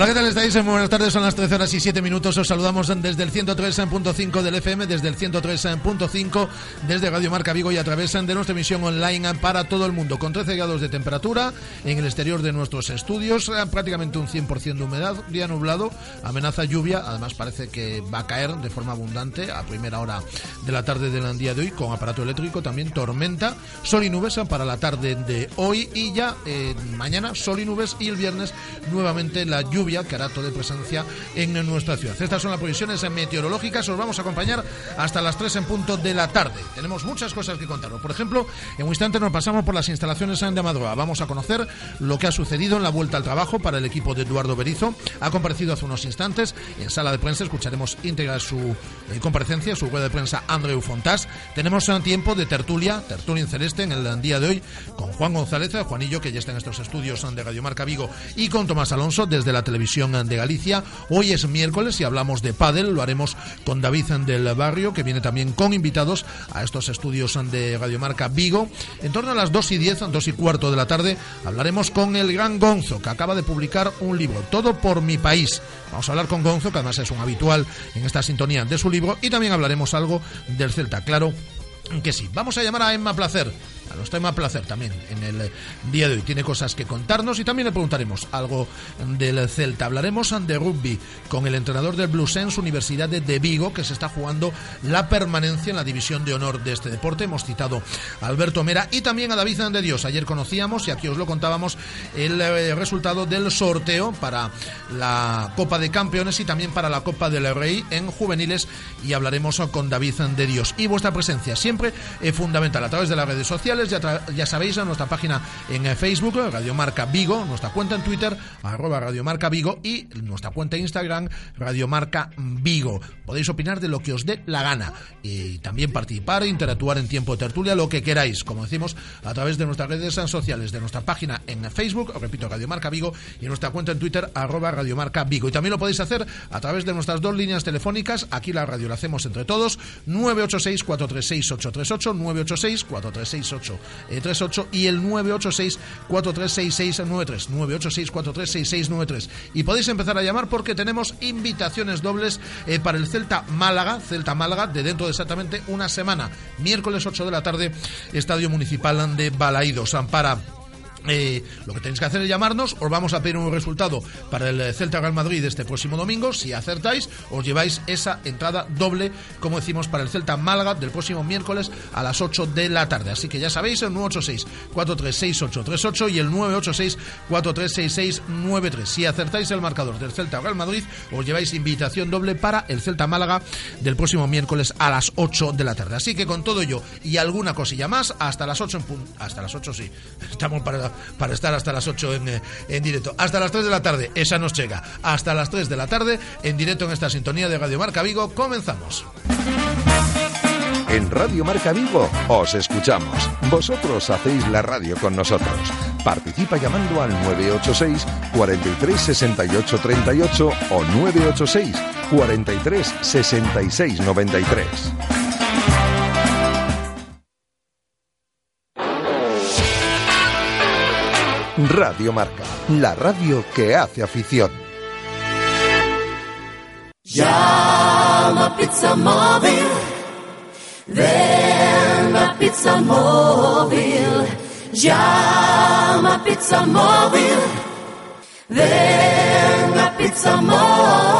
Hola, ¿qué tal estáis? Muy buenas tardes, son las 13 horas y 7 minutos. Os saludamos desde el 103.5 del FM, desde el 103.5 desde Radio Marca Vigo y a través de nuestra emisión online para todo el mundo. Con 13 grados de temperatura en el exterior de nuestros estudios, prácticamente un 100% de humedad, día nublado, amenaza lluvia. Además, parece que va a caer de forma abundante a primera hora de la tarde del día de hoy con aparato eléctrico. También tormenta, sol y nubes para la tarde de hoy y ya eh, mañana sol y nubes y el viernes nuevamente la lluvia que hará toda presencia en nuestra ciudad. Estas son las previsiones meteorológicas. Os vamos a acompañar hasta las 3 en punto de la tarde. Tenemos muchas cosas que contaros. Por ejemplo, en un instante nos pasamos por las instalaciones de Madroa. Vamos a conocer lo que ha sucedido en la vuelta al trabajo para el equipo de Eduardo Berizo. Ha comparecido hace unos instantes en sala de prensa. Escucharemos íntegra su eh, comparecencia, su rueda de prensa Andreu Fontás. Tenemos un tiempo de tertulia, tertulia celeste en el día de hoy con Juan González, Juanillo, que ya está en estos estudios de Radio Marca Vigo, y con Tomás Alonso desde la televisión Televisión de Galicia. Hoy es miércoles y hablamos de pádel, lo haremos con David del Barrio, que viene también con invitados a estos estudios de Radiomarca Vigo. En torno a las 2 y 10, 2 y cuarto de la tarde, hablaremos con el gran Gonzo, que acaba de publicar un libro, Todo por mi país. Vamos a hablar con Gonzo, que además es un habitual en esta sintonía de su libro, y también hablaremos algo del Celta, claro que sí. Vamos a llamar a Emma Placer los temas placer también en el eh, día de hoy. Tiene cosas que contarnos y también le preguntaremos algo del Celta. Hablaremos de rugby con el entrenador del Bluesense Universidad de Vigo que se está jugando la permanencia en la división de honor de este deporte. Hemos citado a Alberto Mera y también a David de Dios. Ayer conocíamos y aquí os lo contábamos el eh, resultado del sorteo para la Copa de Campeones y también para la Copa del Rey en juveniles y hablaremos con David de Dios. Y vuestra presencia siempre es fundamental a través de las redes sociales ya, sabéis, en nuestra página en eh, Facebook, Radio Marca Vigo, nuestra cuenta en Twitter, arroba Radio Marca Vigo y nuestra cuenta en Instagram, Radio Marca Vigo. Podéis opinar de lo que os dé la gana y también participar, interactuar en tiempo de tertulia, lo que queráis, como decimos, a través de nuestras redes sociales, de nuestra página en Facebook, repito, Radio Marca Vigo, y nuestra cuenta en Twitter, arroba Radio Marca Vigo. Y también lo podéis hacer a través de nuestras dos líneas telefónicas, aquí la radio la hacemos entre todos, 986 436 838 986 436 38 y el 986-436693. 986-436693. Y podéis empezar a llamar porque tenemos invitaciones dobles eh, para el Celta Málaga, Celta Málaga, de dentro de exactamente una semana. Miércoles 8 de la tarde, Estadio Municipal de Balaídos. Para eh, lo que tenéis que hacer es llamarnos, os vamos a pedir un resultado para el Celta Real Madrid este próximo domingo. Si acertáis, os lleváis esa entrada doble, como decimos, para el Celta Málaga del próximo miércoles a las 8 de la tarde. Así que ya sabéis, el 986-436838 y el 986-436693. Si acertáis el marcador del Celta Real Madrid, os lleváis invitación doble para el Celta Málaga del próximo miércoles a las 8 de la tarde. Así que con todo ello y alguna cosilla más, hasta las 8 en Hasta las 8 sí. Estamos para para estar hasta las 8 eh, en, directo. Hasta las 3 de la tarde, esa nos llega. Hasta las 3 de la tarde, en directo en esta sintonía de Radio Marca Vigo, comenzamos. En Radio Marca Vigo os escuchamos. Vosotros hacéis la radio con nosotros. Participa llamando al 986 43 68 38 o 986 43 66 93. Radio Marca, la radio que hace afición. Llama Pizza Móvil, ven a Pizza Móvil. Llama Pizza Móvil, ven a Pizza Móvil.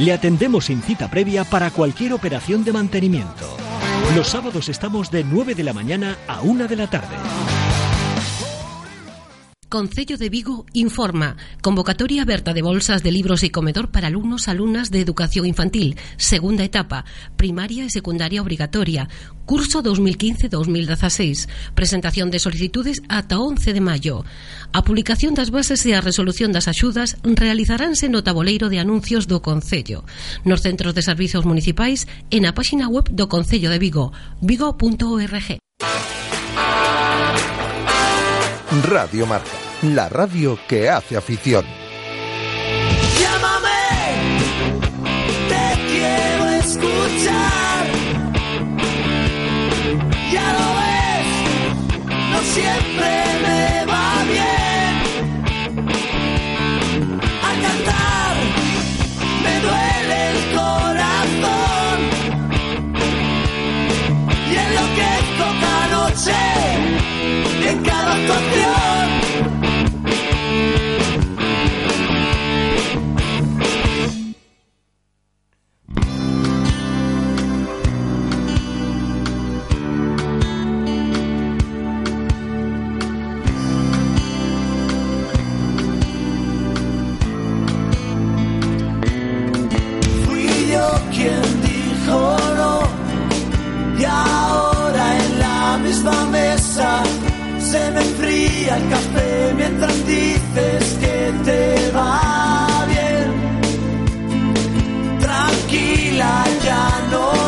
Le atendemos sin cita previa para cualquier operación de mantenimiento. Los sábados estamos de 9 de la mañana a 1 de la tarde. Concello de Vigo informa. Convocatoria aberta de bolsas de libros e comedor para alumnos alumnas de educación infantil. Segunda etapa. Primaria e secundaria obligatoria. Curso 2015-2016. Presentación de solicitudes ata 11 de maio. A publicación das bases e a resolución das axudas realizaránse no tabuleiro de anuncios do Concello. Nos centros de servizos municipais e na páxina web do Concello de Vigo. Vigo.org. Radio Marca, la radio que hace afición. Llámame, te quiero escuchar. Y ahora en la misma mesa se me enfría el café mientras dices que te va bien. Tranquila, ya no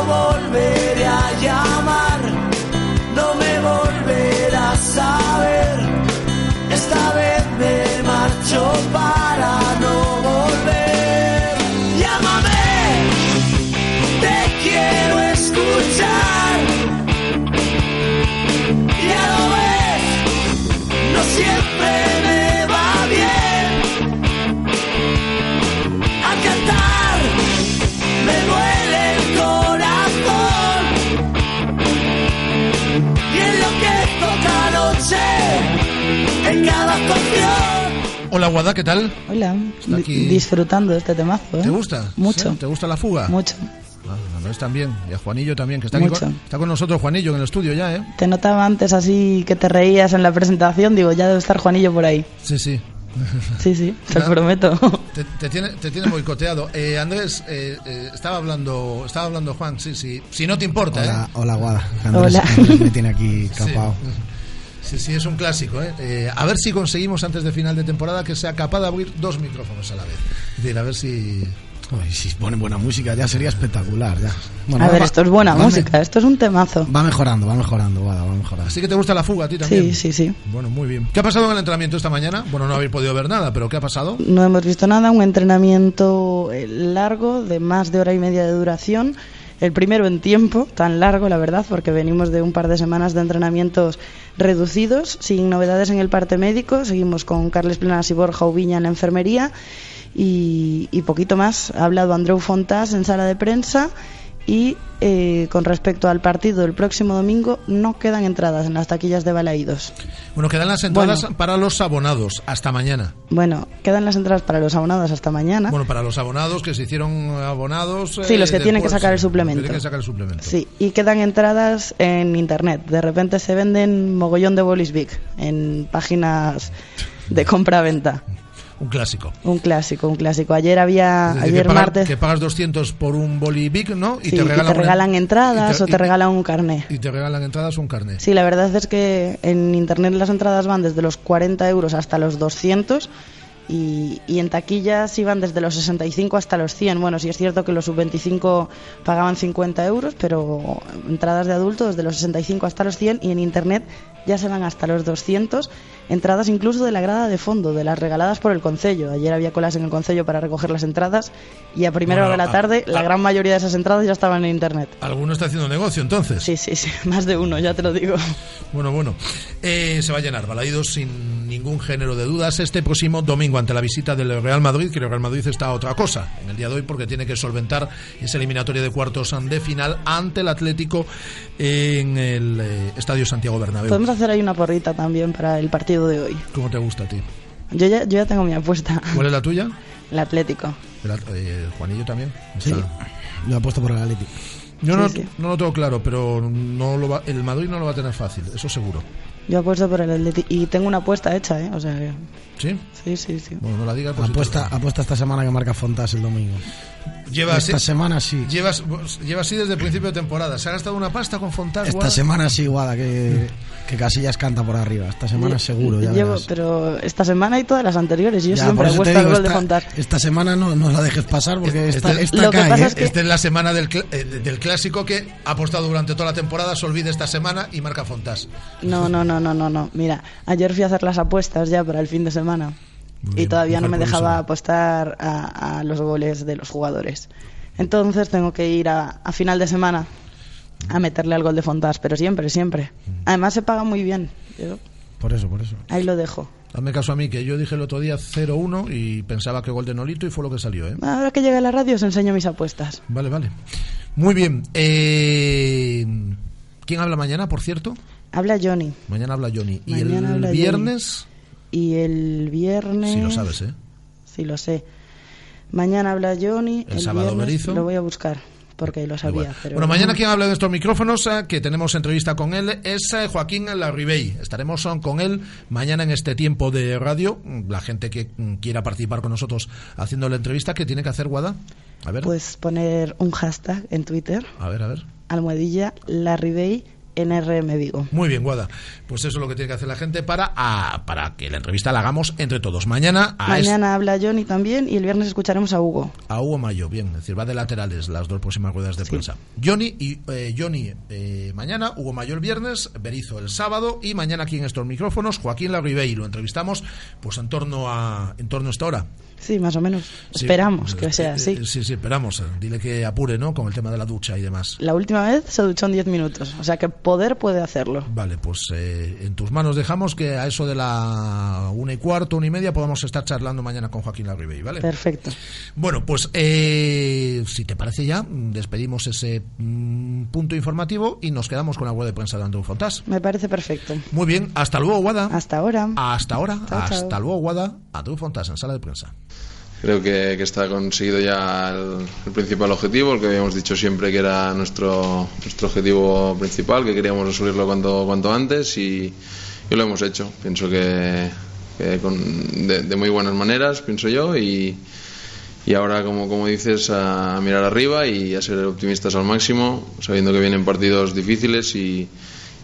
Hola, Guada, ¿qué tal? Hola, aquí. di- disfrutando de este temazo. ¿eh? ¿Te gusta? Mucho. ¿Sí? ¿Te gusta la fuga? Mucho. Ah, a Andrés también, y a Juanillo también, que está, aquí con, está con nosotros Juanillo en el estudio ya, ¿eh? Te notaba antes así que te reías en la presentación, digo, ya debe estar Juanillo por ahí. Sí, sí. Sí, sí, te lo Ah. prometo. Te, te tiene, te tiene boicoteado. Eh, Andrés, eh, eh, estaba hablando estaba hablando Juan, sí, sí. Si no te importa, Hola, ¿eh? hola Guada. Andrés, Hola. Andrés me tiene aquí capado. Sí, sí, es un clásico, ¿eh? Eh, A ver si conseguimos antes de final de temporada que sea capaz de abrir dos micrófonos a la vez. Es decir, a ver si... Uy, si ponen buena música ya sería espectacular. Ya. a ver, va- esto es buena va me- música, esto es un temazo. Va mejorando, va mejorando, Guada, va mejorando. Así que te gusta la fuga a ti también. Sí, sí, sí. Bueno, muy bien. ¿Qué ha pasado en el entrenamiento esta mañana? Bueno, no habéis podido ver nada, pero ¿qué ha pasado? No hemos visto nada, un entrenamiento eh, largo de más de hora y media de duración. El primero en tiempo, tan largo, la verdad, porque venimos de un par de semanas de entrenamientos reducidos, sin novedades en el parte médico. Seguimos con Carles Plenas y Borja Ubiña en la enfermería y, poquito más. Ha hablado Andreu Fontás en sala de prensa y eh, con respecto al partido del próximo domingo no quedan entradas en las taquillas de Balaídos. Bueno, quedan las entradas Bueno. para los abonados hasta mañana. Bueno, quedan las entradas para los abonados hasta mañana. Bueno, para los abonados que se hicieron abonados. Sí, los que después, tienen que sacar el suplemento. tienen que sacar el suplemento. Sí, y quedan entradas en internet. De repente se venden mogollón de bolis big en páginas de compra-venta. Un clásico. Un clásico, un clásico. Ayer había, decir, ayer que, martes, que pagas 200 por un boli big, ¿no? sí, y te regalan, una- entradas o te regalan un carné. Y te regalan entradas o un carnet. Sí, la verdad es que en internet las entradas van desde los 40 euros hasta los 200 y, y en taquillas iban desde los 65 hasta los 100. Bueno, sí es cierto que los sub-25 pagaban 50 euros, pero entradas de adultos desde los 65 hasta los 100 y en internet ya se van hasta los 200. Entradas incluso de la grada de fondo, de las regaladas por el Concello. Ayer había colas en el Concello para recoger las entradas y a primera Bueno, hora de la a- tarde la a- gran mayoría de esas entradas ya estaban en internet. ¿Alguno está haciendo negocio entonces? Sí, sí, sí, más de uno, ya te lo digo. Bueno, bueno. Eh, se va a llenar Balaídos sin ningún género de dudas este próximo domingo ante la visita del Real Madrid, que el Real Madrid está a otra cosa en el día de hoy porque tiene que solventar esa eliminatoria de cuartos de final ante el Atlético en el eh, Estadio Santiago Bernabéu. Podemos hacer ahí una porrita también para el partido de hoy. ¿Cómo te gusta a ti? Yo ya, yo ya tengo mi apuesta. ¿Cuál es la tuya? El Atlético. El, eh, Juanillo también. Sí, Está- lo he puesto por el Atleti. Yo no, sí. no lo tengo claro, pero no lo va- el Madrid no lo va a tener fácil, eso seguro. Yo apuesto por el Atleti y tengo una apuesta hecha, ¿eh? O sea que... ¿Sí? Sí, sí, sí. Bueno, no la digas. si Apuesta, apuesta esta semana que marca Fontas el domingo. Lleva Esta así, semana sí. llevas, lleva así desde el principio de temporada. ¿Se ha gastado una pasta con Fontás? Esta Guada? semana sí, Guada, que, que Casillas canta por arriba. Esta semana seguro, ya Llevo, verás. pero esta semana y todas las anteriores. Yo Ya, siempre apuesto al digo, gol de esta, Fontar. esta semana no, no la dejes pasar porque esta, esta cae, pasa ¿eh? es que- Esta es la semana del, cl- eh, del clásico que ha apostado durante toda la temporada, se olvide esta semana y marca Fontás. No, no, no, no, no, no. Mira, ayer fui a hacer las apuestas ya para el fin de semana. Muy y bien, todavía no me dejaba apostar a, a los goles de los jugadores. Entonces tengo que ir a, a final de semana a meterle al gol de Fontás, pero siempre, siempre. Además se paga muy bien. Yo Por eso, por eso. ahí lo dejo. Hazme caso a mí, que yo dije el otro día 0-1 y pensaba que gol de Nolito y fue lo que salió, ¿eh? Ahora que llegue a la radio os enseño mis apuestas. Vale, vale. Muy bien. Eh, ¿Quién habla mañana, por cierto? Habla Johnny. Mañana habla Johnny. ¿Y el habla viernes? Y el viernes... Si lo sabes, ¿eh? Sí, lo sé. Mañana habla Johnny. El sábado viernes. Lo voy a buscar porque lo sabía. Pero Bueno, mañana quien habla de estos micrófonos, eh, que tenemos entrevista con él, es eh, Joaquín Larribey. Estaremos eh, con él mañana en este tiempo de radio. La gente que mm, quiera participar con nosotros haciendo la entrevista, ¿qué tiene que hacer, Guada? A ver, Pues poner un hashtag en Twitter, a ver, a ver. almohadilla Larribey NRM Vigo. Muy bien, Guada. Pues eso es lo que tiene que hacer la gente para, ah, para que la entrevista la hagamos entre todos. Mañana a, es- Mañana habla Johnny también y el viernes escucharemos a Hugo. a Hugo Mayo, bien, es decir, va de laterales las dos próximas ruedas de prensa. Johnny y eh, Johnny eh, mañana, Hugo Mayo el viernes, Berizo el sábado y mañana aquí en estos micrófonos Joaquín Larribey. Lo entrevistamos pues en torno a en torno a esta hora. Sí, más o menos. Sí. Esperamos que sea así. Sí, sí, esperamos. Dile que apure, ¿no? Con el tema de la ducha y demás. La última vez se duchó en 10 minutos, o sea que poder puede hacerlo. Vale, pues eh, en tus manos dejamos que a eso de la una y cuarto, una y media podamos estar charlando mañana con Joaquín Larribey, ¿vale? Perfecto. Bueno, pues eh, si te parece ya, despedimos ese mm, punto informativo y nos quedamos con la web de prensa de Andrew Fontás. Me parece perfecto. Muy bien, hasta luego, Guada. Hasta ahora. Hasta ahora, Chao, chao. hasta luego, Guada. Andrew Fontás en sala de prensa. Creo que, que está conseguido ya el, principal objetivo, el que habíamos dicho siempre que era nuestro, nuestro objetivo principal, que queríamos resolverlo cuanto, cuanto antes y, y lo hemos hecho. Pienso que, con- de, de muy buenas maneras, pienso yo, y, y ahora, como, como dices, a mirar arriba y a ser optimistas al máximo, sabiendo que vienen partidos difíciles y,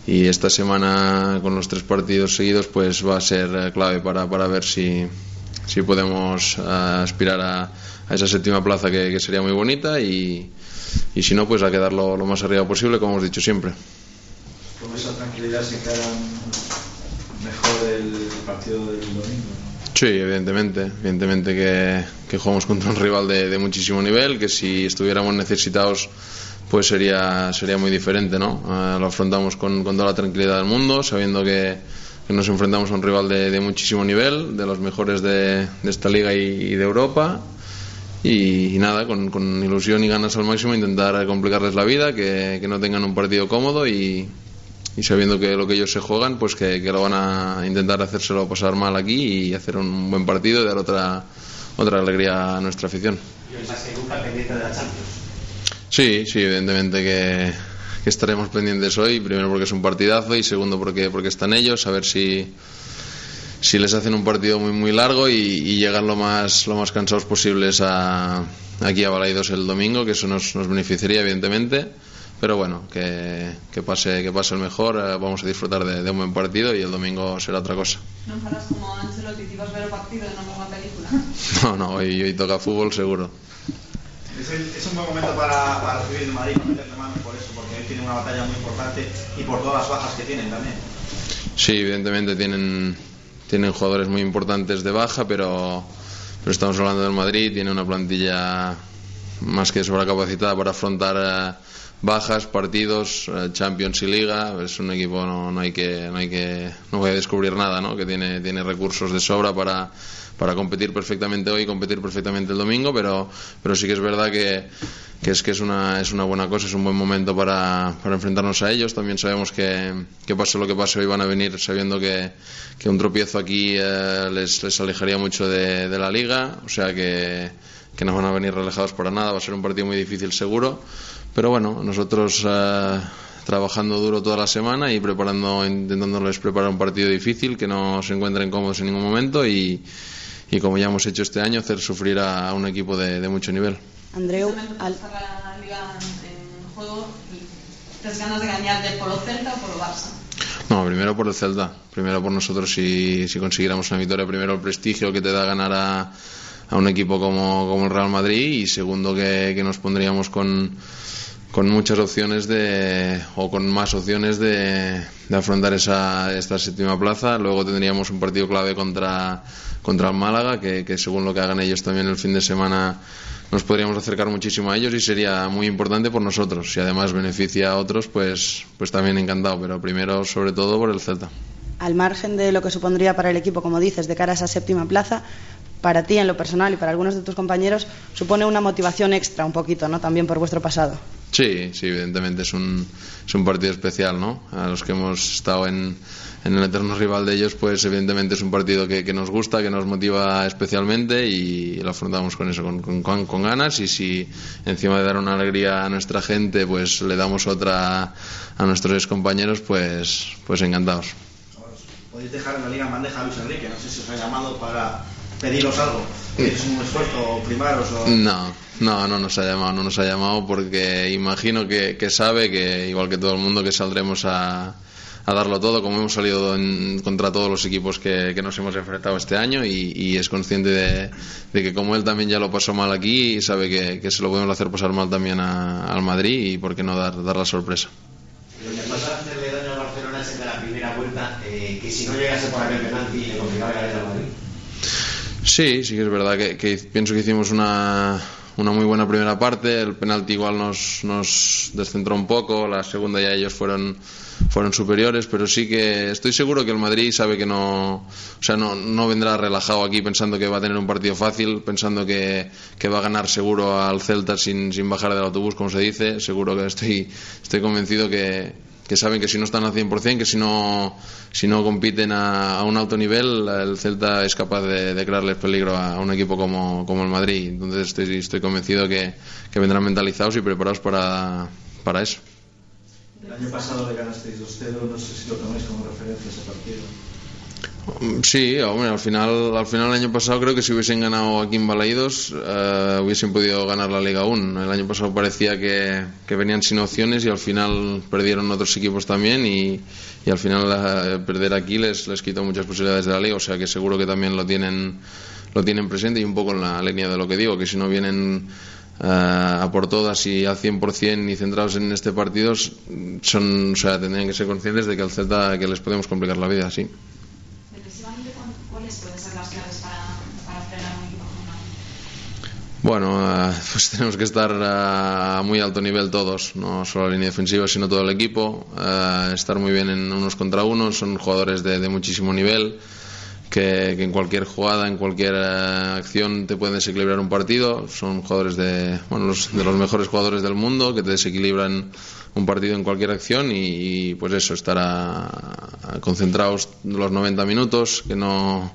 y esta semana con los tres partidos seguidos pues va a ser clave para, para ver si, si podemos eh, aspirar a, a esa séptima plaza que, que sería muy bonita y, y si no pues a quedarlo lo más arriba posible como hemos dicho siempre. Con esa tranquilidad se mejor el partido del domingo. Sí, evidentemente, evidentemente que, que jugamos contra un rival de, de muchísimo nivel, que si estuviéramos necesitados pues sería, sería muy diferente, ¿no? Eh, lo afrontamos con, con toda la tranquilidad del mundo, sabiendo que, que nos enfrentamos a un rival de, de muchísimo nivel, de los mejores de, de esta liga y, y de Europa. Y, y nada, con, con ilusión y ganas al máximo intentar complicarles la vida, que, que no tengan un partido cómodo y, y sabiendo que lo que ellos se juegan, pues que, que lo van a intentar hacérselo pasar mal aquí y hacer un buen partido y dar otra, otra alegría a nuestra afición. Sí, sí, evidentemente que, que estaremos pendientes hoy, primero porque es un partidazo y segundo porque, porque están ellos, a ver si, si les hacen un partido muy muy largo y, y llegan lo más, lo más cansados posibles a, aquí a Balaidos el domingo, que eso nos, nos beneficiaría evidentemente. Pero bueno, que, que, pase, que pase el mejor, eh, vamos a disfrutar de, de un buen partido y el domingo será otra cosa. Farás como Ancelotti, ver partido non unha película. No, no, hoy, hoy toca fútbol seguro. Es, el- es un buen momento para, para recibir el Madrid, meterle manos por eso, porque él tiene una batalla muy importante y por todas las bajas que tienen también. Sí, evidentemente tienen, tienen jugadores muy importantes de baja, pero, pero estamos hablando del Madrid, tiene una plantilla más que sobrecapacitada para afrontar eh, bajas, partidos, eh, Champions y Liga. Es un equipo, no, no hay que, no hay que, no voy a descubrir nada, ¿no? Que tiene, tiene recursos de sobra para, para competir perfectamente hoy y competir perfectamente el domingo, pero, pero sí que es verdad que, que es que es una, es una buena cosa, es un buen momento para, para enfrentarnos a ellos. También sabemos que, que pase lo que pase, hoy van a venir sabiendo que, que un tropiezo aquí eh, les, les alejaría mucho de, de la liga, o sea que, que no van a venir relajados para nada, va a ser un partido muy difícil seguro, pero bueno, nosotros eh, trabajando duro toda la semana y preparando, intentándoles preparar un partido difícil, que no se encuentren cómodos en ningún momento y, y como ya hemos hecho este año, hacer sufrir a, a un equipo de, de mucho nivel. Andreu, al... estar la liga en juego, ¿tienes ganas de ganar de Polo Celta o Polo Barça? No, primero por el Celta. Primero por nosotros si, si consiguiéramos una victoria. Primero el prestigio que te da ganar a, a un equipo como, como el Real Madrid y segundo que, que nos pondríamos con, con muchas opciones de o con más opciones de, de afrontar esa, esta séptima plaza. Luego tendríamos un partido clave contra, contra Málaga, que, que según lo que hagan ellos también el fin de semana nos podríamos acercar muchísimo a ellos y sería muy importante por nosotros. Si además beneficia a otros, pues, pues también encantado, pero primero, sobre todo, por el Celta. Al margen de lo que supondría para el equipo, como dices, de cara a esa séptima plaza, para ti en lo personal y para algunos de tus compañeros supone una motivación extra un poquito, ¿no? También por vuestro pasado. Sí, sí, evidentemente es un, es un partido especial, ¿no? A los que hemos estado en, en el eterno rival de ellos, pues evidentemente es un partido que, que nos gusta, que nos motiva especialmente y lo afrontamos con eso, con, con, con, ganas y si encima de dar una alegría a nuestra gente, pues le damos otra a nuestros compañeros, pues, pues encantados. Podéis dejar en la liga bandeja a Luis Enrique, no sé si os ha llamado para pediros algo, es un esfuerzo primaros o... No, no, no nos ha llamado, no nos ha llamado porque imagino que, que sabe que igual que todo el mundo que saldremos a, a darlo todo, como hemos salido en, contra todos los equipos que, que, nos hemos enfrentado este año y, y es consciente de, de, que como él también ya lo pasó mal aquí, sabe que, que se lo podemos hacer pasar mal también a, al Madrid y por qué no dar, dar la sorpresa. Lo que pasa a hacerle daño al Barcelona es en la primera vuelta, eh, que si no llegase por aquel penalti le complicaba. Sí, sí que es verdad que, que pienso que hicimos una, una muy buena primera parte. El penalti igual nos, nos descentró un poco. La segunda ya ellos fueron, fueron superiores, pero sí que estoy seguro que el Madrid sabe que no, o sea, no, no vendrá relajado aquí pensando que va a tener un partido fácil, pensando que, que va a ganar seguro al Celta sin, sin bajar del autobús, como se dice. Seguro que estoy, estoy convencido que, que saben que si no están al 100%, que si no, si no compiten a, un alto nivel, el Celta es capaz de, crearles peligro a, a, un equipo como, como el Madrid. Entonces estoy, estoy convencido que, que vendrán mentalizados y preparados para, para eso. El año pasado le ganasteis 2-0, no sé si lo tomáis como referencia ese partido. Sí, hombre, al final, al final el año pasado creo que si hubiesen ganado aquí en Balaídos eh, hubiesen podido ganar la Liga 1. El año pasado parecía que, venían sin opciones y al final perdieron otros equipos también y, al final eh, perder aquí les, les quitó muchas posibilidades de la Liga. O sea que seguro que también lo tienen, lo tienen presente y un poco en la línea de lo que digo, que si no vienen uh, a por todas y al 100% y centrados en este partido, son, o sea, tendrían que ser conscientes de que al Celta que les podemos complicar la vida, sí. Bueno, uh, pues tenemos que estar a muy alto nivel todos, no solo la línea defensiva, sino todo el equipo. Uh, estar muy bien en unos contra unos, son jugadores de, de muchísimo nivel. Que, en cualquier jugada, en cualquier acción te pueden desequilibrar un partido. Son jugadores de, bueno, los, de los mejores jugadores del mundo que te desequilibran un partido en cualquier acción y, pues eso, estar a concentrados los 90 minutos, que no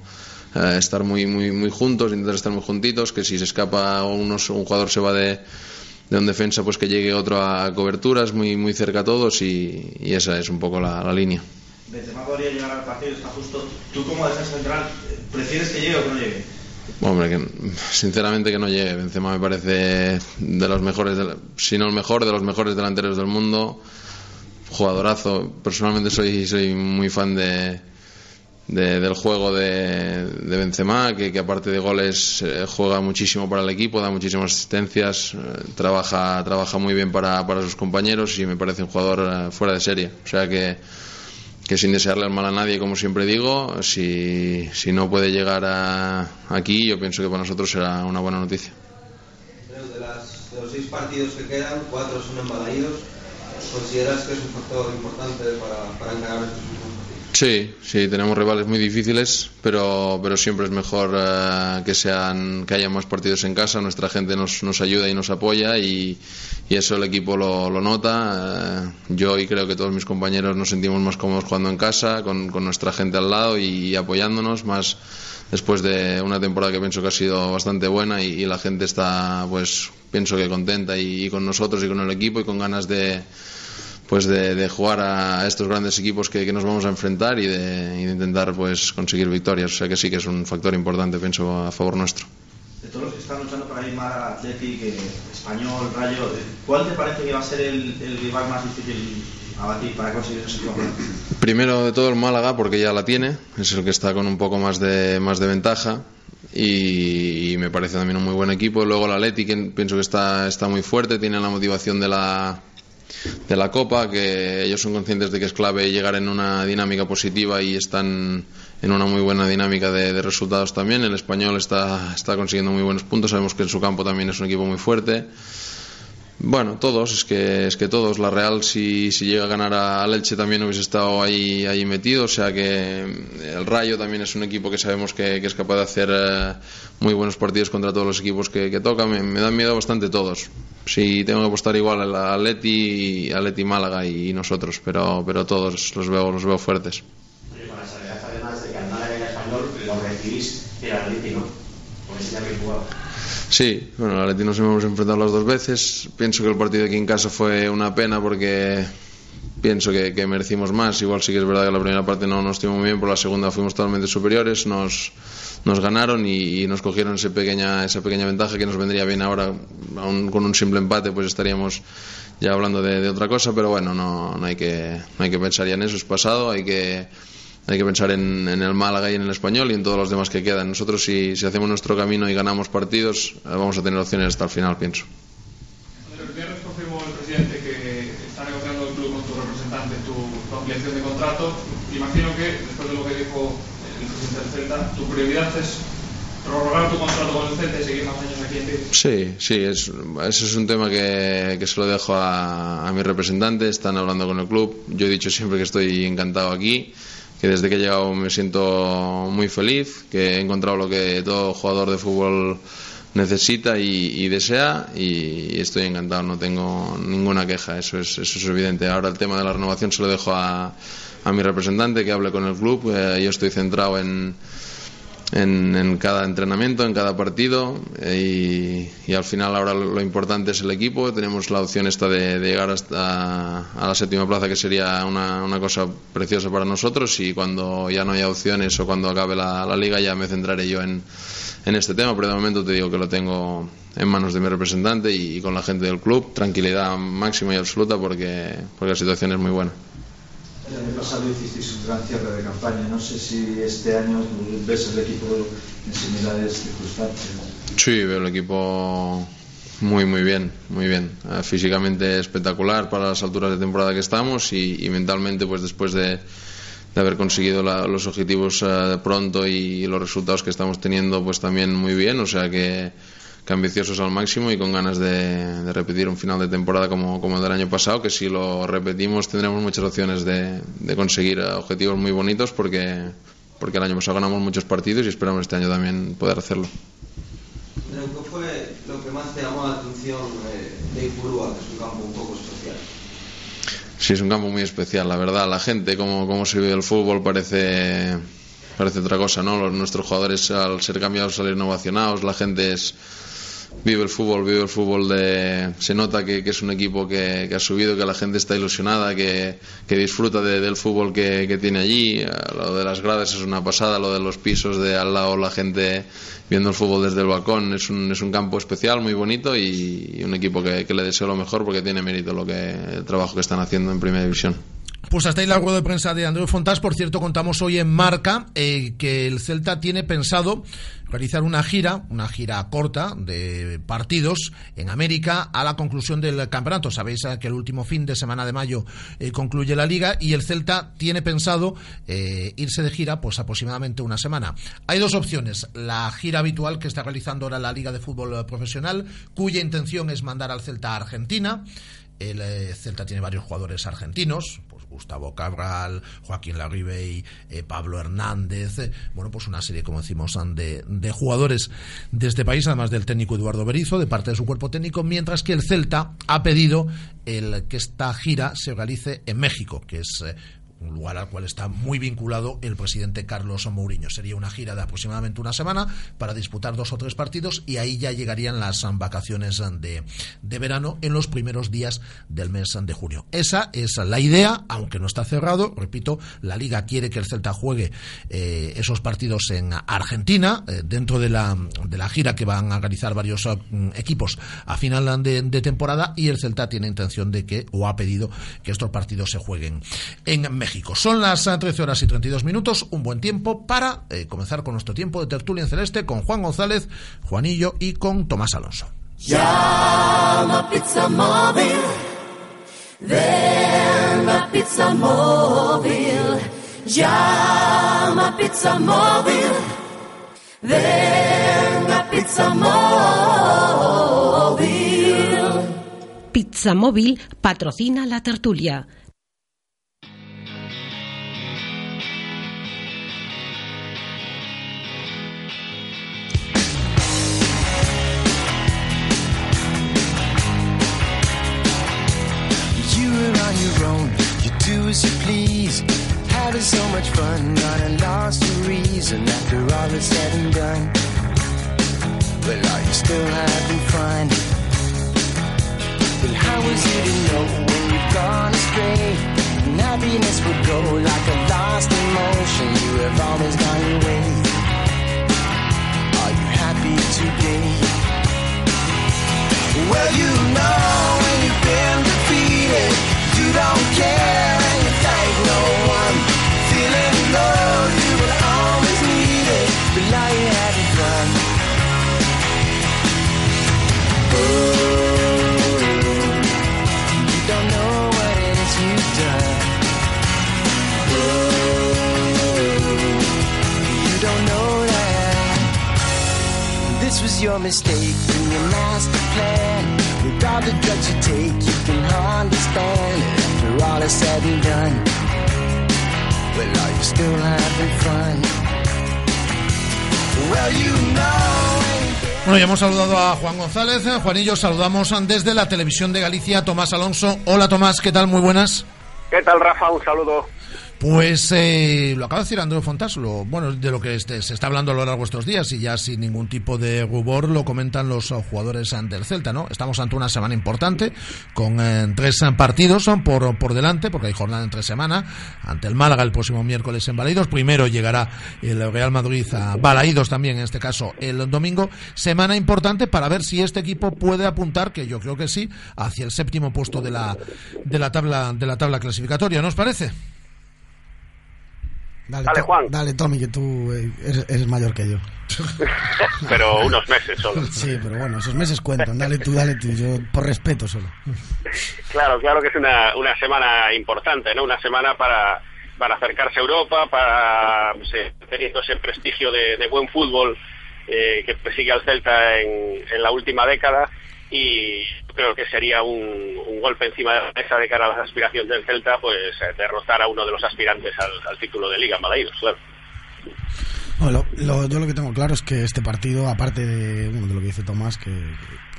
eh, estar muy, muy, muy juntos, intentar estar muy juntitos, que si se escapa unos, un jugador se va de, de un defensa, pues que llegue otro a coberturas, muy, muy cerca a todos y, y esa es un poco la, la línea. Benzema podría llegar al partido, está justo. ¿Tú como defensa central prefieres que llegue o que no llegue? Hombre, que, sinceramente que no llegue. Benzema me parece de los mejores, de, si no el mejor, de los mejores delanteros del mundo. Jugadorazo. Personalmente soy, soy muy fan de, de, del juego de, de Benzema, que, que, aparte de goles eh, juega muchísimo para el equipo, da muchísimas asistencias, eh, trabaja, trabaja muy bien para, para, sus compañeros y me parece un jugador eh, fuera de serie. O sea que, que sin desearle el mal a nadie, como siempre digo, si, si no puede llegar a, aquí, yo pienso que para nosotros será una buena noticia. De, los seis partidos que quedan, cuatro son embalaídos. ¿Consideras que es un factor importante para, para encarar estos? Sí, sí, tenemos rivales muy difíciles, pero, pero siempre es mejor eh, que sean que haya más partidos en casa. Nuestra gente nos, nos ayuda y nos apoya y, y eso el equipo lo, lo nota. Eh, yo y creo que todos mis compañeros nos sentimos más cómodos jugando en casa, con, con nuestra gente al lado y, apoyándonos más después de una temporada que pienso que ha sido bastante buena y, la gente está, pues, pienso que contenta y con nosotros y con el equipo y con ganas de pues de, de, jugar a estos grandes equipos que, que nos vamos a enfrentar y de, y de, intentar pues conseguir victorias. O sea que sí que es un factor importante, pienso, a favor nuestro. De todos los que están luchando para ir más al Athletic, eh, Español, Rayo, ¿cuál te parece que va a ser el, el rival más difícil a batir para conseguir ese título? Primero de todo el Málaga, porque ya la tiene, es el que está con un poco más de, más de ventaja. Y, y, me parece también un muy buen equipo. Luego el Athletic pienso que está, está muy fuerte, tiene la motivación de la, de la Copa, que ellos son conscientes de que es clave llegar en una dinámica positiva y están en una muy buena dinámica de, resultados también. El español está, está consiguiendo muy buenos puntos, sabemos que en su campo también es un equipo muy fuerte. Bueno, todos, es que, es que todos. La Real, si, si llega a ganar a Elche, también hubiese estado ahí, ahí metido. O sea que el Rayo también es un equipo que sabemos que, que es capaz de hacer eh, muy buenos partidos contra todos los equipos que, que toca. Me, me, dan miedo bastante todos. Si tengo que apostar igual a Atleti, Atleti Málaga y nosotros, pero, pero todos los veo, los veo fuertes. Con además de que al al Español lo recibís el Atleti, ¿no? Ya. Sí, bueno, al Atleti nos hemos enfrentado las dos veces. Pienso que el partido aquí en casa fue una pena porque pienso que, que, merecimos más. Igual sí que es verdad que la primera parte no nos estuvo muy bien, pero la segunda fuimos totalmente superiores. Nos, nos ganaron y, nos cogieron ese pequeña, esa pequeña ventaja que nos vendría bien ahora. Con un simple empate, pues estaríamos ya hablando de, de otra cosa, pero bueno, no, no, hay que, no hay que pensar ya en eso, es pasado. Hay que hay que pensar en, en, el Málaga y en el Español y en todos los demás que quedan. Nosotros si, si hacemos nuestro camino y ganamos partidos, eh, vamos a tener opciones hasta el final, pienso. El viernes confirmó el presidente que está negociando el club con tu representante tu, ampliación de contrato. Imagino que, después de lo que dijo el presidente del Celta, tu prioridad es prorrogar tu contrato con el Celta y seguir más años aquí en. Sí, sí, es, ese es un tema que, que se lo dejo a, a mi representante. Están hablando con el club. Yo he dicho siempre que estoy encantado aquí que desde que he llegado me siento muy feliz, que he encontrado lo que todo jugador de fútbol necesita y, desea y, estoy encantado, no tengo ninguna queja, eso es, eso es evidente. Ahora el tema de la renovación se lo dejo a, a mi representante que hable con el club, eh, yo estoy centrado en, en, en, cada entrenamiento, en cada partido y, y, al final ahora lo importante es el equipo. Tenemos la opción esta de, llegar hasta a la séptima plaza que sería una, una, cosa preciosa para nosotros y cuando ya no haya opciones o cuando acabe la, la liga ya me centraré yo en, en, este tema, pero de momento te digo que lo tengo en manos de mi representante y, y con la gente del club. Tranquilidad máxima y absoluta porque, porque la situación es muy buena. El año pasado hicisteis un gran cierre de campaña. No sé si este año ves el equipo en similares circunstancias. Sí, veo el equipo muy, muy bien, muy bien. Uh, físicamente espectacular para las alturas de temporada que estamos y, y mentalmente, pues después de, de haber conseguido la, los objetivos uh, pronto y, y los resultados que estamos teniendo, pues también muy bien. O sea que que ambiciosos al máximo y con ganas de, de, repetir un final de temporada como, como el del año pasado, que si lo repetimos tendremos muchas opciones de, de conseguir objetivos muy bonitos porque, porque el año pasado ganamos muchos partidos y esperamos este año también poder hacerlo. ¿Qué fue lo que más te llamó la atención de Ipurúa, que es un campo un poco especial? Sí, es un campo muy especial, la verdad. La gente, como, como se vive el fútbol, parece, parece otra cosa, ¿no? Los, nuestros jugadores, al ser cambiados, salir ovacionados, la gente es vive el fútbol, vive el fútbol de... Se nota que, que es un equipo que, que, ha subido, que la gente está ilusionada, que, que disfruta de, del fútbol que, tiene allí. Lo de las gradas es una pasada, lo de los pisos de al lado, la gente viendo el fútbol desde el balcón. Es un, es un campo especial, muy bonito y, y un equipo que le deseo lo mejor porque tiene mérito lo que, el trabajo que están haciendo en Primera División. Pues hasta ahí la rueda de prensa de Andreu Fontás. Por cierto, contamos hoy en Marca eh, que el Celta tiene pensado realizar una gira, una gira corta de partidos en América a la conclusión del campeonato. Sabéis eh, que el último fin de semana de mayo eh, concluye la liga y el Celta tiene pensado irse de gira pues aproximadamente una semana. Hay dos opciones. La gira habitual que está realizando ahora la Liga de Fútbol Profesional, cuya intención es mandar al Celta a Argentina. El Celta tiene varios jugadores argentinos, Gustavo Cabral, Joaquín Larribey, eh, Pablo Hernández, eh, bueno, pues una serie, como decimos, de, de, jugadores de este país, además del técnico Eduardo Berizo, de parte de su cuerpo técnico, mientras que el Celta ha pedido el que esta gira se realice en México, que es eh, un lugar al cual está muy vinculado el presidente Carlos Mourinho. Sería una gira de aproximadamente una semana para disputar dos o tres partidos y ahí ya llegarían las vacaciones de, de verano en los primeros días del mes de junio. Esa es la idea, aunque no está cerrado. Repito, la liga quiere que el Celta juegue eh, esos partidos en Argentina, eh, dentro de la, de la gira que van a realizar varios mm, equipos a final de, de temporada y el Celta tiene intención de que, o ha pedido que estos partidos se jueguen en México. Son las 13 horas y 32 minutos, un buen tiempo para eh, comenzar con nuestro tiempo de tertulia en celeste con Juan González, Juanillo y con Tomás Alonso. Llama Pizza Móvil, ven a Pizza Móvil. Llama Pizza Móvil, ven a Pizza Móvil. Pizza Móvil patrocina la tertulia. Do as you please. Having so much fun, but I lost your reason after all is said and done. Well, are you still having fun? Well, how was you to know when you've gone astray? And happiness would go like a lost emotion. You have always gone your way. Are you happy today? Well, you know This was your mistake in your master plan. With all the drugs you take, you can understand it after all is said and done. Well, are you still having fun? Well, you know. Bueno, ya hemos saludado a Juan González. Juanillo, saludamos desde la televisión de Galicia, Tomás Alonso. Hola Tomás, ¿qué tal? Muy buenas. ¿Qué tal, Rafa? Un saludo. Pues eh, lo acaba de decir Andrés Fontas, lo, bueno, de lo que este, se está hablando a lo largo de estos días y ya sin ningún tipo de rubor lo comentan los uh, jugadores del Celta, ¿no? Estamos ante una semana importante con eh, tres partidos por, por delante, porque hay jornada entre semana, ante el Málaga el próximo miércoles en Balaidos, primero llegará el Real Madrid a Balaidos también, en este caso el domingo, semana importante para ver si este equipo puede apuntar, que yo creo que sí, hacia el séptimo puesto de la, de la tabla, de la tabla clasificatoria, ¿no os parece? Dale, Dale, Juan. Dale, Tommy, que tú eh, eres, eres mayor que yo. Pero unos meses solo. Sí, pero bueno, esos meses cuentan. Dale tú, dale tú. Yo, por respeto solo. Claro, claro que es una, una semana importante, ¿no? Una semana para, para acercarse a Europa, para teniendo ese prestigio de, de buen fútbol eh, que persigue al Celta en, en la última década y creo que sería un, un golpe encima de la mesa de cara a las aspiraciones del Celta, pues eh, derrotar a uno de los aspirantes al, título de Liga Balaidos, claro. Yo lo que tengo claro es que este partido, aparte de, lo que dice Tomás, que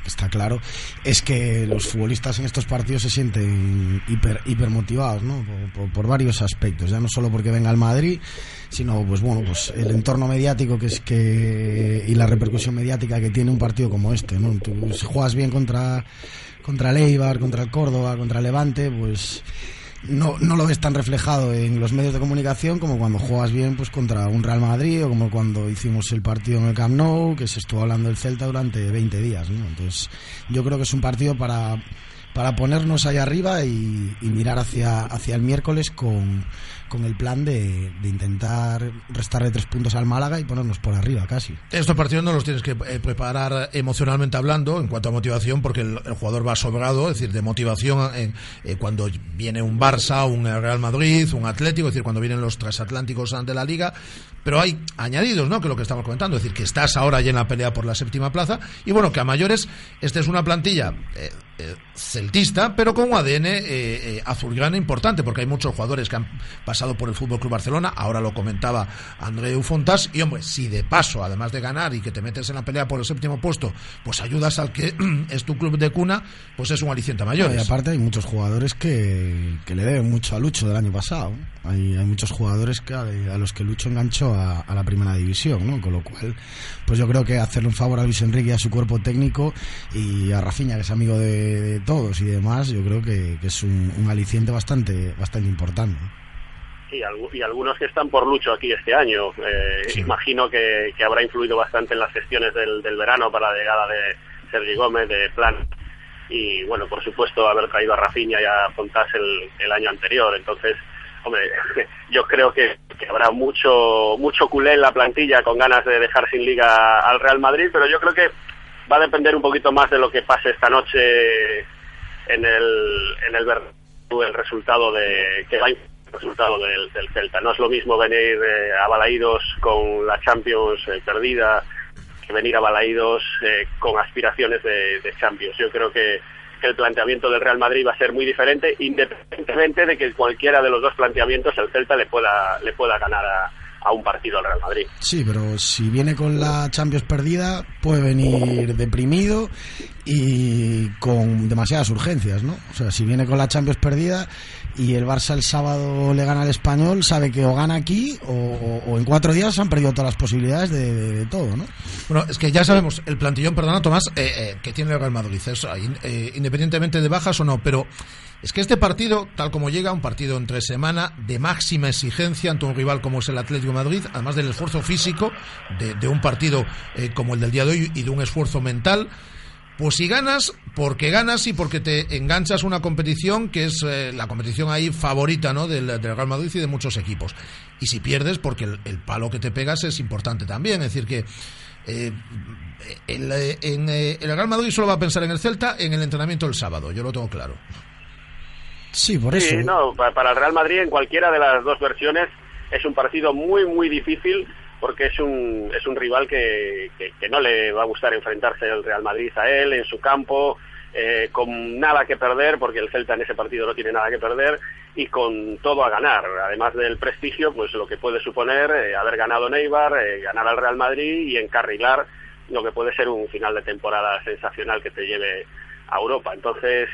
está claro, es que los futbolistas en estos partidos se sienten hiper, hiper motivados, ¿no? Por, varios aspectos, ya no solo porque venga el Madrid, sino, pues bueno, pues el entorno mediático que es que y la repercusión mediática que tiene un partido como este, ¿no? Tú, si juegas bien contra contra el contra el Córdoba, contra el Levante, pues no, no lo ves tan reflejado en los medios de comunicación como cuando juegas bien pues contra un Real Madrid o como cuando hicimos el partido en el Camp Nou, que se estuvo hablando del Celta durante 20 días. ¿no? Entonces, yo creo que es un partido para, para ponernos ahí arriba y, y mirar hacia, hacia el miércoles con, con el plan de, de, intentar restarle tres puntos al Málaga y ponernos por arriba casi. Estos partidos no los tienes que eh, preparar emocionalmente hablando en cuanto a motivación porque el, jugador va sobrado, es decir, de motivación eh, eh, cuando viene un Barça, un Real Madrid, un Atlético, es decir, cuando vienen los transatlánticos de la liga, pero hay añadidos, ¿no? Que lo que estamos comentando, es decir, que estás ahora ya en la pelea por la séptima plaza y bueno, que a mayores esta es una plantilla eh, eh, celtista, pero con un ADN azulgrana importante, porque hay muchos jugadores que han pasado por el Fútbol Club Barcelona, ahora lo comentaba Andreu Fontas, y hombre, si de paso, además de ganar y que te metes en la pelea por el séptimo puesto, pues ayudas al que es tu club de cuna, pues es un aliciente mayor. y aparte hay muchos jugadores que, le deben mucho a Lucho del año pasado. Hay, hay muchos jugadores que a, los que Lucho enganchó a, la primera división, ¿no? Con lo cual, pues yo creo que hacerle un favor a Luis Enrique a su cuerpo técnico y a Rafinha, que es amigo de de, todos y demás, yo creo que, que es un, un, aliciente bastante, bastante importante. Sí, y algunos que están por lucho aquí este año. Eh, sí. Imagino que, que, habrá influido bastante en las gestiones del, del, verano para la llegada de Sergi Gómez, de Plan. Y bueno, por supuesto, haber traído a Rafinha y a Fontás el, el año anterior. Entonces, hombre, yo creo que, que, habrá mucho mucho culé en la plantilla con ganas de dejar sin liga al Real Madrid, pero yo creo que va a depender un poquito más de lo que pase esta noche en el en el el resultado de que va el resultado del, Celta no es lo mismo venir eh, a Balaídos con la Champions eh, perdida que venir a Balaídos eh, con aspiraciones de, de, Champions yo creo que, que el planteamiento del Real Madrid va a ser muy diferente independientemente de que cualquiera de los dos planteamientos el Celta le pueda le pueda ganar a a un partido al Real Madrid. Sí, pero si viene con la Champions perdida, puede venir deprimido y con demasiadas urgencias, ¿no? O sea, si viene con la Champions perdida y el Barça el sábado le gana al Español, sabe que o gana aquí o, en cuatro días han perdido todas las posibilidades de, todo, ¿no? Bueno, es que ya sabemos el plantillón, perdona Tomás, eh, eh, que tiene el Real Madrid, eh, independientemente de bajas o no, pero es que este partido, tal como llega, un partido entre semana de máxima exigencia ante un rival como es el Atlético Madrid, además del esfuerzo físico de, de un partido eh, como el del día de hoy y de un esfuerzo mental, pues si ganas, porque ganas y porque te enganchas una competición que es eh, la competición ahí favorita ¿no? del, del, Real Madrid y de muchos equipos. Y si pierdes, porque el, el palo que te pegas es importante también. Es decir, que eh, el, en, eh, el Real Madrid solo va a pensar en el Celta en el entrenamiento del sábado, yo lo tengo claro. Sí, por eso. Sí, no, para el Real Madrid en cualquiera de las dos versiones es un partido muy, muy difícil porque es un, es un rival que, que, no le va a gustar enfrentarse el Real Madrid a él en su campo, eh, con nada que perder, porque el Celta en ese partido no tiene nada que perder, y con todo a ganar. Además del prestigio, pues lo que puede suponer eh, haber ganado Neibar, eh, ganar al Real Madrid y encarrilar lo que puede ser un final de temporada sensacional que te lleve a Europa. Entonces,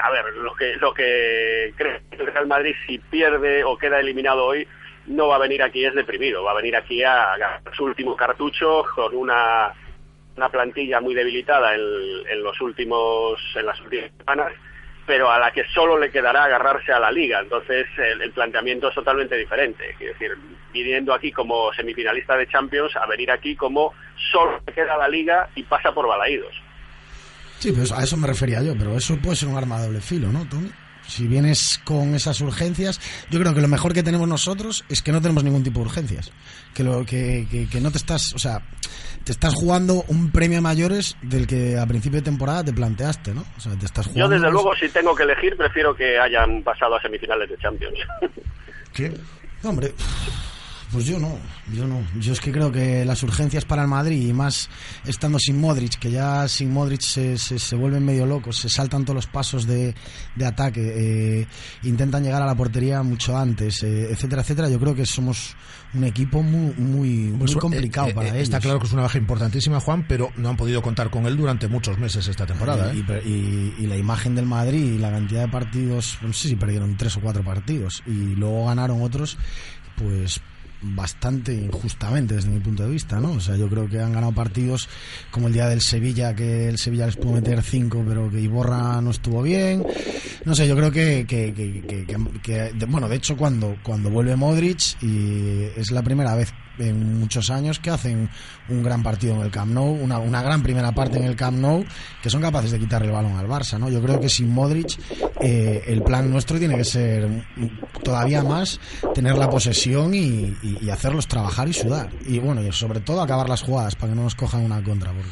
a ver, lo que, lo que creo que el Real Madrid si pierde o queda eliminado hoy, no va a venir aquí es deprimido, va a venir aquí a ganar su último cartucho con una, una plantilla muy debilitada en, en los últimos, en las últimas semanas, pero a la que solo le quedará agarrarse a la liga. Entonces el, el planteamiento es totalmente diferente. Es decir, viniendo aquí como semifinalista de Champions a venir aquí como solo le queda la liga y pasa por Balaídos. Sí, pues a eso me refería yo, pero eso puede ser un arma de doble filo, ¿no, Tony? Si vienes con esas urgencias, yo creo que lo mejor que tenemos nosotros es que no tenemos ningún tipo de urgencias. Que, lo, que, que, que no te estás, o sea, te estás jugando un premio a mayores del que a principio de temporada te planteaste, ¿no? O sea, te estás jugando. Yo, desde luego, si tengo que elegir, prefiero que hayan pasado a semifinales de Champions. ¿Qué? No, hombre. Pues yo no, yo no. Yo es que creo que las urgencias para el Madrid, y más estando sin Modric, que ya sin Modric se, se, se vuelven medio locos, se saltan todos los pasos de, de ataque, eh, intentan llegar a la portería mucho antes, eh, etcétera, etcétera. Yo creo que somos un equipo muy, muy, muy pues, complicado eh, para ellos. Está claro que es una baja importantísima, Juan, pero no han podido contar con él durante muchos meses esta temporada. Y, y, y la imagen del Madrid y la cantidad de partidos, no sé si perdieron tres o cuatro partidos y luego ganaron otros, pues bastante injustamente desde mi punto de vista, ¿no? O sea, yo creo que han ganado partidos como el día del Sevilla, que el Sevilla les pudo meter cinco, pero que Iborra no estuvo bien. No sé, yo creo que, que, que- que- bueno, de hecho cuando, cuando vuelve Modric y es la primera vez en muchos años que hacen un gran partido en el Camp Nou, una, una gran primera parte en el Camp Nou, que son capaces de quitarle el balón al Barça, ¿no? Yo creo que sin Modric eh, el plan nuestro tiene que ser todavía más tener la posesión y, y- y hacerlos trabajar y sudar. Y bueno, y sobre todo acabar las jugadas para que no nos cojan una contra, porque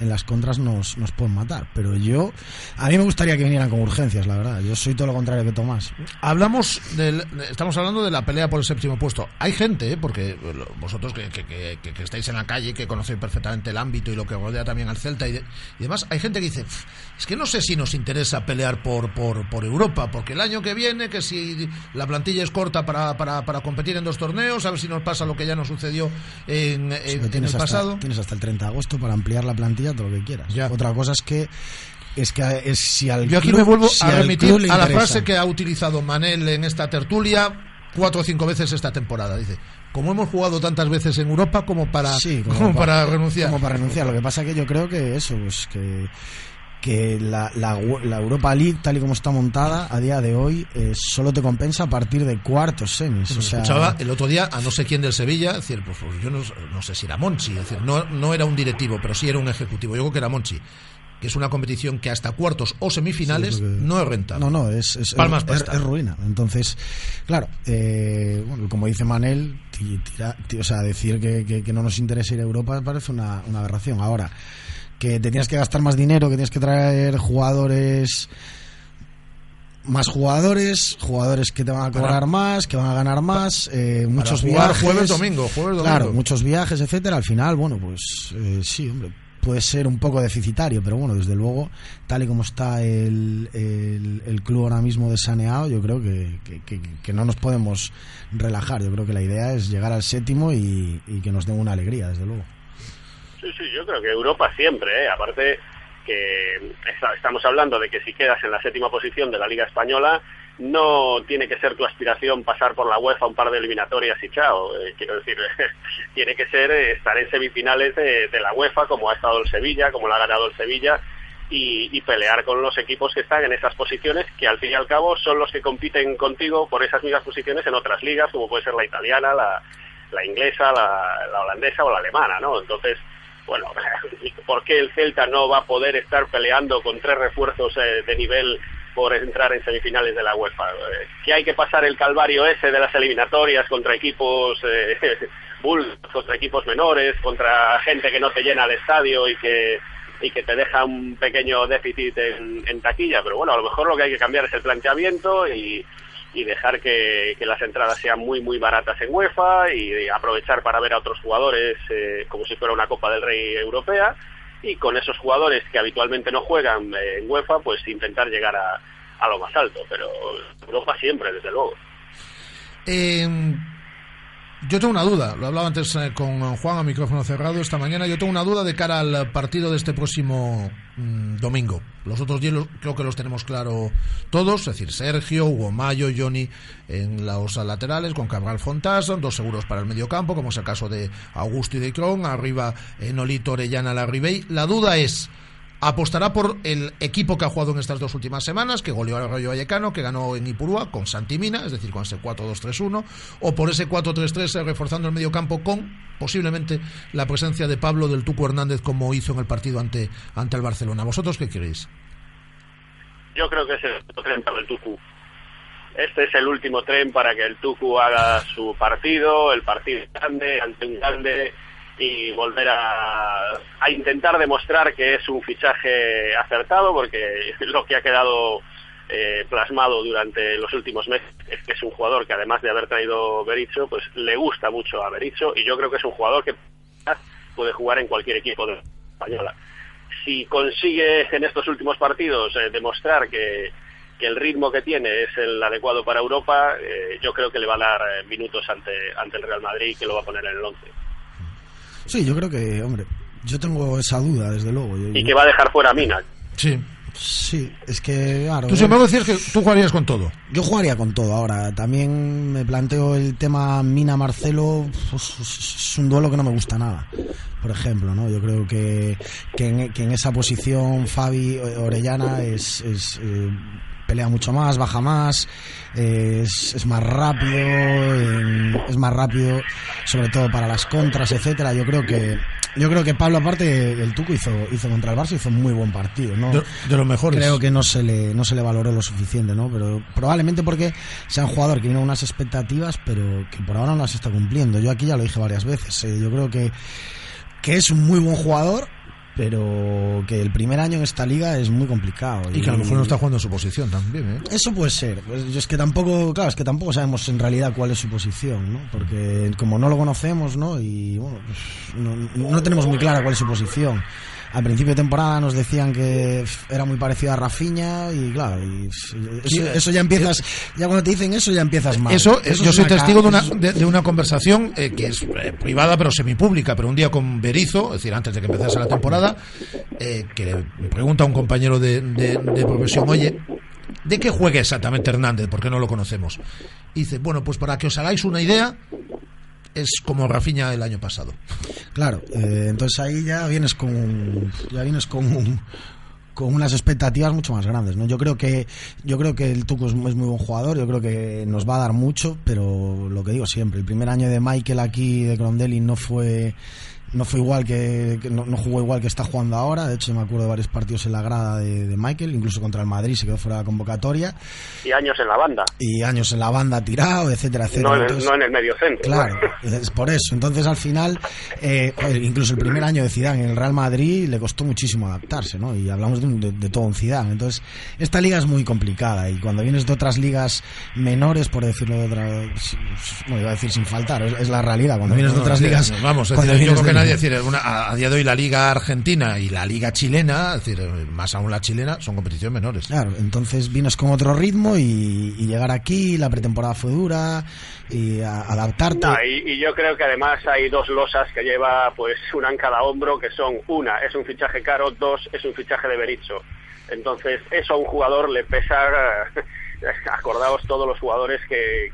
en las contras nos, nos pueden matar. Pero yo, a mí me gustaría que vinieran con urgencias, la verdad. Yo soy todo lo contrario que Tomás. Hablamos del, estamos hablando de la pelea por el séptimo puesto. Hay gente, ¿eh? porque vosotros que, estáis en la calle, que conocéis perfectamente el ámbito y lo que rodea también al Celta y, de- y demás, hay gente que dice, "Pf, es que no sé si nos interesa pelear por, por, por Europa, porque el año que viene, que si la plantilla es corta para, para, para competir en dos torneos, a ver si nos pasa lo que ya nos sucedió en, en- Sí, en pero tienes, el hasta, pasado. tienes hasta el 30 de agosto para ampliar la plantilla todo lo que quieras. Otra cosa es que es que es si al Yo aquí club- me vuelvo si a remitir a la frase que ha utilizado Manel en esta tertulia cuatro o cinco veces esta temporada. Dice, como hemos jugado tantas veces en Europa como para, Sí, como para renunciar. Como para renunciar. Lo que pasa que yo creo que eso, pues que que la, la, la Europa League tal y como está montada a día de hoy eh, solo te compensa a partir de cuartos semis. O sea, Escuchaba el otro día a no sé quién del Sevilla, decir, pues, pues yo no, no sé si era Monchi, decir, no, no era un directivo, pero sí era un ejecutivo. Yo creo que era Monchi, que es una competición que hasta cuartos o semifinales Sí, no es rentable. No, no, es, es, Palmas es- pasta. es ruina. Entonces, claro, eh, bueno, como dice Manel, ti- tira- ti- o sea, decir que, que- que no nos interesa ir a Europa parece una, una aberración. Ahora, que te tienes que gastar más dinero, que tienes que traer jugadores más jugadores, jugadores que te van a cobrar más, que van a ganar más, eh, muchos jugar viajes, jueves, domingo, jueves, domingo. claro, muchos viajes, etcétera. Al final, bueno, pues eh, sí, hombre, puede ser un poco deficitario, pero bueno, desde luego, tal y como está el, el, el club ahora mismo desaneado, yo creo que, que, que- que no nos podemos relajar. Yo creo que la idea es llegar al séptimo y, y que nos den una alegría, desde luego. Sí, sí, yo creo que Europa siempre, ¿eh? aparte que estamos hablando de que si quedas en la séptima posición de la Liga Española, no tiene que ser tu aspiración pasar por la UEFA un par de eliminatorias y chao. Eh, quiero decir, tiene que ser eh, estar en semifinales de, la UEFA, como ha estado el Sevilla, como lo ha ganado el Sevilla, y, pelear con los equipos que están en esas posiciones, que al fin y al cabo son los que compiten contigo por esas mismas posiciones en otras ligas, como puede ser la italiana, la, la inglesa, la, la holandesa o la alemana, ¿no? Entonces, bueno, ¿por qué el Celta no va a poder estar peleando con tres refuerzos eh, de nivel por entrar en semifinales de la UEFA? Eh, que hay que pasar el calvario ese de las eliminatorias contra equipos eh, bulls, contra equipos menores, contra gente que no te llena el estadio y que y que te deja un pequeño déficit en, en taquilla, pero bueno, a lo mejor lo que hay que cambiar es el planteamiento y, y dejar que, las entradas sean muy muy baratas en UEFA y aprovechar para ver a otros jugadores eh, como si fuera una Copa del Rey europea. Y con esos jugadores que habitualmente no juegan eh, en UEFA pues intentar llegar a, a lo más alto. Pero Europa siempre desde luego. Eh, yo tengo una duda, lo hablaba antes eh, con Juan a micrófono cerrado esta mañana, yo tengo una duda de cara al partido de este próximo mm, domingo. Los otros días los- creo que los tenemos claro todos, es decir, Sergio, Hugo Mayo, Johnny en los laterales, con Cabral Fontás, dos seguros para el mediocampo, como es el caso de Augusto y de Cron, arriba eh, Nolito, Orellana, Larribey. La duda es, apostará por el equipo que ha jugado en estas dos últimas semanas, que goleó al Rayo Vallecano, que ganó en Ipurúa con Santimina, es decir, con ese 4-2-3-1, o por ese 4-3-3 eh, reforzando el medio campo con posiblemente la presencia de Pablo del Tuco Hernández como hizo en el partido ante, ante el Barcelona. ¿Vosotros qué queréis? yo creo que es el último tren para el Tucu este es el último tren para que el Tucu haga su partido el partido grande ante un grande y volver a, intentar demostrar que es un fichaje acertado porque lo que ha quedado eh, plasmado durante los últimos meses es que es un jugador que además de haber traído Berizzo pues le gusta mucho a Berizzo y yo creo que es un jugador que puede jugar en cualquier equipo de la española si consigue en estos últimos partidos eh, demostrar que, el ritmo que tiene es el adecuado para Europa, eh, yo creo que le va a dar minutos ante, ante el Real Madrid que lo va a poner en el 11. Sí, yo creo que, hombre, yo tengo esa duda, desde luego. Yo- Y que va a dejar fuera a Mina. Sí. Sí, es que, claro. Tú, sin embargo, decías que tú jugarías con todo. Yo jugaría con todo. Ahora, también me planteo el tema Mina-Marcelo. pues, es un duelo que no me gusta nada. Por ejemplo, ¿no? Yo creo que, que, en, que en esa posición Fabi Orellana es, es, eh, pelea mucho más, baja más, eh, es, es más rápido, eh, es más rápido, sobre todo para las contras, etcétera. Yo creo que yo creo que Pablo aparte el Tuco hizo hizo contra el Barça hizo un muy buen partido, ¿no? De, de los mejores. Creo que no se le no se le valoró lo suficiente, ¿no? Pero probablemente porque sea un jugador que tiene unas expectativas, pero que por ahora no las está cumpliendo. Yo aquí ya lo dije varias veces. eh, yo creo que que es un muy buen jugador, pero que el primer año en esta liga es muy complicado. Y que a lo mejor no está jugando en su posición también, ¿eh? Eso puede ser. Pues es que tampoco, claro, es que tampoco sabemos en realidad cuál es su posición, ¿no? Porque como no lo conocemos, ¿no? Y bueno, pues no, no tenemos muy clara cuál es su posición. Al principio de temporada nos decían que era muy parecido a Rafinha y claro, y eso, eso ya empiezas, ya cuando te dicen eso ya empiezas mal. Eso, eh, Eso yo soy testigo de una, de, de una conversación eh, que es eh, privada pero semipública, pero un día con Berizo, es decir, antes de que empezase la temporada, eh, que le pregunta a un compañero de, de- de profesión, oye, ¿de qué juega exactamente Hernández? Porque no lo conocemos. Y dice, bueno, pues para que os hagáis una idea, es como Rafinha el año pasado. Claro, eh, entonces ahí ya vienes con ya vienes con con unas expectativas mucho más grandes, ¿no? Yo creo que yo creo que el Tuco es, es muy buen jugador, yo creo que nos va a dar mucho, pero lo que digo siempre, el primer año de Michael aquí de Crondelli no fue no fue igual que, que no, no jugó igual que está jugando ahora, de hecho me acuerdo de varios partidos en la grada de, de Michael, incluso contra el Madrid se quedó fuera de la convocatoria Y años en la banda, y años en la banda tirado, etcétera, etcétera. no en, el, Entonces- no en el medio centro. Claro, es por eso. Entonces al final, eh, incluso el primer año de Zidane en el Real Madrid le costó muchísimo adaptarse, ¿no? Y hablamos de, un- de- de todo un Zidane. Entonces esta liga es muy complicada y cuando vienes de otras ligas menores, por decirlo de otra, bueno, iba a decir sin faltar, es, es la realidad. Cuando vienes de otras ligas, Vamos, es cuando decir, yo vienes creo que nadie, es decir, una- a, a día de hoy la Liga Argentina y la Liga Chilena, es decir, más aún la chilena, son competiciones menores. Claro, entonces vienes con otro ritmo y, y llegar aquí, la pretemporada fue dura y a- adaptarte. No, y, y yo creo que además hay dos losas que lleva pues una en cada hombro, que son una, es un fichaje caro, dos, es un fichaje de Berizzo. Entonces, eso a un jugador le pesa, acordaos todos los jugadores que,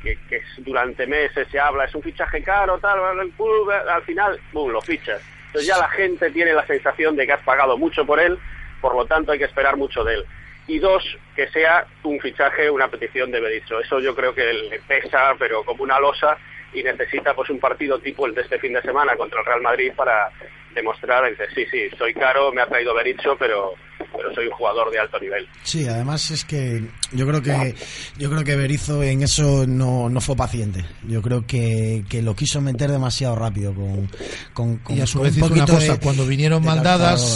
durante meses se habla, es un fichaje caro, tal, club, al final, boom, lo fichas. Entonces ya la gente tiene la sensación de que has pagado mucho por él, por lo tanto hay que esperar mucho de él. Y dos, que sea un fichaje, una petición de Berizzo. Eso yo creo que le pesa, pero como una losa, y necesita pues un partido tipo el de este fin de semana contra el Real Madrid para demostrar, dice, sí, sí, soy caro, me ha traído Berizzo, pero, pero soy un jugador de alto nivel. Sí, además es que yo creo que yo creo que Berizzo en eso no, no fue paciente. Yo creo que, que lo quiso meter demasiado rápido con, con, con- Y a su con vez un hizo una cosa, de- cuando vinieron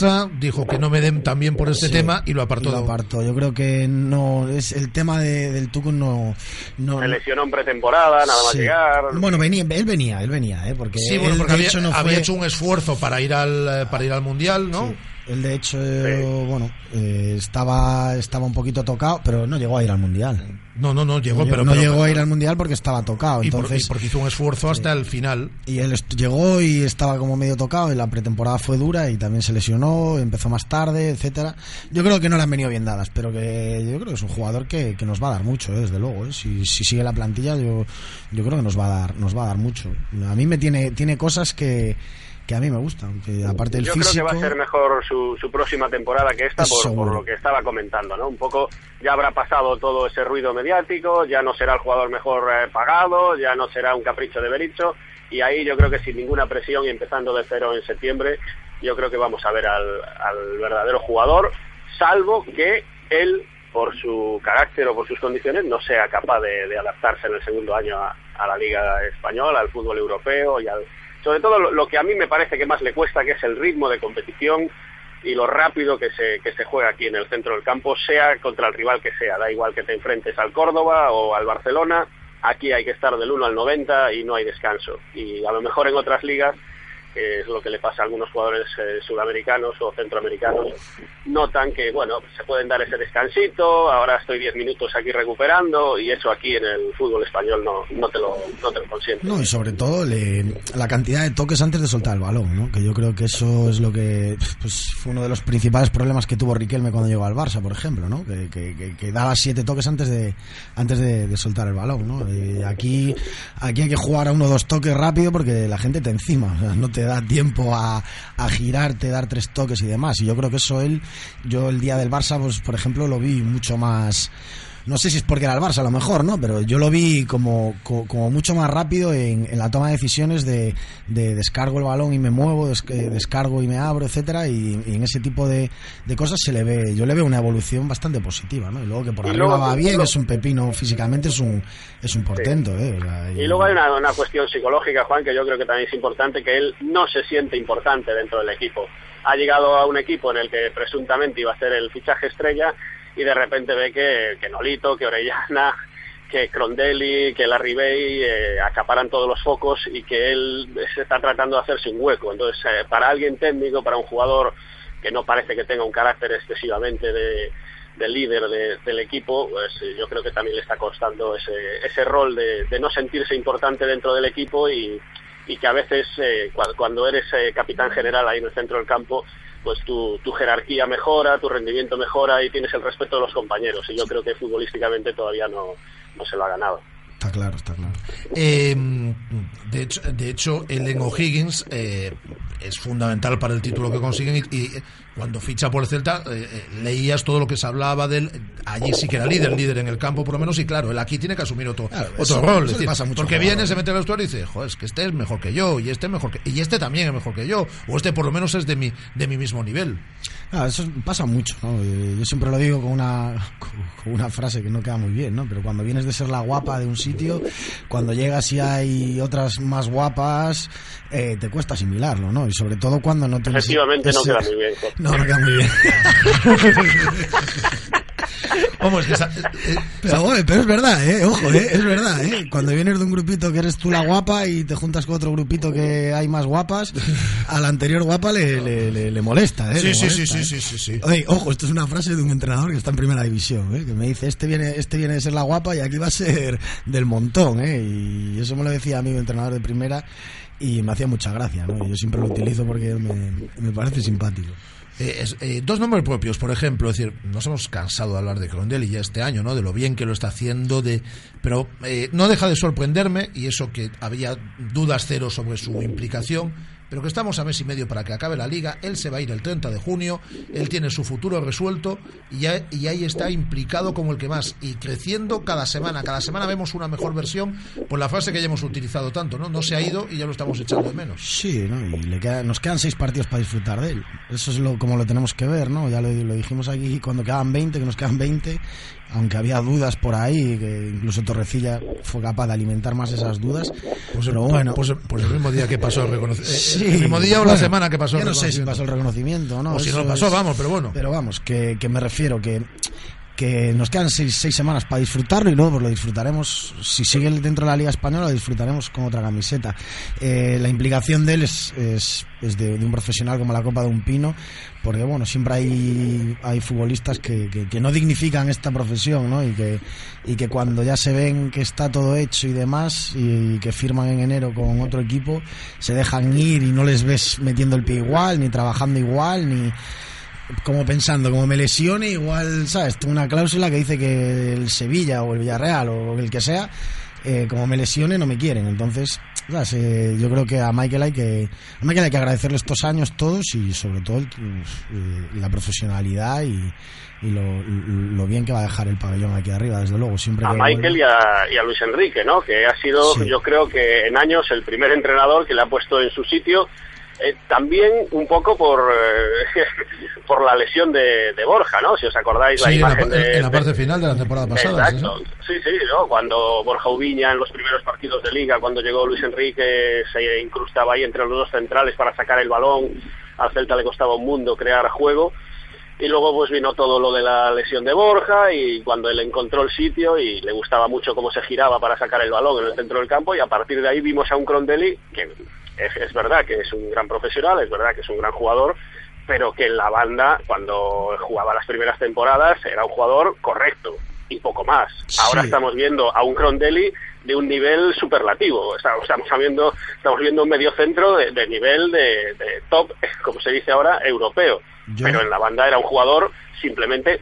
ah, dijo que no me den también por este Sí, tema y lo apartó. y lo apartó. Yo creo que no es el tema de- del Tuco no no Se lesionó en pretemporada, nada más Sí. llegar. Bueno, venía, él venía, él venía, ¿eh? porque Sí, él bueno, porque de había, hecho no había fue- hecho un esfuerzo para ir al para ir al mundial, ¿no? Él de hecho, bueno, eh, estaba estaba un poquito tocado, pero no llegó a ir al mundial. No, no, no llegó, no, pero no pero- llegó a ir al mundial porque estaba tocado. y, por- Entonces, y porque hizo un esfuerzo hasta el final. y él llegó y estaba como medio tocado y la pretemporada fue dura y también se lesionó, empezó más tarde, etcétera. Yo creo que no le han venido bien dadas, pero que yo creo que es un jugador que, que nos va a dar mucho, eh, desde luego. eh. Si, si sigue la plantilla, yo, yo creo que nos va a dar, nos va a dar mucho. A mí me tiene, tiene cosas que, que a mí me gustan, que aparte del Yo físico. creo que va a ser mejor su, su próxima temporada que esta, por, por lo que estaba comentando, ¿no? Un poco ya habrá pasado todo ese ruido mediático, ya no será el jugador mejor eh, pagado, ya no será un capricho de Berizzo, y ahí yo creo que sin ninguna presión y empezando de cero en septiembre, yo creo que vamos a ver al, al verdadero jugador, salvo que él, por su carácter o por sus condiciones, no sea capaz de, de adaptarse en el segundo año a, a la Liga Española, al fútbol europeo y al, sobre todo lo, que a mí me parece que más le cuesta, que es el ritmo de competición y lo rápido que se, que se juega aquí en el centro del campo, sea contra el rival que sea. Da igual que te enfrentes al Córdoba o al Barcelona, aquí hay que estar del 1 al 90 y no hay descanso. Y a lo mejor en otras ligas, que es lo que le pasa a algunos jugadores eh, sudamericanos o centroamericanos, notan que, bueno, se pueden dar ese descansito, ahora estoy 10 minutos aquí recuperando y eso aquí en el fútbol español no, no, te, lo, no lo consiente. No, y sobre todo la cantidad de toques antes de soltar el balón. Que yo creo que eso es lo que pues, fue uno de los principales problemas que tuvo Riquelme cuando llegó al Barça, por ejemplo, ¿no? Que, daba siete toques antes de antes de, soltar el balón, ¿no? Aquí aquí hay que jugar a uno o dos toques rápido porque la gente te encima, no te da tiempo a, a girarte, dar tres toques y demás. Y yo creo que eso él, yo el día del Barça, pues por ejemplo, lo vi mucho más no sé si es porque era el Barça a lo mejor, ¿no? Pero yo lo vi como, co- como mucho más rápido en, en la toma de decisiones de, de descargo el balón y me muevo, des- eh, descargo y me abro, etcétera, y, y en ese tipo de, de cosas se le ve, yo le veo una evolución bastante positiva, ¿no? Y luego que por Y arriba luego- va bien, es un pepino físicamente, es un, es un portento, ¿eh? O sea, Y luego hay una, una cuestión psicológica, Juan, que yo creo que también es importante, que él no se siente importante dentro del equipo. Ha llegado a un equipo en el que presuntamente iba a ser el fichaje estrella y de repente ve que, que Nolito, que Orellana, que Crondelli, que Larry Bay eh, acaparan todos los focos y que él se está tratando de hacerse un hueco. Entonces, eh, para alguien técnico, para un jugador que no parece que tenga un carácter excesivamente de, de líder de- del equipo, pues eh, yo creo que también le está costando ese, ese rol de, no sentirse importante dentro del equipo y, y que a veces eh, cua- cuando eres eh, capitán general ahí en el centro del campo, pues tu, tu jerarquía mejora, tu rendimiento mejora y tienes el respeto de los compañeros. Y yo creo que futbolísticamente todavía no, no se lo ha ganado. Está claro, está claro. Eh, de, hecho, de hecho, el en O'Higgins eh, es fundamental para el título que consiguen y, y cuando ficha por el Celta eh, eh, leías todo lo que se hablaba de él. Allí sí que era líder, líder en el campo por lo menos y claro, él aquí tiene que asumir otro, otro eso- rol. eso decir, pasa a muchos porque viene, se mete al vestuario y dice, joder, es que este es mejor que yo y este es mejor que... Y este también es mejor que yo o este por lo menos es de mi, de mi mismo nivel. Claro, eso pasa mucho, ¿no? Eh, Yo siempre lo digo con una, con una frase que no queda muy bien, ¿no? Pero cuando vienes de ser la guapa de un sitio, cuando llegas y hay otras más guapas, eh, te cuesta asimilarlo, ¿no? Y sobre todo cuando no tienes... Efectivamente no queda muy bien. No, no queda muy bien. Vamos, que esa- Pero, oye, pero es verdad, ¿eh? Ojo, ¿eh? Es verdad, ¿eh? Cuando vienes de un grupito que eres tú la guapa y te juntas con otro grupito que hay más guapas, a la anterior guapa le, le, le- le molesta, ¿eh? Sí, sí, sí, sí, ¿eh? sí, sí, sí. Oye, ojo, esto es una frase de un entrenador que está en primera división, ¿eh? que me dice, este viene, este viene de ser la guapa y aquí va a ser del montón, ¿eh? y eso me lo decía a mí, un entrenador de primera, y me hacía mucha gracia, ¿no? Yo siempre lo utilizo porque me, me parece simpático. Eh, eh, dos nombres propios, por ejemplo, es decir, nos hemos cansado de hablar de Crondelli ya este año, ¿no? De lo bien que lo está haciendo, de, pero eh, no deja de sorprenderme y eso que había dudas cero sobre su implicación, pero que estamos a mes y medio para que acabe la liga, él se va a ir el 30 de junio, él tiene su futuro resuelto y, ya- y ahí está implicado como el que más y creciendo cada semana, cada semana vemos una mejor versión por la frase que ya hemos utilizado tanto, ¿no? No se ha ido y ya lo estamos echando de menos. Sí, ¿no? Y le queda- nos quedan seis partidos para disfrutar de él. Eso es lo, como lo tenemos que ver, ¿no? Ya lo, lo dijimos aquí cuando quedaban 20, que nos quedan 20, aunque había dudas por ahí, que incluso Torrecilla fue capaz de alimentar más esas dudas. Pues, pero bueno. pues, pues el mismo día que pasó el reconocimiento. Sí, el mismo día o la semana que pasó yo el no sé si reconocimiento. pasó el reconocimiento, ¿no? O si no pasó, es- vamos, pero bueno. Pero vamos, que, que me refiero que que nos quedan seis, seis semanas para disfrutarlo y luego pues lo disfrutaremos, si sigue dentro de la Liga Española, lo disfrutaremos con otra camiseta. Eh, la implicación de él es, es, es de, de un profesional como la Copa de un Pino, porque bueno, siempre hay, hay futbolistas que, que, que no dignifican esta profesión, ¿no? Y que, y que cuando ya se ven que está todo hecho y demás, y, que firman en enero con otro equipo, se dejan ir y no les ves metiendo el pie igual, ni trabajando igual, ni como pensando, como me lesione, igual, ¿sabes? Tengo una cláusula que dice que el Sevilla o el Villarreal o el que sea, eh, como me lesione, no me quieren. Entonces, ¿sabes? Eh, yo creo que a Michael hay que a Michael hay que agradecerle estos años todos y sobre todo el- eh, la profesionalidad y, y lo, lo bien que va a dejar el pabellón aquí arriba, desde luego. Siempre a Michael y a, y a Luis Enrique, ¿no? Que ha sido, Sí. yo creo que en años el primer entrenador que le ha puesto en su sitio. Eh, también un poco por eh, por la lesión de, de Borja, ¿no? Si os acordáis la Sí, en la, imagen de, en la de- parte final de la temporada pasada. ¿sí? Exacto, sí, sí, ¿no? Cuando Borja Ubiña en los primeros partidos de liga, cuando llegó Luis Enrique, se incrustaba ahí entre los dos centrales para sacar el balón, al Celta le costaba un mundo crear juego, y luego pues vino todo lo de la lesión de Borja, y cuando él encontró el sitio y le gustaba mucho cómo se giraba para sacar el balón en el centro del campo, y a partir de ahí vimos a un Crondelli que es, es verdad que es un gran profesional, es verdad que es un gran jugador, pero que en la banda, cuando jugaba las primeras temporadas, era un jugador correcto y poco más. Ahora Sí. estamos viendo a un Crondelli de un nivel superlativo. Estamos, estamos viendo, estamos viendo un medio centro de, de nivel de, de top, como se dice ahora, europeo. Yo- Pero en la banda era un jugador simplemente,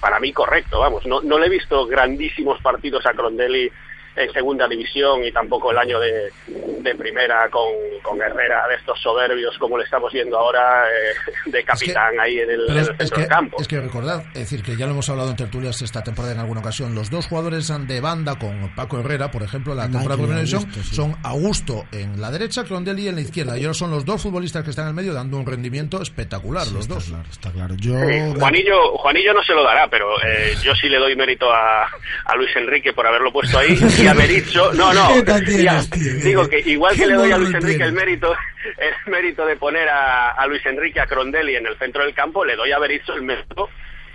para mí, correcto. Vamos, no, no le he visto grandísimos partidos a Crondelli en segunda división y tampoco el año de, de primera con, con Herrera de estos soberbios como le estamos viendo ahora eh, de capitán ahí en el, en el centro es que, del campo. es que recordad, es decir, que ya lo hemos hablado en tertulias esta temporada en alguna ocasión, los dos jugadores de banda con Paco Herrera, por ejemplo, la temporada de Michael primera división, sí. son Augusto en la derecha, Crondelli en la izquierda. Y ahora son los dos futbolistas que están en el medio dando un rendimiento espectacular, los dos. Claro, está claro. Yo, Sí, Juanillo, Juanillo no se lo dará, pero eh, yo sí le doy mérito a, a Luis Enrique por haberlo puesto ahí y a Berizzo. No, no. Digo que igual que ¿Qué le doy a Luis Enrique el mérito, el mérito de poner a, a Luis Enrique a Crondelli en el centro del campo, le doy a Berizzo el mérito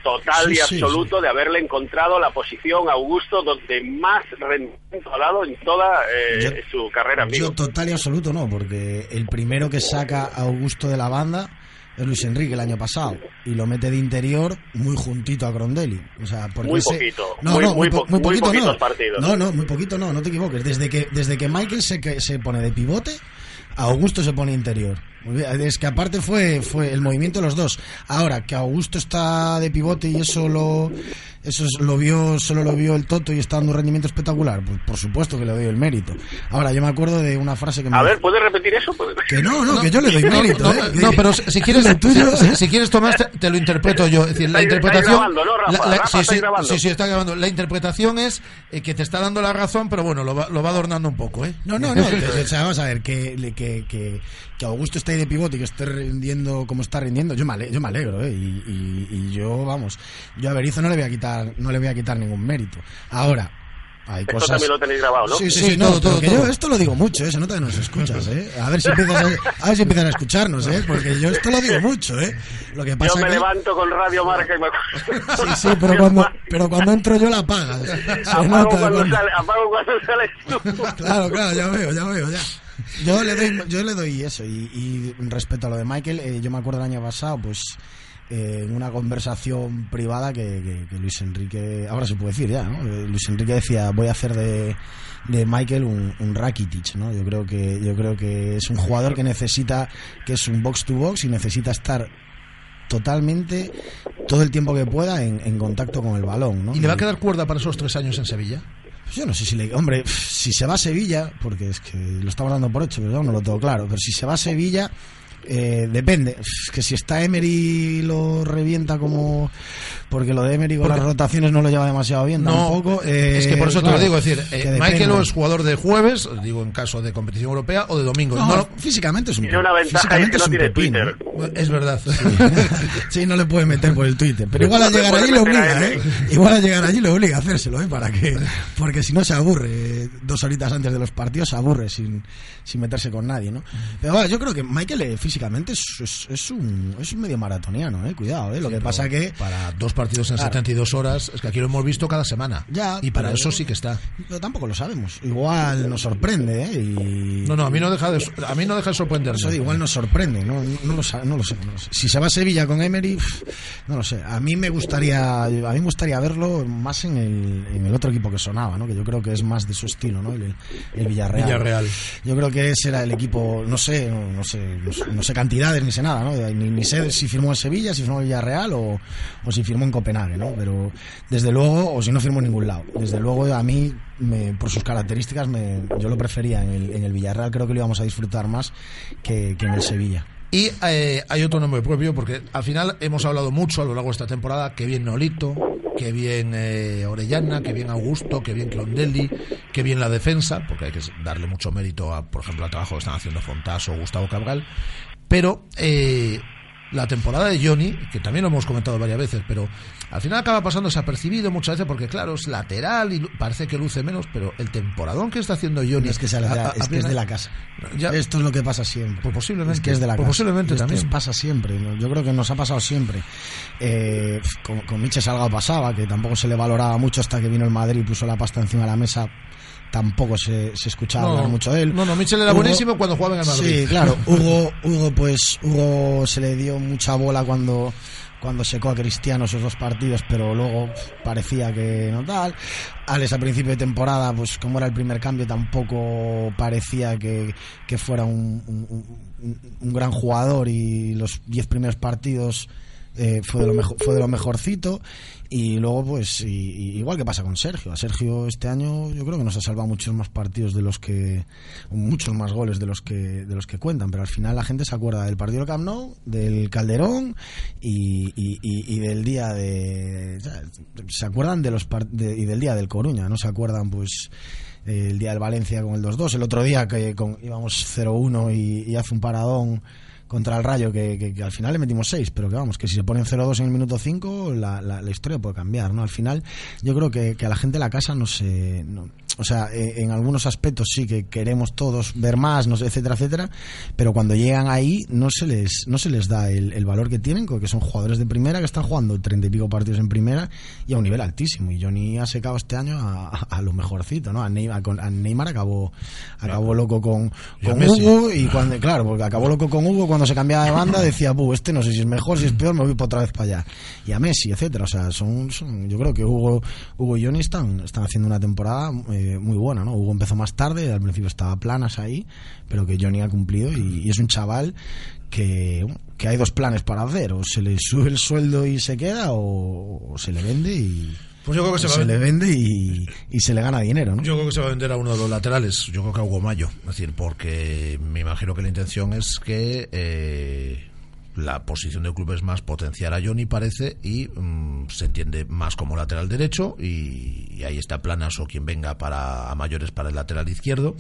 total Sí, y sí, absoluto de haberle encontrado la posición a Augusto donde más rendimiento ha dado en toda eh, Yo- su carrera en Vigo. Yo total y absoluto no, porque el primero que saca a Augusto de la banda es Luis Enrique el año pasado y lo mete de interior muy juntito a Grondelli. O sea, porque Muy poquito, No, muy- no, po- muy poquito poquitos no. partidos. No, no, muy poquito no, no te equivoques. Desde que desde que Michael se que- se pone de pivote, Augusto se pone interior. Muy bien, Es que aparte fue fue el movimiento de los dos. Ahora que Augusto está de pivote y eso lo eso es- lo vio solo lo vio el Toto y está dando un rendimiento espectacular, pues por supuesto que le doy el mérito. Ahora yo me acuerdo de una frase que me A ver, ¿puedes repetir eso? que no, no, que yo le doy No, mérito. no, ¿eh? no, pero si quieres, tuyo, si, ¿eh? si quieres Tomás, te, te lo interpreto yo. Es decir, la interpretación. sí, sí, está grabando. La interpretación es eh, que te está dando la razón, pero bueno, lo va, lo va adornando un poco, ¿eh? No, no, no. que- o sea, vamos a ver, que, le- que, que, que Augusto esté ahí de pivote y que esté rindiendo como está rindiendo, yo me alegro, yo me alegro ¿eh? y, y- y yo, vamos, yo a Berizzo no le voy a quitar, no le voy a quitar ningún mérito. Ahora, hay Esto cosas... también lo tenéis grabado, ¿no? Sí, sí, Sí, sí, no, todo, todo, que todo. yo esto lo digo mucho, ¿eh? Se nota que nos escuchas, ¿eh? A ver si empiezas a, a ver si empiezan a escucharnos, ¿eh? Porque yo esto lo digo mucho, ¿eh? Lo que Yo pasa me que... levanto con Radio Marca y me Sí, sí, pero cuando, pero cuando entro yo la apagas. Se apago, nota cuando cuando- sale, apago cuando sales tú. Claro, claro, ya veo, ya veo, ya. Yo le doy, yo le doy eso. Y, y respecto a lo de Michael, eh, yo me acuerdo el año pasado, pues eh, en una conversación privada que, que- que Luis Enrique, ahora se puede decir ya, ¿no? Eh, Luis Enrique decía, voy a hacer de, de Michael un, un Rakitic, ¿no? Yo creo que, yo creo que es un jugador que necesita, que es un box to box y necesita estar totalmente todo el tiempo que pueda en, en contacto con el balón, ¿no? ¿Y le va a quedar cuerda para esos tres años en Sevilla? Yo no sé si le. Hombre, si se va a Sevilla, porque es que lo estamos dando por hecho, pero no lo tengo claro. Pero si se va a Sevilla, eh, depende. Es que si está Emery lo revienta como. Porque lo de Emery con Porque- las rotaciones no lo lleva demasiado bien No, tampoco. eh, es que por eso te lo digo, es decir, eh. Michael o es jugador de jueves, digo en caso de competición europea, o de domingo. No, No, físicamente es un Tiene una ventaja es que no es un tiene pepino, Twitter. es verdad. Sí, no le puede meter por el Twitter. Pero igual al No le llegar allí a obliga. ¿eh? Igual al llegar allí le obliga a hacérselo, ¿eh? Para que, porque si no se aburre. eh, Dos horitas antes de los partidos se aburre sin, sin meterse con nadie, ¿no? Pero bueno, yo creo que Michael eh, físicamente es, es, es un, es un medio maratoniano, ¿eh? Cuidado, ¿eh? Lo que pasa que... Para dos partidos en Claro. 72 horas, es que aquí lo hemos visto cada semana. Ya, y para eso sí que está. Pero tampoco lo sabemos. Igual nos sorprende, ¿eh? Y... No, no, a mí no deja de, a mí no deja de sorprenderme. Eso igual nos sorprende, no, no, lo, sa- no lo sé, no lo sé. Si se va a Sevilla con Emery, no lo sé. A mí me gustaría, a mí me gustaría verlo más en el, en el otro equipo que sonaba, ¿no? Que yo creo que es más de su estilo, ¿no? El, el Villarreal. Villarreal. Yo creo que ese era el equipo, no sé, no, no sé, no sé cantidades ni sé nada, ¿no? Ni, ni sé si firmó en Sevilla, si firmó en Villarreal o, o si firmó en Copenhague, ¿no? Pero desde luego, o si no firmó en ningún lado. Desde luego a mí, me- por sus características, me, yo lo prefería en el, en el Villarreal, creo que lo íbamos a disfrutar más que, que en el Sevilla. Y eh, hay otro nombre propio, porque al final hemos hablado mucho a lo largo de esta temporada, que bien Nolito, que bien eh, Orellana, que bien Augusto, que bien Clondelli, que bien la defensa, porque hay que darle mucho mérito, a, por ejemplo, al trabajo que están haciendo Fontas o Gustavo Cabral. Pero eh, la temporada de Johnny, que también lo hemos comentado varias veces, pero al final acaba pasando desapercibido muchas veces porque, claro, es lateral y parece que luce menos, pero el temporadón que está haciendo Johnny. Es que, se la- a- a- es, que es de la casa. Ya- Esto es lo que pasa siempre. Pues posiblemente. Es que es de la Pues casa. posiblemente Esto también. pasa siempre. Yo creo que nos ha pasado siempre. Eh, con, con Miche Salgado pasaba, que tampoco se le valoraba mucho hasta que vino el Madrid y puso la pasta encima de la mesa. Tampoco se, se escuchaba No, hablar mucho de él. no, no, Michel era Hugo- buenísimo cuando jugaba en el Madrid. Sí, claro. Hugo, Hugo, pues, Hugo se le dio mucha bola cuando cuando secó a Cristiano esos dos partidos, pero luego parecía que no tal. Alex a principio de temporada, pues como era el primer cambio, tampoco parecía que, que fuera un, un- un- un gran jugador y los diez primeros partidos eh, fue de lo mejor, fue de lo mejorcito y luego pues igual que pasa con Sergio. A Sergio este año yo creo que nos ha salvado muchos más partidos de los que muchos más goles de los que de los que cuentan. Pero al final la gente se acuerda del partido del Camp Nou del Calderón y, y del día de se acuerdan de los y del día del Coruña no se acuerdan pues el día del Valencia con el 2-2 el otro día que con, íbamos 0-1 y, y hace un paradón contra el Rayo, que, que, al final le metimos 6, pero que vamos, que si se ponen 0-2 en el minuto 5, la, la, la, historia puede cambiar, ¿no? Al final, yo creo que, que a la gente de la casa no se. No, o sea, eh, en algunos aspectos sí que queremos todos ver más, no sé, etcétera, etcétera, pero cuando llegan ahí no se les, no se les da el, el valor que tienen, porque son jugadores de primera que están jugando treinta y pico partidos en primera y a un nivel altísimo. Y Johnny ha secado este año a, a, lo mejorcito, ¿no? A Neymar, con, a Neymar acabó, acabó loco con, con Hugo y cuando, claro, porque acabó loco con Hugo cuando se cambiaba de banda decía, Buh, este no sé si es mejor, si es peor, me voy otra vez para allá. Y a Messi, etcétera. O sea, son, son yo creo que Hugo, Hugo y Johnny están, están haciendo una temporada eh, muy buena, ¿no? Hugo empezó más tarde, al principio estaba planas ahí, pero que Johnny ha cumplido y, y es un chaval que, que, hay dos planes para hacer, o se le sube el sueldo y se queda, o, o se le vende y... Pues yo creo que se, se va le vende y, y, se le gana dinero, ¿no? Yo creo que se va a vender a uno de los laterales, yo creo que a Hugo Mayo, es decir, porque me imagino que la intención es que eh, la posición del club es más potenciar a Johnny, parece, y mmm, se entiende más como lateral derecho, y, y, ahí está Planas o quien venga para a mayores para el lateral izquierdo.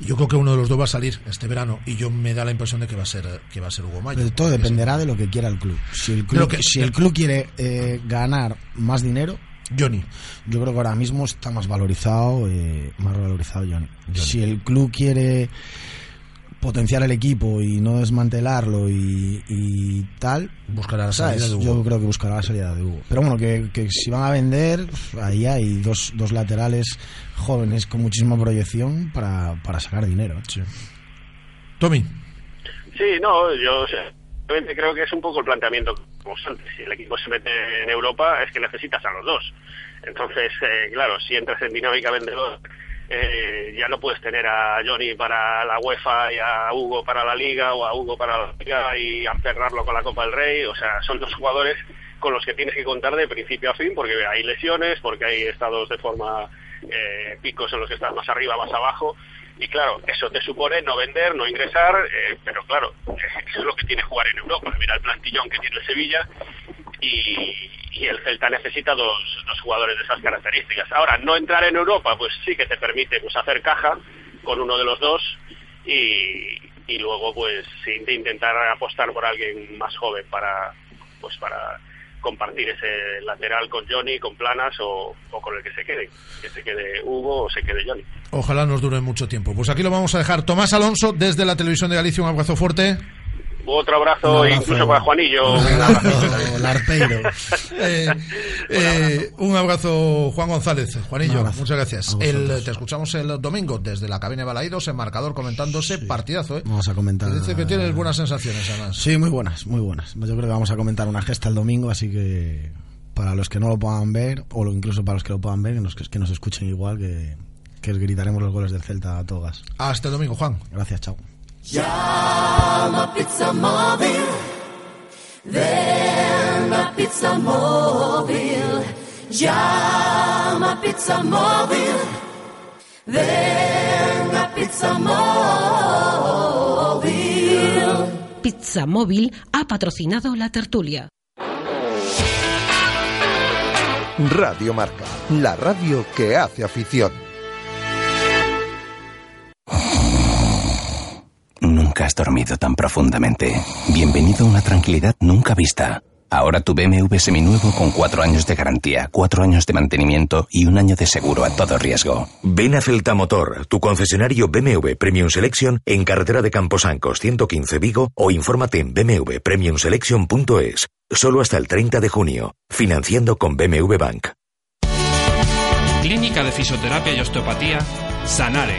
Y yo creo que uno de los dos va a salir este verano, y yo me da la impresión de que va a ser que va a ser Hugo Mayo. Pero todo dependerá de lo que quiera el club. Si el club, que, si el club quiere eh, ganar más dinero, Johnny. Yo creo que ahora mismo está más valorizado, eh, más valorizado Johnny. Johnny. Si el club quiere potenciar el equipo y no desmantelarlo y, y tal, buscará la salida de Hugo. Yo creo que buscará la salida de Hugo. Pero bueno, que, que si van a vender, ahí hay dos, dos laterales jóvenes con muchísima proyección para, para sacar dinero. Sí. Tommy. Sí, no, yo creo que es un poco el planteamiento como antes. Si el equipo se mete en Europa es que necesitas a los dos. Entonces, eh, claro, si entras en dinámica vendedor eh, ya no puedes tener a Johnny para la UEFA y a Hugo para la Liga o a Hugo para la Liga y encerrarlo con la Copa del Rey. O sea, son dos jugadores con los que tienes que contar de principio a fin porque hay lesiones, porque hay estados de forma eh, picos en los que estás más arriba, más abajo. Y claro, eso te supone no vender, no ingresar, eh, pero claro, eso es lo que tiene jugar en Europa. Mira el plantillón que tiene el Sevilla y, el Celta necesita dos, jugadores de esas características. Ahora, no entrar en Europa, pues sí que te permite pues hacer caja con uno de los dos y, luego pues intentar apostar por alguien más joven para pues para compartir ese lateral con Johnny, con Planas o, o, con el que se quede, que se quede Hugo o se quede Johnny. Ojalá nos dure mucho tiempo. Pues aquí lo vamos a dejar. Tomás Alonso, desde la Televisión de Galicia, un abrazo fuerte. Otro abrazo, un abrazo, incluso para Juanillo. Un abrazo, eh, eh, un abrazo, Juan González. Juanillo, muchas gracias. El, te escuchamos el domingo desde la cabina de Balaídos, en marcador, comentándose sí. partidazo. ¿eh? Vamos a comentar. Dice que tienes buenas sensaciones, además. Sí, muy buenas, muy buenas. Yo creo que vamos a comentar una gesta el domingo, así que para los que no lo puedan ver, o incluso para los que lo puedan ver, los que, que nos escuchen igual, que, que gritaremos los goles del Celta a todas. Hasta el domingo, Juan. Gracias, chao. Llama Pizza Móvil. Ven a Pizza Móvil. Llama Pizza Móvil. Ven a Pizza Móvil. Pizza Móvil ha patrocinado la tertulia. Radio Marca, la radio que hace afición. Nunca has dormido tan profundamente. Bienvenido a una tranquilidad nunca vista. Ahora tu BMW seminuevo con cuatro años de garantía, cuatro años de mantenimiento y un año de seguro a todo riesgo. Ven a Celta Motor, tu concesionario BMW Premium Selection en carretera de Camposancos 115 Vigo o infórmate en bmwpremiumselection.es. Solo hasta el 30 de junio. Financiando con BMW Bank. Clínica de Fisioterapia y Osteopatía, Sanare.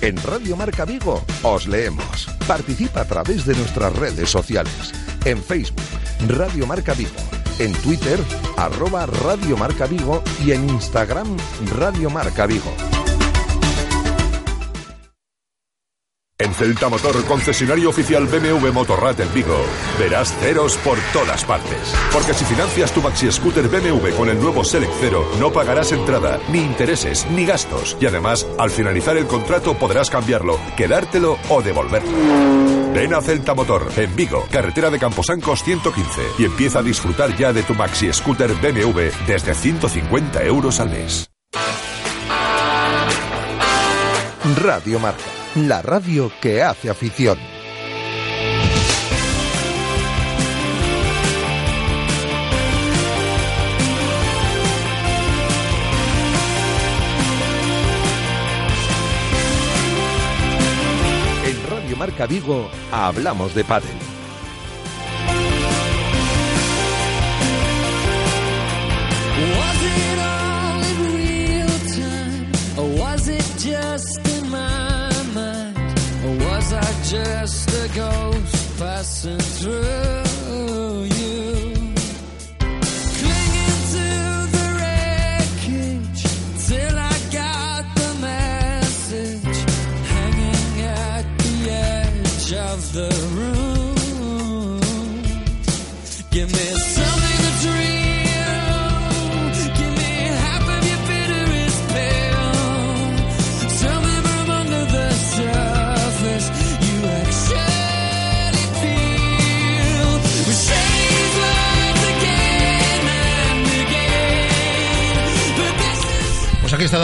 En Radio Marca Vigo os leemos. Participa a través de nuestras redes sociales. En Facebook, Radio Marca Vigo. En Twitter, arroba Radio Marca Vigo. Y en Instagram, Radio Marca Vigo. En Celta Motor, concesionario oficial BMW Motorrad en Vigo, verás ceros por todas partes. Porque si financias tu maxi scooter BMW con el nuevo Select Cero, no pagarás entrada, ni intereses, ni gastos. Y además, al finalizar el contrato podrás cambiarlo, quedártelo o devolverlo. Ven a Celta Motor, en Vigo, carretera de Camposancos 115, y empieza a disfrutar ya de tu maxi scooter BMW desde 150 euros al mes. Radio Marca, la radio que hace afición. En Radio Marca Vigo hablamos de pádel. Just a ghost passing through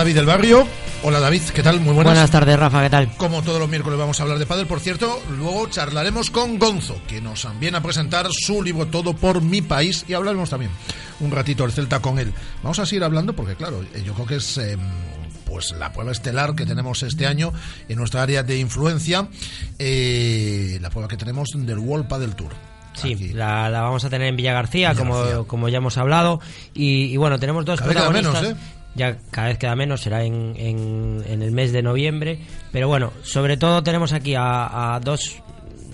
David del Barrio. Hola David, ¿qué tal? Muy buenas. Buenas tardes, Rafa, ¿qué tal? Como todos los miércoles vamos a hablar de pádel, por cierto, luego charlaremos con Gonzo, que nos viene a presentar su libro Todo por mi país y hablaremos también un ratito del Celta con él. Vamos a seguir hablando porque claro, eh, yo creo que es eh, pues la prueba estelar que tenemos este año en nuestra área de influencia, eh, la prueba que tenemos del World Padel Tour. Sí, la, la vamos a tener en Villa García, como, como ya hemos hablado. Y, y bueno, tenemos dos Cada protagonistas. menos, ¿eh? Ya cada vez queda menos, será en, en, en el mes de noviembre. Pero bueno, sobre todo tenemos aquí a, a dos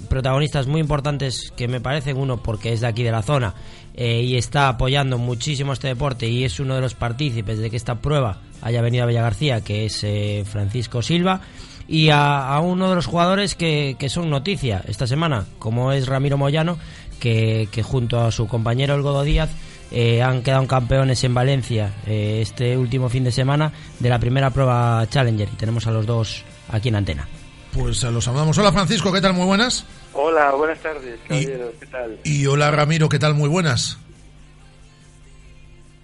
protagonistas muy importantes que me parecen uno porque es de aquí de la zona eh, y está apoyando muchísimo este deporte y es uno de los partícipes de que esta prueba haya venido a Villa García, que es eh, Francisco Silva, y a, a uno de los jugadores que, que son noticia esta semana, como es Ramiro Moyano, que, que junto a su compañero El Godo Díaz eh, han quedado campeones en Valencia eh, este último fin de semana de la primera prueba Challenger y tenemos a los dos aquí en antena. Pues los saludamos. Hola Francisco, ¿qué tal? Muy buenas. Hola, buenas tardes, caballeros, ¿qué tal? Y hola Ramiro, ¿qué tal? Muy buenas.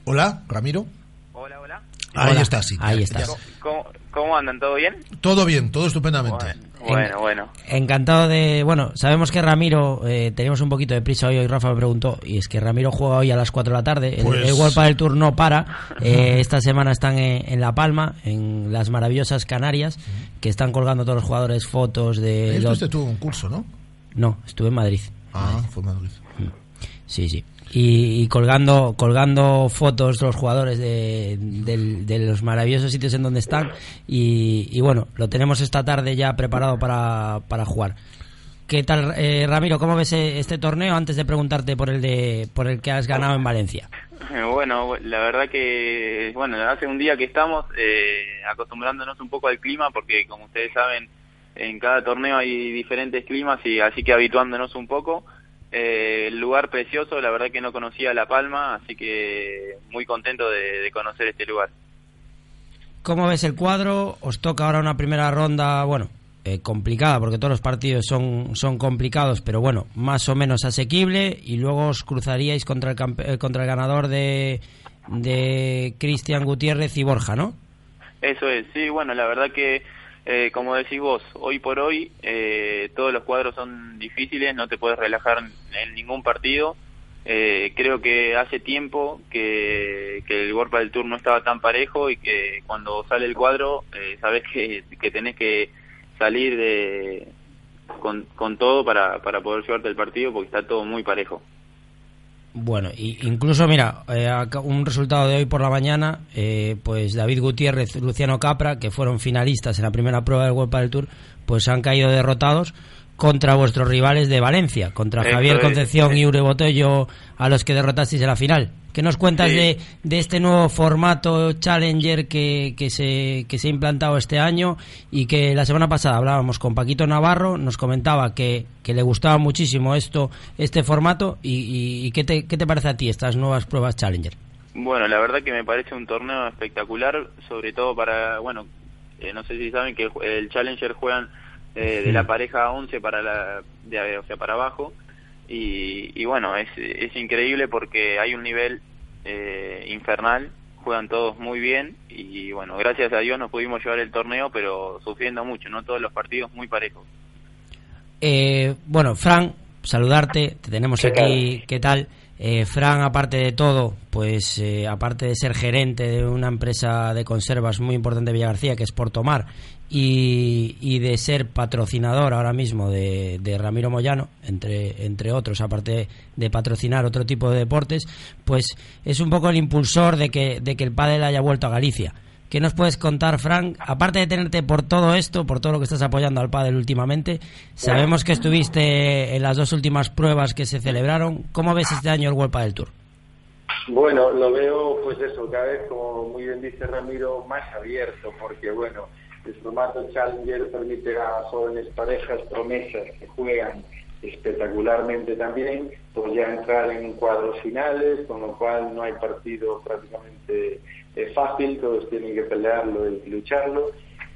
Hola, Ramiro. Hola, hola. Ahí Hola, está, sí. ahí ya. ¿Cómo, cómo andan? ¿Todo bien? Todo bien, todo estupendamente. Bueno, bueno. Encantado de. Bueno, sabemos que Ramiro. Eh, teníamos un poquito de prisa hoy. Hoy Rafa me preguntó. Y es que Ramiro juega hoy a las 4 de la tarde. El- Pues- El, World del Tour no para. Eh, esta semana están en, en La Palma, en las maravillosas Canarias, que están colgando todos los jugadores fotos de. Ahí los- en un curso, ¿no? No, estuve en Madrid. Ah, fue en Madrid. Sí, sí. Y, colgando colgando fotos de los jugadores de, del- de los maravillosos sitios en donde están. Y, y bueno, lo tenemos esta tarde ya preparado para, para jugar. ¿Qué tal, eh, Ramiro? ¿Cómo ves eh, este torneo? Antes de preguntarte por el de por el que has ganado en Valencia. Eh, Bueno, la verdad que, bueno, hace un día que estamos eh, acostumbrándonos un poco al clima porque como ustedes saben, en cada torneo hay diferentes climas y así que habituándonos un poco. Eh, el lugar precioso, la verdad que no conocía La Palma, así que muy contento de, de conocer este lugar. ¿Cómo ves el cuadro? Os toca ahora una primera ronda, bueno, eh, complicada, porque todos los partidos son, son complicados, pero bueno, más o menos asequible, y luego os cruzaríais contra el, campe- eh, contra el ganador de, de Cristian Gutiérrez y Borja, ¿no? Eso es, sí, bueno, la verdad que, eh, como decís vos, hoy por hoy eh, todos los cuadros son difíciles, no te puedes relajar en ningún partido. Eh, creo que hace tiempo que, que el World del Tour no estaba tan parejo y que cuando sale el cuadro eh, sabes que, que tenés que salir de con, con todo para, para poder llevarte el partido porque está todo muy parejo. Bueno, y incluso, mira, eh, un resultado de hoy por la mañana, eh, pues David Gutiérrez, Luciano Capra, que fueron finalistas en la primera prueba del World del Tour, pues han caído derrotados contra vuestros rivales de Valencia, contra Javier es, Concepción y Ure Botello, a los que derrotasteis en la final. ¿Qué nos cuentas Sí. de, de este nuevo formato Challenger que, que, se, que se ha implantado este año y que la semana pasada hablábamos con Paquito Navarro, nos comentaba que, que le gustaba muchísimo esto este formato y, y- y ¿qué, te, qué te parece a ti estas nuevas pruebas Challenger? Bueno, la verdad que me parece un torneo espectacular, sobre todo para, bueno, eh, no sé si saben que el Challenger juegan eh, de la pareja 11 para la, de, o sea, para abajo y, y bueno, es, es increíble porque hay un nivel eh, infernal, juegan todos muy bien y bueno, gracias a Dios nos pudimos llevar el torneo, pero sufriendo mucho, no todos los partidos muy parejos. Eh, bueno, Fran, saludarte, te tenemos ¿Qué aquí, ¿qué tal? Eh, Fran, aparte de todo, pues eh, aparte de ser gerente de una empresa de conservas muy importante de Villagarcía, que es Portomar, y, y de ser patrocinador ahora mismo de, de Ramiro Moyano, entre, entre otros, aparte de patrocinar otro tipo de deportes, pues es un poco el impulsor de que, de que el pádel haya vuelto a Galicia. ¿Qué nos puedes contar, Frank? Aparte de tenerte por todo esto, por todo lo que estás apoyando al pádel últimamente, sabemos que estuviste en las dos últimas pruebas que se celebraron. ¿Cómo ves este año el World Padel Tour? Bueno, lo veo, pues eso, cada vez, como muy bien dice Ramiro, más abierto, porque bueno, el formato Challenger permite a jóvenes parejas, promesas que juegan espectacularmente también, pues ya entrar en cuadros finales, con lo cual no hay partido prácticamente eh, fácil, todos tienen que pelearlo y lucharlo.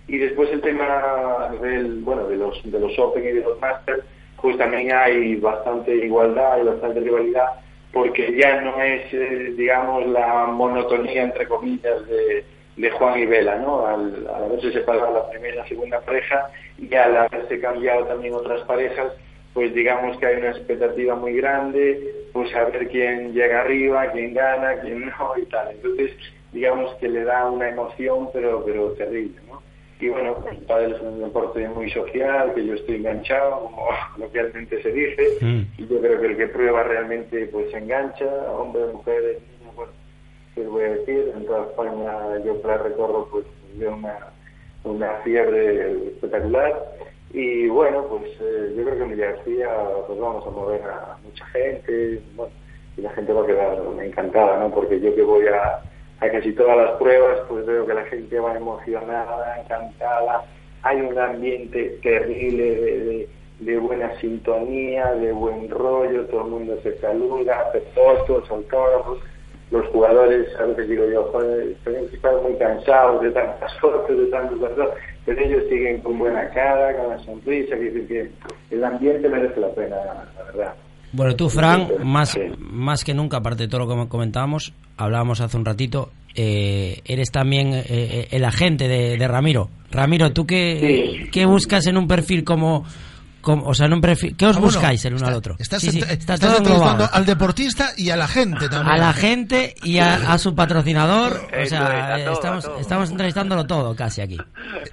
Y después el tema del, bueno, de los, de los Open y de los Masters, pues también hay bastante igualdad y bastante rivalidad, porque ya no es, eh, digamos, la monotonía, entre comillas, de, de Juan y Vela, ¿no? Al, al haberse separado la primera y segunda pareja y al haberse cambiado también otras parejas, pues digamos que hay una expectativa muy grande, pues a ver quién llega arriba, quién gana, quién no y tal. Entonces, digamos que le da una emoción, pero, pero terrible, ¿no? Y bueno, el pádel es un deporte muy social, que yo estoy enganchado, como localmente se dice, y yo creo que el que prueba realmente pues se engancha, hombres, mujeres, ¿qué voy a decir? En toda España yo la recorro pues una, una fiebre espectacular y bueno, pues eh, yo creo que en Villarcía pues vamos a mover a mucha gente, bueno, y la gente va a quedar encantada, ¿no? Porque yo que voy a, a casi todas las pruebas, pues veo que la gente va emocionada, encantada, hay un ambiente terrible de, de- de buena sintonía, de buen rollo, todo el mundo se saluda, hace fotos, autógrafos, los jugadores, a veces digo yo, joder, tenemos que estar muy cansados de tantas fotos, de tantos fotos, pero ellos siguen con buena cara, con la sonrisa, que dicen que el ambiente merece la pena, la verdad. Bueno, tú, Fran, más, más que nunca, aparte de todo lo que comentábamos, hablábamos hace un ratito, eh, eres también eh, eh, el agente de, de Ramiro. Ramiro, ¿tú qué, qué buscas en un perfil como, como- o sea, perfil, ¿qué os Ah, bueno, buscáis el uno está- al otro? Estás, Sí, sí, está estás entrevistando al deportista y a la gente también. A la gente y a, a su patrocinador, o sea, eh, estamos, estamos entrevistándolo todo casi aquí.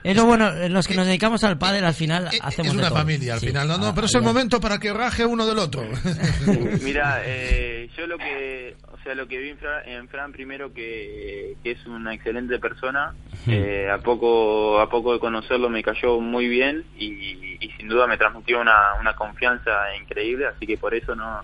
Es lo bueno, los que nos dedicamos al pádel al final hacemos Es de una todo. familia al Sí. final, no, no, Ah, pero es el momento para que raje uno del otro. Mira, eh, yo lo que, sea, lo que vi en Fran, en Fran primero que, que es una excelente persona. eh, a poco, a poco de conocerlo me cayó muy bien y, y sin duda me transmitió una, una confianza increíble, así que por eso no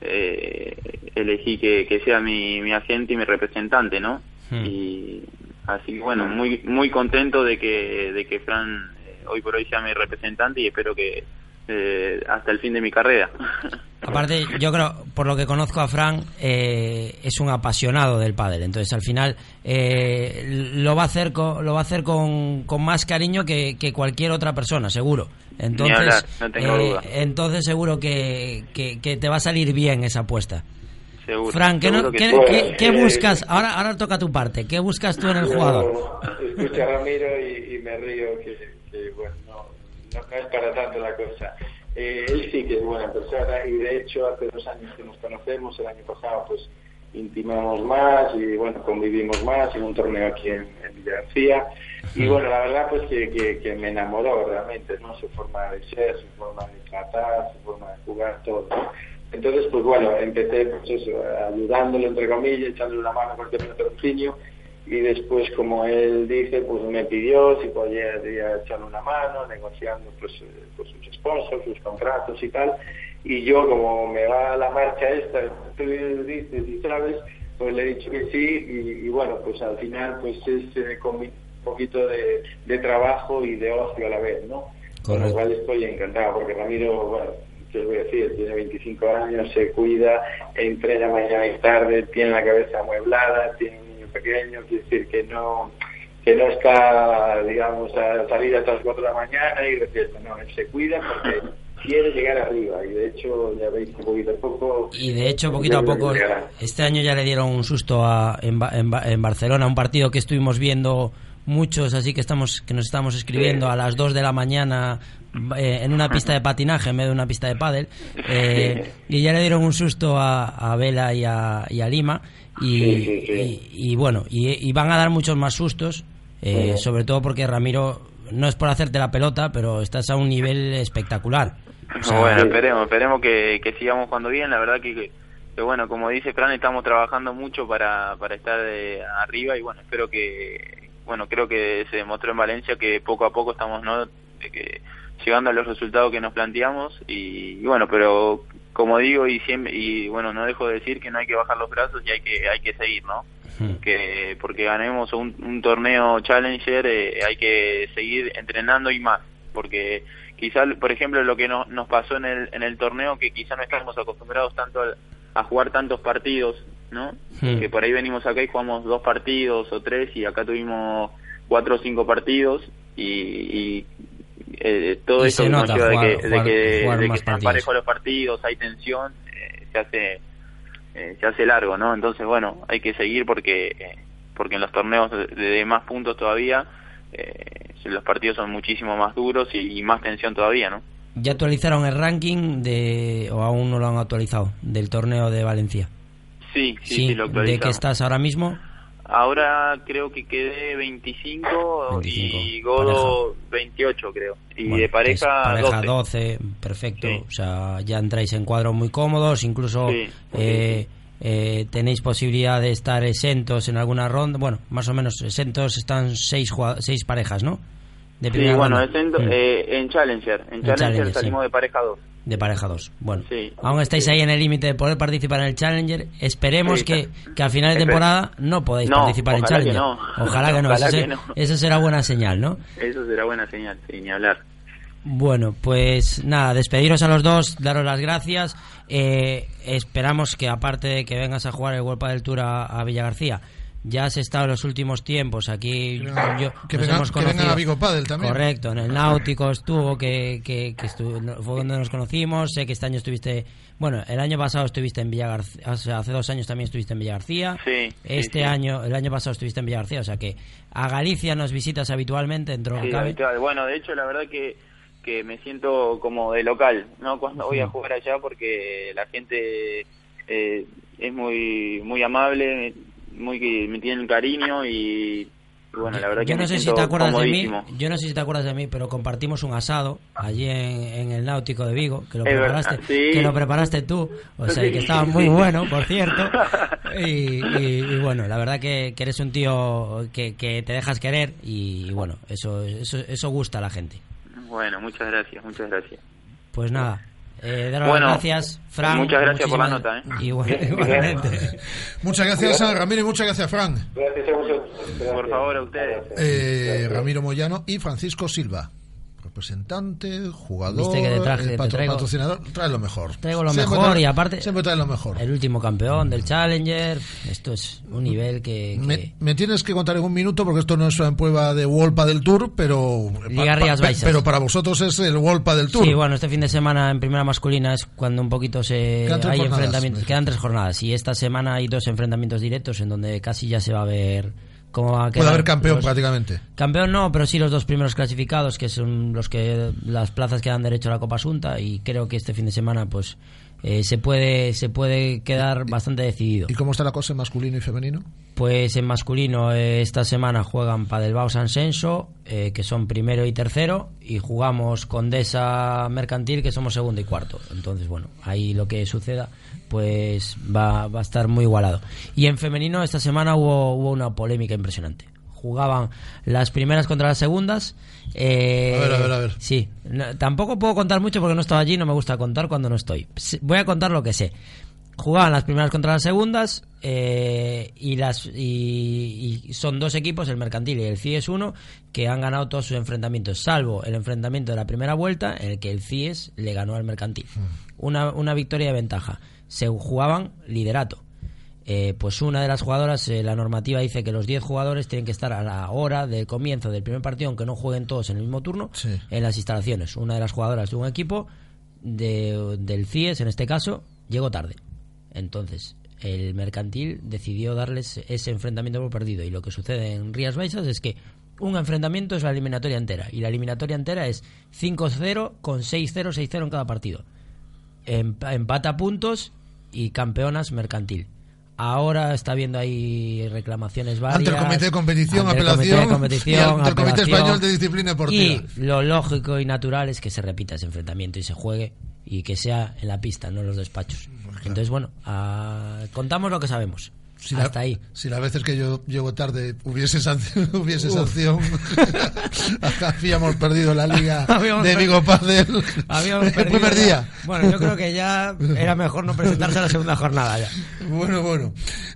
eh, elegí que, que sea mi, mi agente y mi representante, ¿no? Y así que bueno, muy muy contento de que de que Fran eh, hoy por hoy sea mi representante y espero que eh, hasta el fin de mi carrera. Aparte, yo creo, por lo que conozco a Fran, eh, es un apasionado del pádel. Entonces, al final, eh, lo va a hacer con, lo va a hacer con, con más cariño que, que cualquier otra persona, seguro. Entonces, hablar, no tengo eh, duda. entonces seguro que, que, que te va a salir bien esa apuesta. Seguro. Fran, ¿qué, no- qué- sí. qué- qué buscas? Ahora, ahora toca tu parte. ¿Qué buscas tú en el jugador? Yo escucho a Ramiro y, y me río que, que, bueno, no, no, es para tanto la cosa. Eh, él sí que es buena persona y de hecho hace dos años que nos conocemos, el año pasado pues intimamos más y bueno, convivimos más en un torneo aquí en, en Villagarcía y bueno, la verdad pues que, que, que me enamoró realmente, ¿no? Su forma de ser, su forma de tratar, su forma de jugar, todo. Entonces, pues bueno, empecé pues eso, ayudándole, entre comillas, echándole una mano con el tema de patrocinio y después, como él dice, pues me pidió si podía, podía echarle una mano, negociando pues, eh, pues sus sponsors, sus contratos y tal. Y yo, como me va la marcha esta, tú dices y sabes, pues le he dicho que sí y, y bueno, pues al final pues es eh, con un poquito de, de trabajo y de ocio a la vez, ¿no? Con lo cual estoy encantado, porque Ramiro, bueno, ¿qué os voy a decir? Tiene 25 años, se cuida, entrena mañana y tarde, tiene la cabeza amueblada, tiene pequeño, quiere decir que no que no está, digamos, a salir hasta las 4 de la mañana y despierta, no, él se cuida porque quiere llegar arriba y de hecho ya veis que poquito a poco Y de hecho, poquito a poco, este año ya le dieron un susto a, en, en, en Barcelona, un partido que estuvimos viendo muchos, así que estamos que nos estamos escribiendo a las 2 de la mañana eh, en una pista de patinaje en vez de una pista de pádel eh, y ya le dieron un susto a, a Vela y a, y a Lima y, Sí, sí, sí. y- y bueno y, y van a dar muchos más sustos eh, sobre todo porque Ramiro no es por hacerte la pelota pero estás a un nivel espectacular O sea, bueno, esperemos, esperemos que, que sigamos jugando bien. La verdad que, que, que, bueno, como dice Fran, estamos trabajando mucho para, para estar eh, arriba y bueno, espero que, bueno, creo que se demostró en Valencia que poco a poco estamos, ¿no? De llegando a los resultados que nos planteamos y, y bueno, pero como digo y siempre y bueno, no dejo de decir que no hay que bajar los brazos y hay que hay que seguir, ¿no? que porque ganemos un, un torneo Challenger eh, hay que seguir entrenando y más porque quizá por ejemplo lo que no- nos pasó en el en el torneo que quizá no estamos acostumbrados tanto al- a jugar tantos partidos no que por ahí venimos acá y jugamos dos partidos o tres y acá tuvimos cuatro o cinco partidos y, y, eh, todo se que nos nota de jugar- que, de jugar- que, jugar de que más están parejos los partidos hay tensión eh, se hace eh, se hace largo, ¿no? Entonces, bueno, hay que seguir porque eh, porque en los torneos de, de más puntos todavía eh, los partidos son muchísimo más duros y, y más tensión todavía, ¿no? ¿Ya actualizaron el ranking de o aún no lo han actualizado del torneo de Valencia? Sí, sí, sí, lo ¿De qué actualizamos. estás ahora mismo? Ahora creo que quedé 25, 25, y Godo 28, creo. Y Bueno, de pareja, pareja 12. 12, perfecto. Sí. O sea, ya entráis en cuadros muy cómodos, incluso Sí, eh, eh, tenéis posibilidad de estar exentos en alguna ronda. Bueno, más o menos exentos están seis, seis parejas, ¿no? De Sí, bueno, es en, Mm. eh, en Challenger. En, En Challenger, Challenger, salimos sí. de pareja 2. De pareja 2. Bueno, Sí. aún estáis ahí en el límite de poder participar en el Challenger. Esperemos que, que a final de temporada no podáis No, participar en Challenger. no. Ojalá que no. Ojalá eso, que se- no. eso será buena señal, ¿no? Eso será buena señal, sí, ni hablar. Bueno, pues nada, despediros a los dos, daros las gracias. Eh, esperamos que aparte de que vengas a jugar el World del Tour a, a Villa García, ya has estado en los últimos tiempos aquí. vengan- yo, que nos vengan- hemos que vengan conocido. a Vigo Padel también. Correcto, en el Náutico estuvo, que, que, que estuvo- fue donde nos conocimos. Sé que este año estuviste, bueno, el año pasado estuviste en Villa García, o sea, hace dos años también estuviste en Villa García. Sí, Este sí. año, el año pasado estuviste en Villa García, o sea que a Galicia nos visitas habitualmente, dentro Sí, que habitual. Bueno, de hecho, la verdad que, que me siento como de local, ¿no? Cuando voy a jugar allá porque la gente eh, es muy muy amable, muy que me tienen cariño y, y bueno, la verdad que Yo no me sé si te acuerdas de mí, yo no sé si te acuerdas de mí, pero compartimos un asado allí en, en el Náutico de Vigo, que lo Es preparaste, sí. que lo preparaste tú, o sea, Sí, que estaba muy bueno, por cierto. Y, y- y bueno, la verdad que, que eres un tío que, que te dejas querer y, bueno, eso, eso, eso gusta a la gente. Bueno, muchas gracias, muchas gracias. Pues nada, eh, daros Bueno, las gracias, Fran. muchas gracias por la nota, ¿eh? Igual- igualmente. Muchas gracias a Ramiro y muchas gracias Fran. Gracias. Por favor, a ustedes. Eh, Ramiro Moyano y Francisco Silva. Representante, jugador, Viste que te traje- eh, te patro- traigo- patrocinador, trae lo mejor. Traigo lo Siempre mejor trae- y aparte Siempre trae lo mejor. el último campeón del Challenger. Esto es un nivel que, que- Me, me tienes que contar en un minuto porque esto no es una prueba de Wolpa del Tour, pero Liga pero para vosotros es el Wolpa del Tour. Sí, bueno, este fin de semana en primera masculina es cuando un poquito se Quedan hay jornadas, enfrentamientos, quedan tres jornadas y esta semana hay dos enfrentamientos directos en donde casi ya se va a ver cómo va a Puede haber campeón los- prácticamente. Campeón no, pero sí los dos primeros clasificados, que son los que las plazas que dan derecho a la Copa Asunta y creo que este fin de semana pues eh, se puede se puede quedar bastante decidido. ¿Y cómo está la cosa en masculino y femenino? Pues en masculino eh, esta semana juegan Padelbao San Senso, eh, que son primero y tercero, y jugamos Condesa Mercantil, que somos segundo y cuarto. Entonces, bueno, ahí lo que suceda, pues va, va a estar muy igualado. Y en femenino esta semana hubo, hubo una polémica impresionante jugaban las primeras contra las segundas. Eh, A ver, a ver, a ver. Sí, no- tampoco puedo contar mucho porque no estaba allí, no me gusta contar cuando no estoy. Voy a contar lo que sé. Jugaban las primeras contra las segundas eh, y las y, y son dos equipos, el Mercantil y el CIES 1, que han ganado todos sus enfrentamientos, salvo el enfrentamiento de la primera vuelta en el que el CIES le ganó al Mercantil. Una, una victoria de ventaja. Se jugaban liderato. Eh, pues una de las jugadoras, eh, la normativa dice que los 10 jugadores tienen que estar a la hora del comienzo del primer partido, aunque no jueguen todos en el mismo turno, Sí. en las instalaciones. Una de las jugadoras de un equipo, de, del CIES en este caso, llegó tarde. Entonces, el mercantil decidió darles ese enfrentamiento por perdido. Y lo que sucede en Rías Baixas es que un enfrentamiento es la eliminatoria entera. Y la eliminatoria entera es 5-0 con 6-0, 6-0 en cada partido. Em- empata puntos y campeonas mercantil. Ahora está habiendo ahí reclamaciones varias. Ante el Comité de Competición, ante el Comité de apelación, competición, y ante el Comité apelación. Español de Disciplina Deportiva. Y lo lógico y natural es que se repita ese enfrentamiento y se juegue y que sea en la pista, no en los despachos. Entonces, bueno, ah, contamos lo que sabemos. Si la- Hasta ahí. Si las veces que yo llego tarde hubiese sanción, hubiese Uf. sanción habíamos perdido la liga Habíamos de Vigo Padel el primer ya. día. Bueno, yo creo que ya era mejor no presentarse a la segunda jornada ya. Bueno, bueno.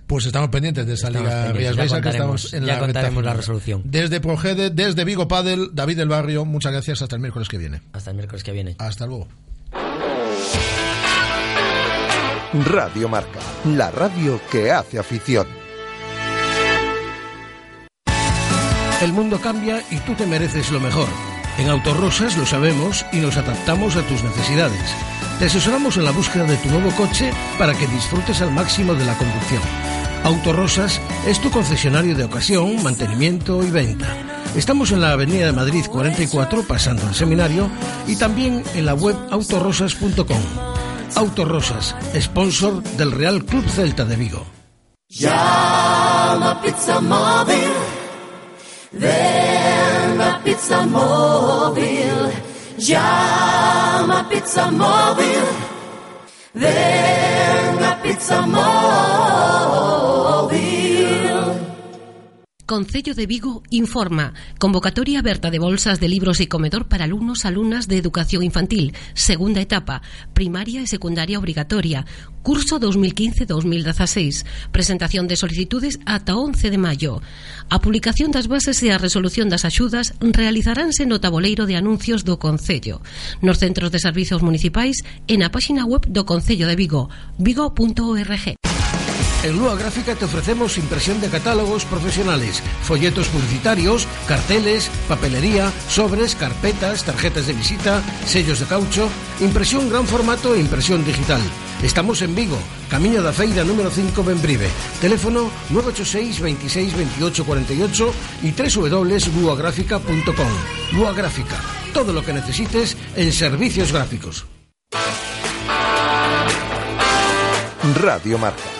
Pues estamos pendientes de esa Estamos liga Rías Baixas que estamos en ya la contaremos la resolución. Desde Progede, desde Vigo Padel, David del Barrio, muchas gracias. Hasta el miércoles que viene. Hasta el miércoles que viene. Hasta luego. Radio Marca, la radio que hace afición. El mundo cambia y tú te mereces lo mejor. En Autorosas lo sabemos y nos adaptamos a tus necesidades. Te asesoramos en la búsqueda de tu nuevo coche para que disfrutes al máximo de la conducción. Autorosas es tu concesionario de ocasión, mantenimiento y venta. Estamos en la Avenida de Madrid 44, pasando al seminario, y también en la web autorosas.com. Autorosas, sponsor del Real Club Celta de Vigo. Llama Pizza Móvil. Ven a Pizza Móvil. Llama Pizza Móvil. Ven a Pizza Móvil. Concello de Vigo informa. Convocatoria aberta de bolsas de libros y comedor para alumnos, alumnas de educación infantil. Segunda etapa. Primaria y secundaria obligatoria. Curso 2015-2016. Presentación de solicitudes ata 11 de maio. A publicación das bases e a resolución das axudas realizaránse no taboleiro de anuncios do Concello. Nos centros de servizos municipais e na páxina web do Concello de Vigo. Vigo.org. En Lua Gráfica te ofrecemos impresión de catálogos profesionales, folletos publicitarios, carteles, papelería, sobres, carpetas, tarjetas de visita, sellos de caucho, impresión gran formato e impresión digital. Estamos en Vigo, Camiño da Feira número 5 Benbrive. Teléfono 986 26 28 48 y www.luagráfica.com. Lua Gráfica, todo lo que necesites en servicios gráficos. Radio Marca,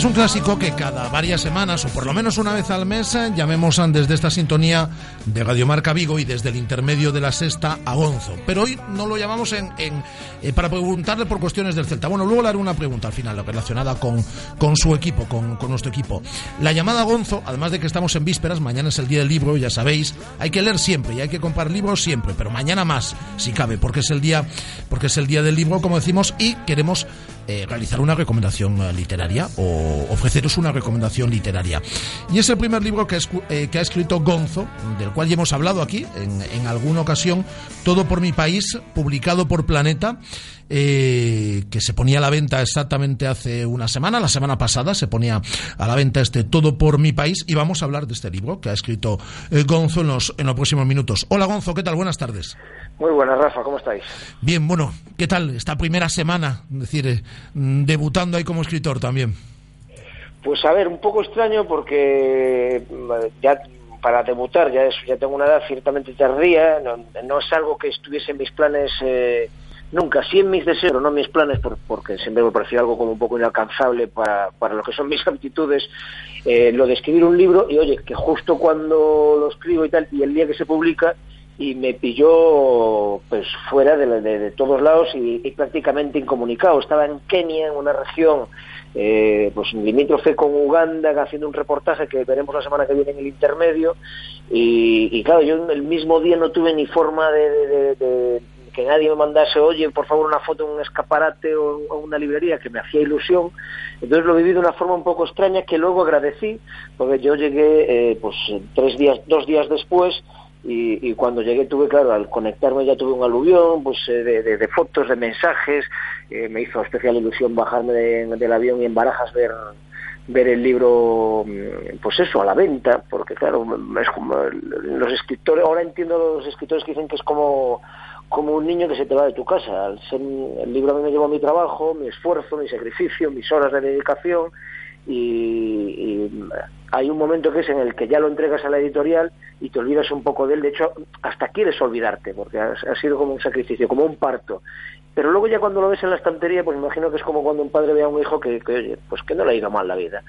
Es un clásico que cada varias semanas, o por lo menos una vez al mes, eh, llamemos desde esta sintonía de Radio Marca Vigo y desde el intermedio de la sexta a Gonzo. Pero hoy no lo llamamos en, en, eh, para preguntarle por cuestiones del Celta. Bueno, luego le haré una pregunta al final relacionada con, con su equipo, con, con nuestro equipo. La llamada a Gonzo, además de que estamos en vísperas, mañana es el día del libro, ya sabéis, hay que leer siempre y hay que comprar libros siempre, pero mañana más, si cabe, porque es el día, porque es el día del libro, como decimos, y queremos eh, realizar una recomendación eh, literaria o ofreceros una recomendación literaria. Y es el primer libro que, escu- eh, que ha escrito Gonzo, del cual ya hemos hablado aquí en, en alguna ocasión, Todo por mi país, publicado por Planeta. eh, que se ponía a la venta exactamente hace una semana, la semana pasada se ponía a la venta este Todo por mi país y vamos a hablar de este libro que ha escrito eh, Gonzo en los, en los próximos minutos. Hola Gonzo, ¿qué tal? Buenas tardes. Muy buenas, Rafa, ¿cómo estáis? Bien, bueno, ¿qué tal esta primera semana? Es decir, eh, debutando ahí como escritor también. Pues a ver, un poco extraño porque mm, ya para debutar ya, ya tengo una edad ciertamente tardía, no, no es algo que estuviese en mis planes eh, nunca, sí en mis deseos, no en mis planes, por- porque siempre me pareció algo como un poco inalcanzable para, para lo que son mis aptitudes, eh, lo de escribir un libro y oye, que justo cuando lo escribo y tal, y el día que se publica, y me pilló pues fuera de, de- de todos lados y, prácticamente incomunicado. Estaba en Kenia, en una región eh, pues limítrofe con Uganda, haciendo un reportaje que veremos la semana que viene en el intermedio. Y, claro, yo el mismo día no tuve ni forma de que nadie me mandase, oye, por favor, una foto en un escaparate o o una librería, que me hacía ilusión. Entonces lo viví de una forma un poco extraña que luego agradecí, porque yo llegué eh, pues tres días, dos días después y, y cuando llegué tuve, claro, al conectarme ya tuve un aluvión pues, de, de- de fotos, de mensajes, eh, me hizo especial ilusión bajarme de- del avión y en Barajas ver ver el libro, mm, pues eso, a la venta, porque claro, es como los escritores, ahora entiendo los escritores que dicen que es como como un niño que se te va de tu casa. El libro a mí me llevó mi trabajo, mi esfuerzo, mi sacrificio, mis horas de dedicación y, hay un momento que es en el que ya lo entregas a la editorial y te olvidas un poco de él. De hecho, hasta quieres olvidarte porque ha, sido como un sacrificio, como un parto. Pero luego ya cuando lo ves en la estantería, pues imagino que es como cuando un padre ve a un hijo que, que, oye, pues que no le ha ido mal la vida.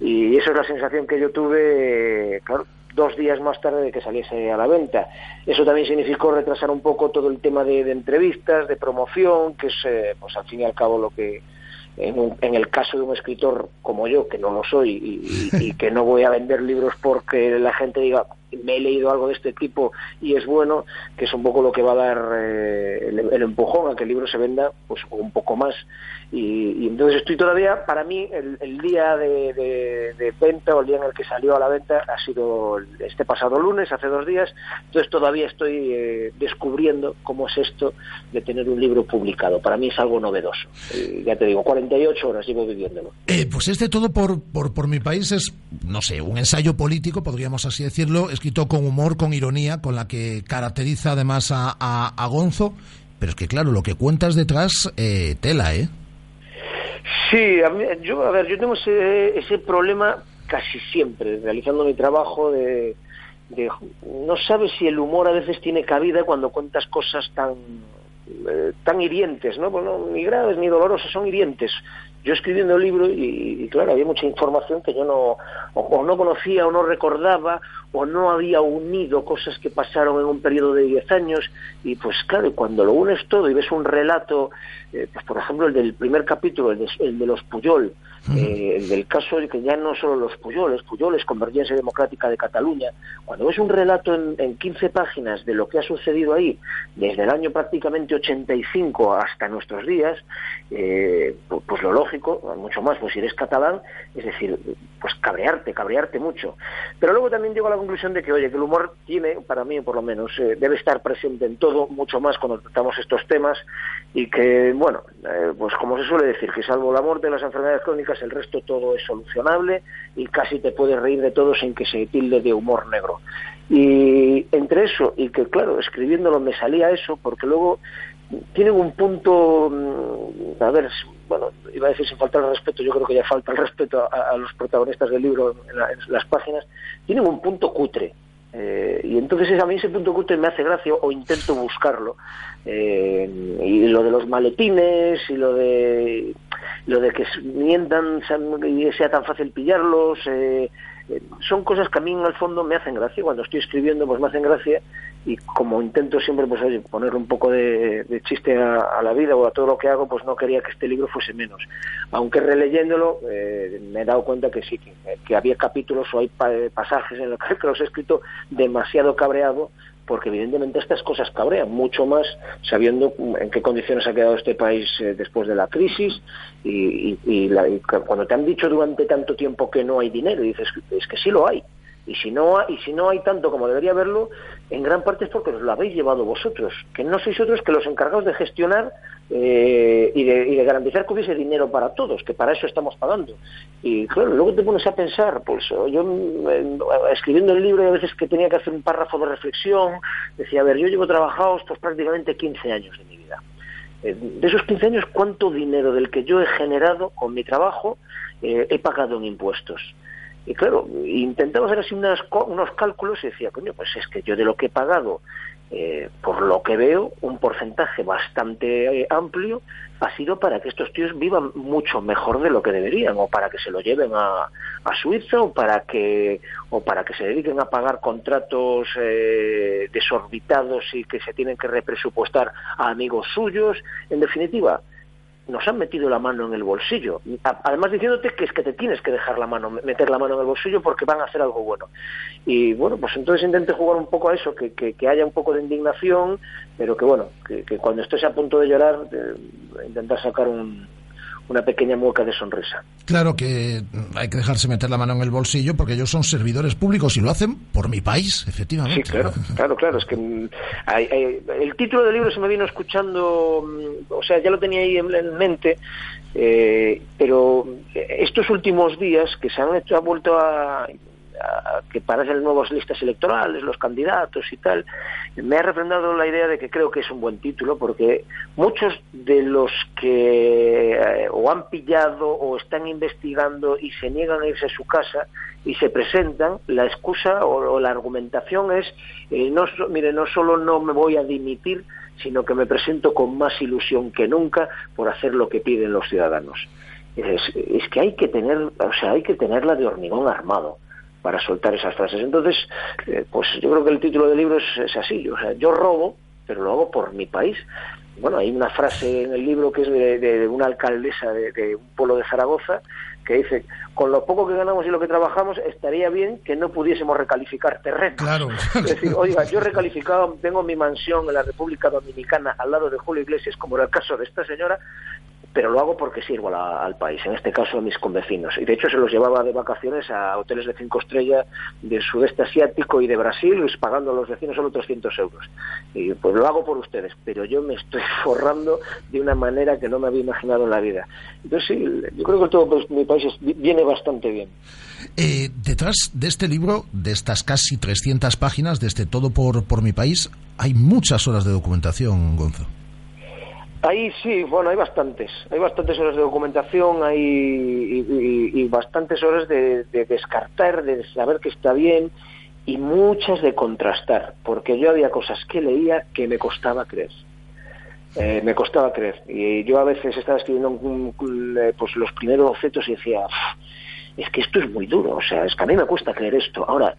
Y eso es la sensación que yo tuve, claro, dos días más tarde de que saliese a la venta. Eso también significó retrasar un poco todo el tema de, de entrevistas, de promoción, que es, eh, pues al fin y al cabo, lo que en, un- en el caso de un escritor como yo, que no lo soy y, y- y que no voy a vender libros porque la gente diga me he leído algo de este tipo y es bueno, que es un poco lo que va a dar eh, el, el empujón a que el libro se venda pues un poco más. Y, entonces estoy todavía, para mí, el, día de, venta o el día en el que salió a la venta ha sido este pasado lunes, hace dos días. Entonces todavía estoy eh, descubriendo cómo es esto de tener un libro publicado. Para mí es algo novedoso. Ya te digo, 48 horas llevo viviéndolo. Eh, pues este todo por, por, por mi país es, no sé, un ensayo político, podríamos así decirlo, escrito con humor, con ironía, con la que caracteriza además a, a, a Gonzo. Pero es que, claro, lo que cuentas detrás, eh, tela, ¿eh? Sí, a mí- yo, a ver, yo tengo ese, problema casi siempre, realizando mi trabajo de, de- No sabes si el humor a veces tiene cabida cuando cuentas cosas tan eh, tan hirientes, ¿no? Bueno, ni graves ni dolorosas, son hirientes. Yo escribiendo el libro y, y, claro, había mucha información que yo no o no conocía o no recordaba o no había unido cosas que pasaron en un periodo de 10 años y pues claro, cuando lo unes todo y ves un relato, eh, pues por ejemplo el del primer capítulo, el de, el de los Puyol, eh, el del caso de que ya no solo los Puyoles, Puyoles, Convergencia Democrática de Cataluña, cuando ves un relato en, en 15 páginas de lo que ha sucedido ahí, desde el año prácticamente 85 hasta nuestros días, eh, pues, pues lo lógico, mucho más, pues si eres catalán, es decir, pues cabrearte, cabrearte mucho. Pero luego también llego a la conclusión de que, oye, que el humor tiene, para mí por lo menos, eh, debe estar presente en todo, mucho más cuando tratamos estos temas, y que, bueno, eh, pues como se suele decir, que salvo la muerte de las enfermedades crónicas, el resto todo es solucionable y casi te puedes reír de todo sin que se tilde de humor negro. Y entre eso y que, claro, escribiéndolo me salía eso, porque luego tienen un punto, mm, a ver, bueno, iba a decir sin faltar el respeto, yo creo que ya falta el respeto a, los protagonistas del libro en, la- en las páginas, tienen un punto cutre. Eh, y entonces a mí ese punto cutre me hace gracia o intento buscarlo. Eh, y lo de los maletines y lo de lo de que mientan y sea tan fácil pillarlos, eh, son cosas que a mí en el fondo me hacen gracia. Cuando estoy escribiendo pues me hacen gracia y como intento siempre pues oye, poner un poco de, chiste a, la vida o a todo lo que hago, pues no quería que este libro fuese menos. Aunque releyéndolo eh, me he dado cuenta que sí, que, que había capítulos o hay pa- pasajes en los que los he escrito demasiado cabreado porque evidentemente estas cosas cabrean mucho más sabiendo en qué condiciones ha quedado este país eh, después de la crisis y, y- y la- y cu- cuando te han dicho durante tanto tiempo que no hay dinero dices es que sí lo hay Y si no, y si no hay tanto como debería haberlo, en gran parte es porque os lo habéis llevado vosotros, que no sois otros que los encargados de gestionar eh, y, de, y de garantizar que hubiese dinero para todos, que para eso estamos pagando. Y claro, luego te pones a pensar, pues yo eh, escribiendo el libro, a veces que tenía que hacer un párrafo de reflexión, decía, a ver, yo llevo trabajados pues prácticamente 15 años de mi vida. Eh, de esos 15 años, ¿cuánto dinero del que yo he generado con mi trabajo he pagado en impuestos? Y claro, intentaba hacer así unas, unos cálculos y decía, coño, pues es que yo de lo que he pagado, eh, por lo que veo, un porcentaje bastante eh, amplio ha sido para que estos tíos vivan mucho mejor de lo que deberían, o para que se lo lleven a, a Suiza, o para que o para que se dediquen a pagar contratos eh, desorbitados y que se tienen que represupuestar a amigos suyos. En definitiva, nos han metido la mano en el bolsillo. Además diciéndote que es que te tienes que dejar la mano, meter la mano en el bolsillo porque van a hacer algo bueno. Y bueno, pues entonces intenté jugar un poco a eso, que, que, que haya un poco de indignación, pero que bueno, que, que cuando estés a punto de llorar, eh, intentar sacar un- una pequeña mueca de sonrisa. Claro que hay que dejarse meter la mano en el bolsillo porque ellos son servidores públicos y lo hacen por mi país, efectivamente. Sí, claro, claro, claro. Es que mm, hay- hay- el título del libro se me vino escuchando, mm, o sea, ya lo tenía ahí en, en mente, eh, pero estos últimos días que se han hecho, ha vuelto a, que parecen nuevas listas electorales, los candidatos y tal, me ha refrendado la idea de que creo que es un buen título porque muchos de los que eh, o han pillado o están investigando y se niegan a irse a su casa y se presentan, la excusa o, la argumentación es, eh, no, mire, no solo no me voy a dimitir, sino que me presento con más ilusión que nunca por hacer lo que piden los ciudadanos. Es, es que hay que tener, o sea, hay que tenerla de hormigón armado para soltar esas frases. Entonces, eh, pues yo creo que el título del libro es, es así. O sea, yo robo, pero lo hago por mi país. Bueno, hay una frase en el libro que es de, de una alcaldesa de, de un pueblo de Zaragoza que dice, con lo poco que ganamos y lo que trabajamos, estaría bien que no pudiésemos recalificar terrenos. Claro. Es decir, oiga, yo he recalificado, tengo mi mansión en la República Dominicana al lado de Julio Iglesias, como era el caso de esta señora, pero lo hago porque sirvo al país, en este caso a mis convecinos. Y de hecho se los llevaba de vacaciones a hoteles de cinco estrellas del sudeste asiático y de Brasil, pagando a los vecinos solo 300 euros. Y pues lo hago por ustedes, pero yo me estoy forrando de una manera que no me había imaginado en la vida. Entonces sí, yo creo que todo pues, mi país viene bastante bien. Eh, detrás de este libro, de estas casi 300 páginas, de este Todo por, por mi país, hay muchas horas de documentación, Gonzo. Ahí sí, bueno, hay bastantes. Hay bastantes horas de documentación, hay y, y- bastantes horas de, de descartar, de saber que está bien y muchas de contrastar, porque yo había cosas que leía que me costaba creer. Eh, me costaba creer. Y yo a veces estaba escribiendo eh, pues los primeros bocetos y decía, "Uf, es que esto es muy duro, o sea, es que a mí me cuesta creer esto. Ahora,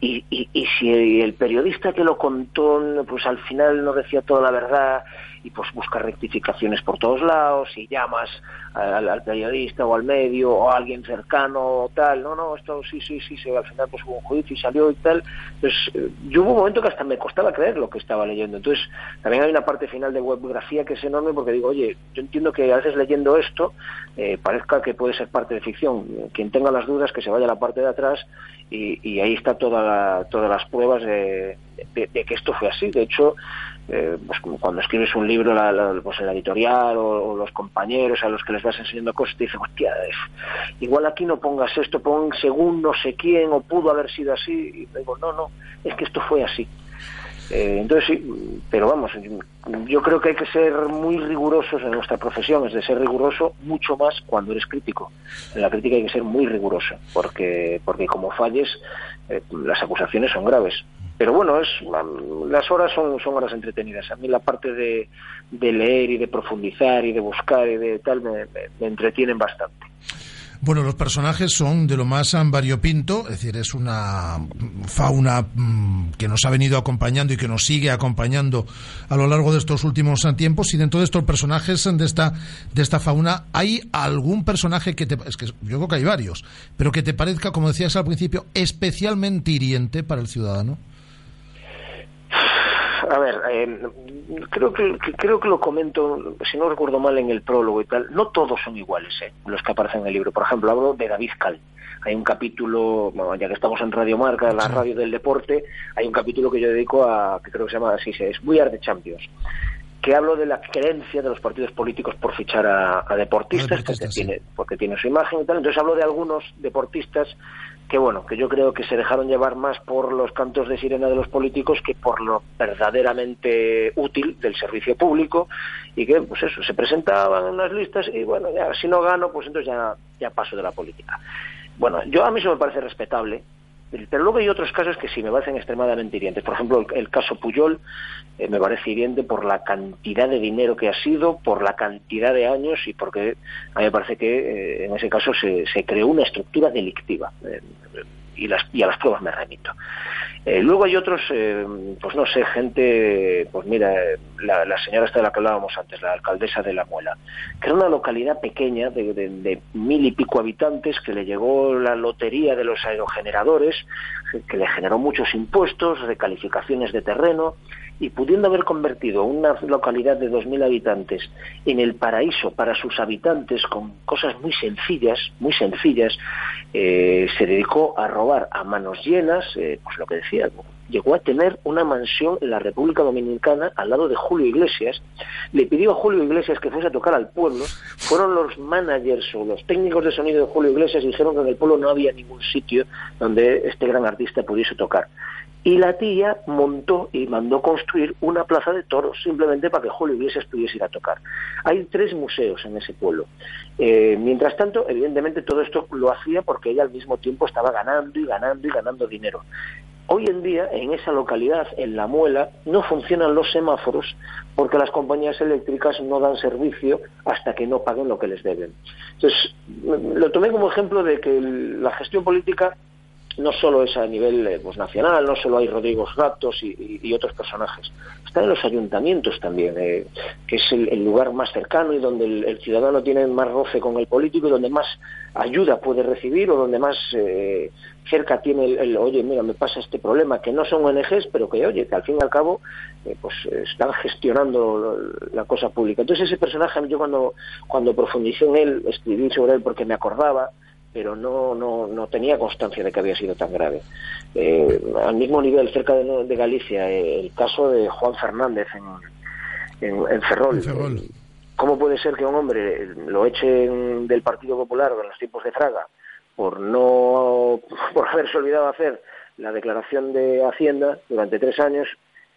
y, y, y si el periodista que lo contó, pues al final no decía toda la verdad y pues busca rectificaciones por todos lados y llamas al, periodista o al medio o a alguien cercano o tal, no, no, esto sí, sí, sí, sí, al final pues hubo un juicio y salió y tal. Entonces, eh, yo hubo un momento que hasta me costaba creer lo que estaba leyendo. Entonces, también hay una parte final de webgrafía que es enorme porque digo, oye, yo entiendo que a veces leyendo esto eh, parezca que puede ser parte de ficción. Quien tenga las dudas que se vaya a la parte de atrás y, y ahí está toda la- todas las pruebas de que esto fue así. De hecho, eh, pues cuando escribes un libro, pues en la editorial o, los compañeros a los que les vas enseñando cosas te dicen, hostia, igual aquí no pongas esto, pon según no sé quién o pudo haber sido así. Y digo, no, no, es que esto fue así. Eh, entonces sí, pero vamos, yo creo que hay que ser muy rigurosos en nuestra profesión, es de ser riguroso mucho más cuando eres crítico. En la crítica hay que ser muy riguroso, porque, porque como falles, eh, las acusaciones son graves. Pero bueno, es las horas son, son horas entretenidas. A mí la parte de, de leer y de profundizar y de buscar y de tal me, me- entretienen bastante. Bueno, los personajes son de lo más variopinto, es decir, es una fauna mm, que nos ha venido acompañando y que nos sigue acompañando a lo largo de estos últimos tiempos. Y dentro de estos personajes de esta, de esta fauna, ¿hay algún personaje que te... Es que yo creo que hay varios, pero que te parezca, como decías al principio, especialmente hiriente para el ciudadano? A ver, eh, creo que, creo que lo comento, si no recuerdo mal, en el prólogo y tal. No todos son iguales, eh, los que aparecen en el libro. Por ejemplo, hablo de David Cal. Hay un capítulo, bueno, ya que estamos en Radio Marca, la radio del deporte, hay un capítulo que yo dedico a, que creo que se llama así, es We Are the Champions que hablo de la creencia de los partidos políticos por fichar a, a deportistas, porque, tiene, porque tiene su imagen y tal. Entonces hablo de algunos deportistas que, bueno, que yo creo que se dejaron llevar más por los cantos de sirena de los políticos que por lo verdaderamente útil del servicio público y que, pues eso, se presentaban en las listas y, bueno, ya si no gano, pues entonces ya, ya paso de la política. Bueno, yo a mí eso me parece respetable, pero luego hay otros casos que sí me parecen extremadamente hirientes. Por ejemplo, el, caso Puyol eh, me parece hiriente por la cantidad de dinero que ha sido, por la cantidad de años y porque a mí me parece que eh, en ese caso se, se creó una estructura delictiva. eh, y, las, y a las pruebas me remito. Eh, luego hay otros, eh, pues no sé, gente, pues mira, la, señora esta de la que hablábamos antes, la alcaldesa de La Muela, que era una localidad pequeña de, mil y pico habitantes que le llegó la lotería de los aerogeneradores, que le generó muchos impuestos, recalificaciones de terreno, y pudiendo haber convertido una localidad de 2.000 habitantes en el paraíso para sus habitantes con cosas muy sencillas, muy sencillas, eh, se dedicó a robar a manos llenas, eh, pues lo que decía, llegó a tener una mansión en la República Dominicana al lado de Julio Iglesias, le pidió a Julio Iglesias que fuese a tocar al pueblo, fueron los managers o los técnicos de sonido de Julio Iglesias y dijeron que en el pueblo no había ningún sitio donde este gran artista pudiese tocar. Y la tía montó y mandó construir una plaza de toros simplemente para que Julio Iglesias pudiese ir a tocar. Hay tres museos en ese pueblo. Eh, mientras tanto, evidentemente todo esto lo hacía porque ella al mismo tiempo estaba ganando y ganando y ganando dinero. Hoy en día, en esa localidad, en La Muela, no funcionan los semáforos porque las compañías eléctricas no dan servicio hasta que no paguen lo que les deben. Entonces, lo tomé como ejemplo de que la gestión política no solo es a nivel eh, pues, nacional, no solo hay Rodrigo Gatos y, otros personajes, están en los ayuntamientos también, eh, que es el, lugar más cercano y donde el, ciudadano tiene más roce con el político y donde más ayuda puede recibir o donde más eh, cerca tiene el, oye, mira, me pasa este problema, que no son ONGs, pero que, oye, que al fin y al cabo eh, pues están gestionando la cosa pública. Entonces ese personaje, yo cuando, cuando profundicé en él, escribí sobre él porque me acordaba, pero no, no, no tenía constancia de que había sido tan grave. Eh, al mismo nivel, cerca de, de Galicia, eh, el caso de Juan Fernández en, en, en Ferrol. ¿Cómo puede ser que un hombre eh, lo echen del Partido Popular en los tiempos de Fraga por no por haberse olvidado hacer la declaración de Hacienda durante tres años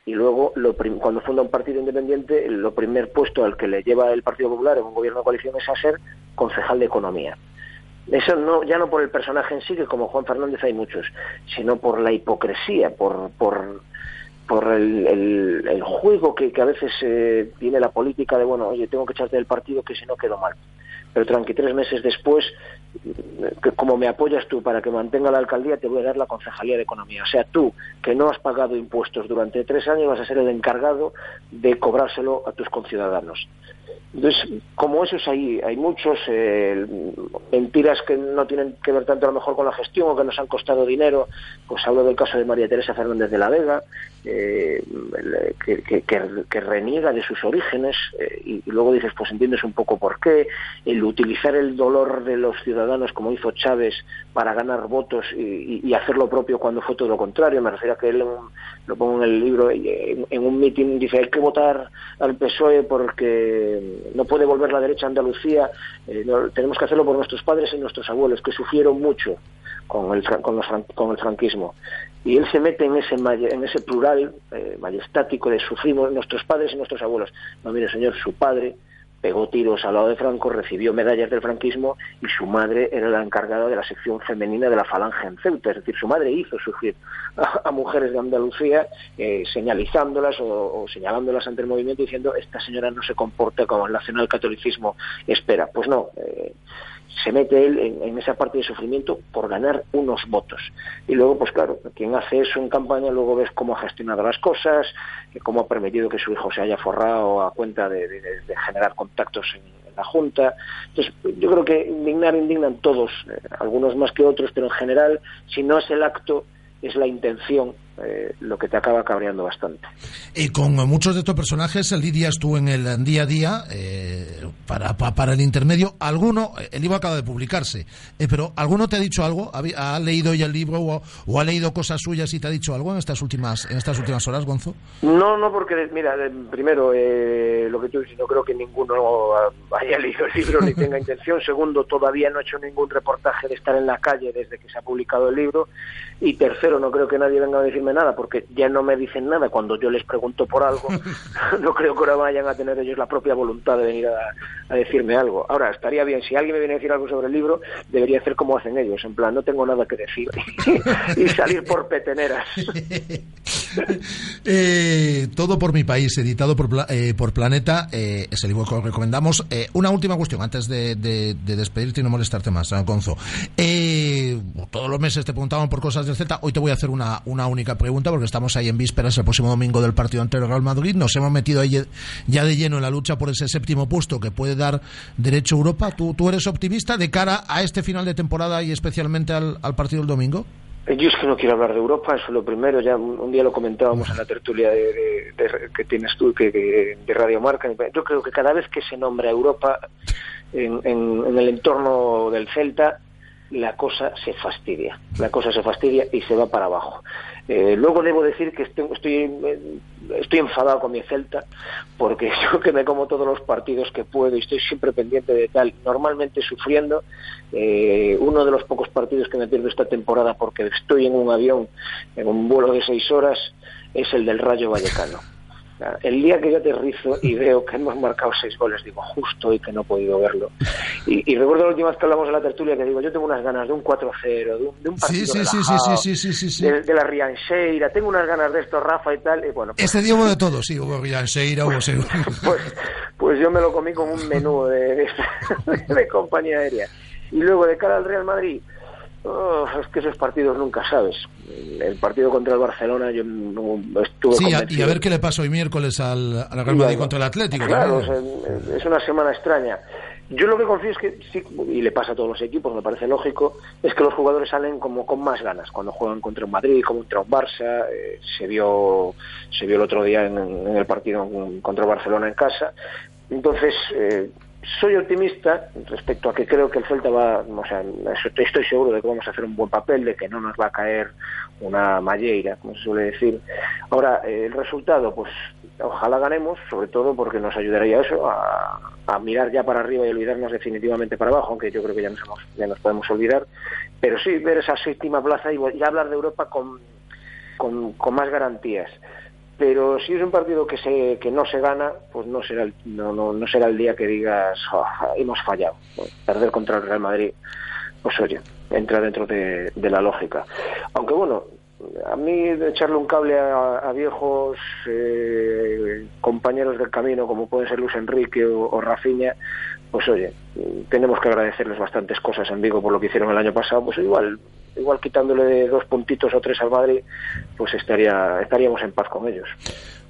y luego lo prim- cuando funda un partido independiente lo primer puesto al que le lleva el Partido Popular en un gobierno de coalición es a ser concejal de economía eso no ya no por el personaje en sí que como Juan Fernández hay muchos sino por la hipocresía por por por el, juego que, a veces eh, tiene la política de bueno oye tengo que echarte del partido que si no quedo mal. Pero tranqui tres meses después que como me apoyas tú para que mantenga la alcaldía te voy a dar la concejalía de economía. O sea tú que no has pagado impuestos durante tres años vas a ser el encargado de cobrárselo a tus conciudadanos entonces, como esos hay, hay muchos, eh, mentiras que no tienen que ver tanto a lo mejor con la gestión o que nos han costado dinero, pues hablo del caso de María Teresa Fernández de la Vega, eh, que, que- que- reniega de sus orígenes eh, y, luego dices, pues entiendes un poco por qué, el utilizar el dolor de los ciudadanos como hizo Chávez para ganar votos y, y- y hacer lo propio cuando fue todo lo contrario, me refiero a que él, lo pongo en el libro, en, un mitin dice, hay que votar al PSOE porque no puede volver la derecha a Andalucía, eh, no- tenemos que hacerlo por nuestros padres y nuestros abuelos, que sufrieron mucho con el, con los con el franquismo. Y él se mete en ese, en ese plural eh, majestático de sufrimos nuestros padres y nuestros abuelos. No, mire, señor, su padre pegó tiros al lado de Franco, recibió medallas del franquismo y su madre era la encargada de la sección femenina de la falange en Ceuta. Es decir, su madre hizo sufrir a, mujeres de Andalucía eh, señalizándolas o, señalándolas ante el movimiento diciendo esta señora no se comporta como el nacionalcatolicismo espera. Pues no, eh, se mete él en, esa parte de sufrimiento por ganar unos votos. Y luego, pues claro, quien hace eso en campaña, luego ves cómo ha gestionado las cosas, eh, cómo ha permitido que su hijo se haya forrado a cuenta de, generar contactos en, en la Junta. Entonces, yo creo que indignar indignan todos, eh, algunos más que otros, pero en general, si no es el acto, es la intención eh, lo que te acaba cabreando bastante. Y con muchos de estos personajes lidias tú en el día a día eh, para, pa- para el intermedio. Alguno, el libro acaba de publicarse, eh, pero ¿alguno te ha dicho algo? ¿Ha, ha leído ya el libro o, o ha leído cosas suyas y te ha dicho algo en estas últimas, en estas últimas horas, Gonzo? No, no, porque, mira, eh, primero, eh, lo que tú dices, no creo que ninguno haya leído el libro ni tenga intención. Segundo, todavía no he hecho ningún reportaje de estar en la calle desde que se ha publicado el libro. Y tercero, no creo que nadie venga a decirme nada, porque ya no me dicen nada cuando yo les pregunto por algo. no creo que ahora vayan a tener ellos la propia voluntad de venir a, a decirme algo. Ahora, estaría bien, si alguien me viene a decir algo sobre el libro, debería hacer como hacen ellos, en plan, no tengo nada que decir. y salir por peteneras. Eh, Todo por mi país, editado por, eh, por Planeta, eh, es el libro que os recomendamos. Eh, una última cuestión, antes de, de- de despedirte y no molestarte más, Gonzo. Eh, todos los meses te preguntaban por cosas del Z, hoy te voy a hacer una, una única pregunta, porque estamos ahí en vísperas, el próximo domingo del partido ante el Real Madrid. Nos hemos metido ahí ya de lleno en la lucha por ese séptimo puesto que puede dar derecho a Europa. ¿Tú, tú eres optimista de cara a este final de temporada y especialmente al, al partido del domingo? Yo es que no quiero hablar de Europa, eso es lo primero. Ya un, día lo comentábamos en la tertulia de, de- de- que tienes tú, que, que- de Radio Marca. Yo creo que cada vez que se nombra Europa en, en- en el entorno del Celta, la cosa se fastidia. La cosa se fastidia y se va para abajo. Eh, luego debo decir que estoy, estoy, eh, enfadado con mi Celta porque yo que me como todos los partidos que puedo y estoy siempre pendiente de tal, normalmente sufriendo. Eh, uno de los pocos partidos que me pierdo esta temporada porque estoy en un avión, en un vuelo de seis horas, es el del Rayo Vallecano. El día que yo aterrizo y veo que hemos marcado seis goles, digo, justo y que no he podido verlo. Y, y recuerdo la última vez que hablamos en la tertulia que digo, yo tengo unas ganas de un 4-0, de un, de un partido Sí, sí, relajado, sí. De, de la Riancheira, tengo unas ganas de esto, Rafa y tal, y bueno, pues, Este día hubo de todo, sí, hubo Riancheira, hubo Seu- pues, pues yo me lo comí como un menú de, de- de compañía aérea. Y luego de cara al Real Madrid, oh, es que esos partidos nunca sabes. El partido contra el Barcelona yo no estuve Sí, y a ver qué le pasa hoy miércoles al, al Real Madrid contra el Atlético. Claro, también. o sea, es una semana extraña. Yo lo que confío es que, sí, y le pasa a todos los equipos, me parece lógico, es que los jugadores salen como con más ganas cuando juegan contra un Madrid, contra un Barça. eh, se vio se vio el otro día en, en el partido contra el Barcelona en casa. Entonces, eh, soy optimista respecto a que creo que el Celta va, o sea, estoy seguro de que vamos a hacer un buen papel, de que no nos va a caer una malleira, como se suele decir. Ahora, eh, el resultado, pues ojalá ganemos, sobre todo porque nos ayudaría eso a, a mirar ya para arriba y olvidarnos definitivamente para abajo, aunque yo creo que ya nos, hemos- ya nos podemos olvidar. Pero sí, ver esa séptima plaza y ya hablar de Europa con, con, con más garantías. Pero si es un partido que se que no se gana, pues no será el, no, no, no será el día que digas "Ah, hemos fallado. Perder contra el Real Madrid, pues oye, entra dentro de, la lógica. Aunque bueno, a mí echarle un cable a, a viejos eh, compañeros del camino como pueden ser Luis Enrique o, o Rafinha, pues oye, tenemos que agradecerles bastantes cosas en Vigo por lo que hicieron el año pasado, pues igual igual quitándole dos puntitos o tres al Madrid, pues estaría estaríamos en paz con ellos.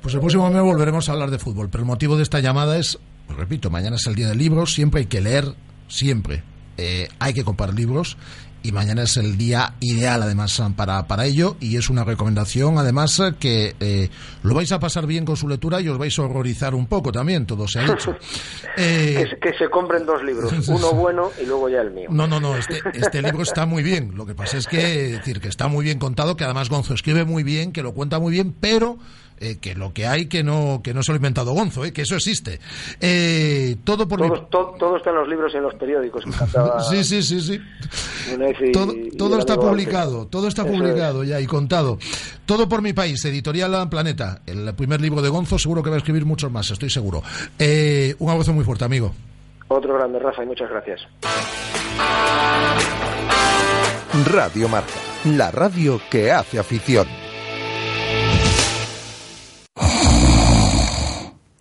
Pues el próximo mes volveremos a hablar de fútbol, pero el motivo de esta llamada es, repito, mañana es el día del libro, siempre hay que leer, siempre eh, hay que comprar libros y mañana es el día ideal además para, para ello y es una recomendación además eh, que eh, lo vais a pasar bien con su lectura y os vais a horrorizar un poco también, todo se ha dicho. Eh, Que, se- que se compren dos libros, uno bueno y luego ya el mío. No, no, no, este, este libro está muy bien. Lo que pasa es que, es decir, que está muy bien contado, que además Gonzo escribe muy bien, que lo cuenta muy bien, pero eh, que lo que hay que no que no se lo ha inventado Gonzo, eh, que eso existe. Eh, todo por mi- Todo, to- todo está en los libros y en los periódicos. Sí, sí, sí, sí. Y- Todo, está publicado, todo está Eso es. publicado ya y contado. Todo por mi país, editorial Planeta. El primer libro de Gonzo, seguro que va a escribir muchos más, estoy seguro. Eh, un abrazo muy fuerte, amigo. Otro grande, Rafa, y muchas gracias. Radio Marca, la radio que hace afición.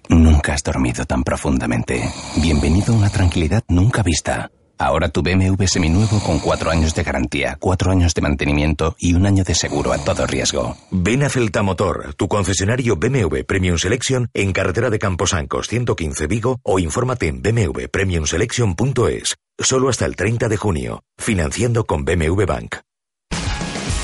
Nunca has dormido tan profundamente. Bienvenido a una tranquilidad nunca vista. Ahora tu BMW seminuevo con cuatro años de garantía, cuatro años de mantenimiento y un año de seguro a todo riesgo. Ven a Celta Motor, tu concesionario BMW Premium Selection en carretera de Camposancos 115 Vigo o infórmate en bmwpremiumselection.es. Solo hasta el 30 de junio, financiando con BMW Bank.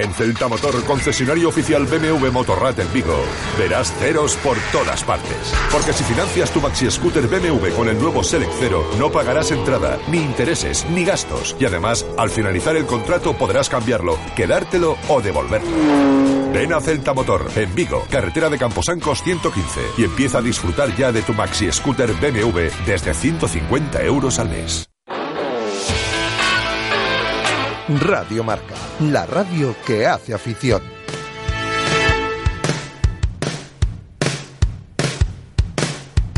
En Celta Motor, concesionario oficial BMW Motorrad en Vigo, verás ceros por todas partes. Porque si financias tu maxi scooter BMW con el nuevo Select Cero, no pagarás entrada, ni intereses, ni gastos. Y además, al finalizar el contrato podrás cambiarlo, quedártelo o devolverlo. Ven a Celta Motor, en Vigo, carretera de Camposancos 115, y empieza a disfrutar ya de tu maxi scooter BMW desde 150 euros al mes. Radio Marca, la radio que hace afición.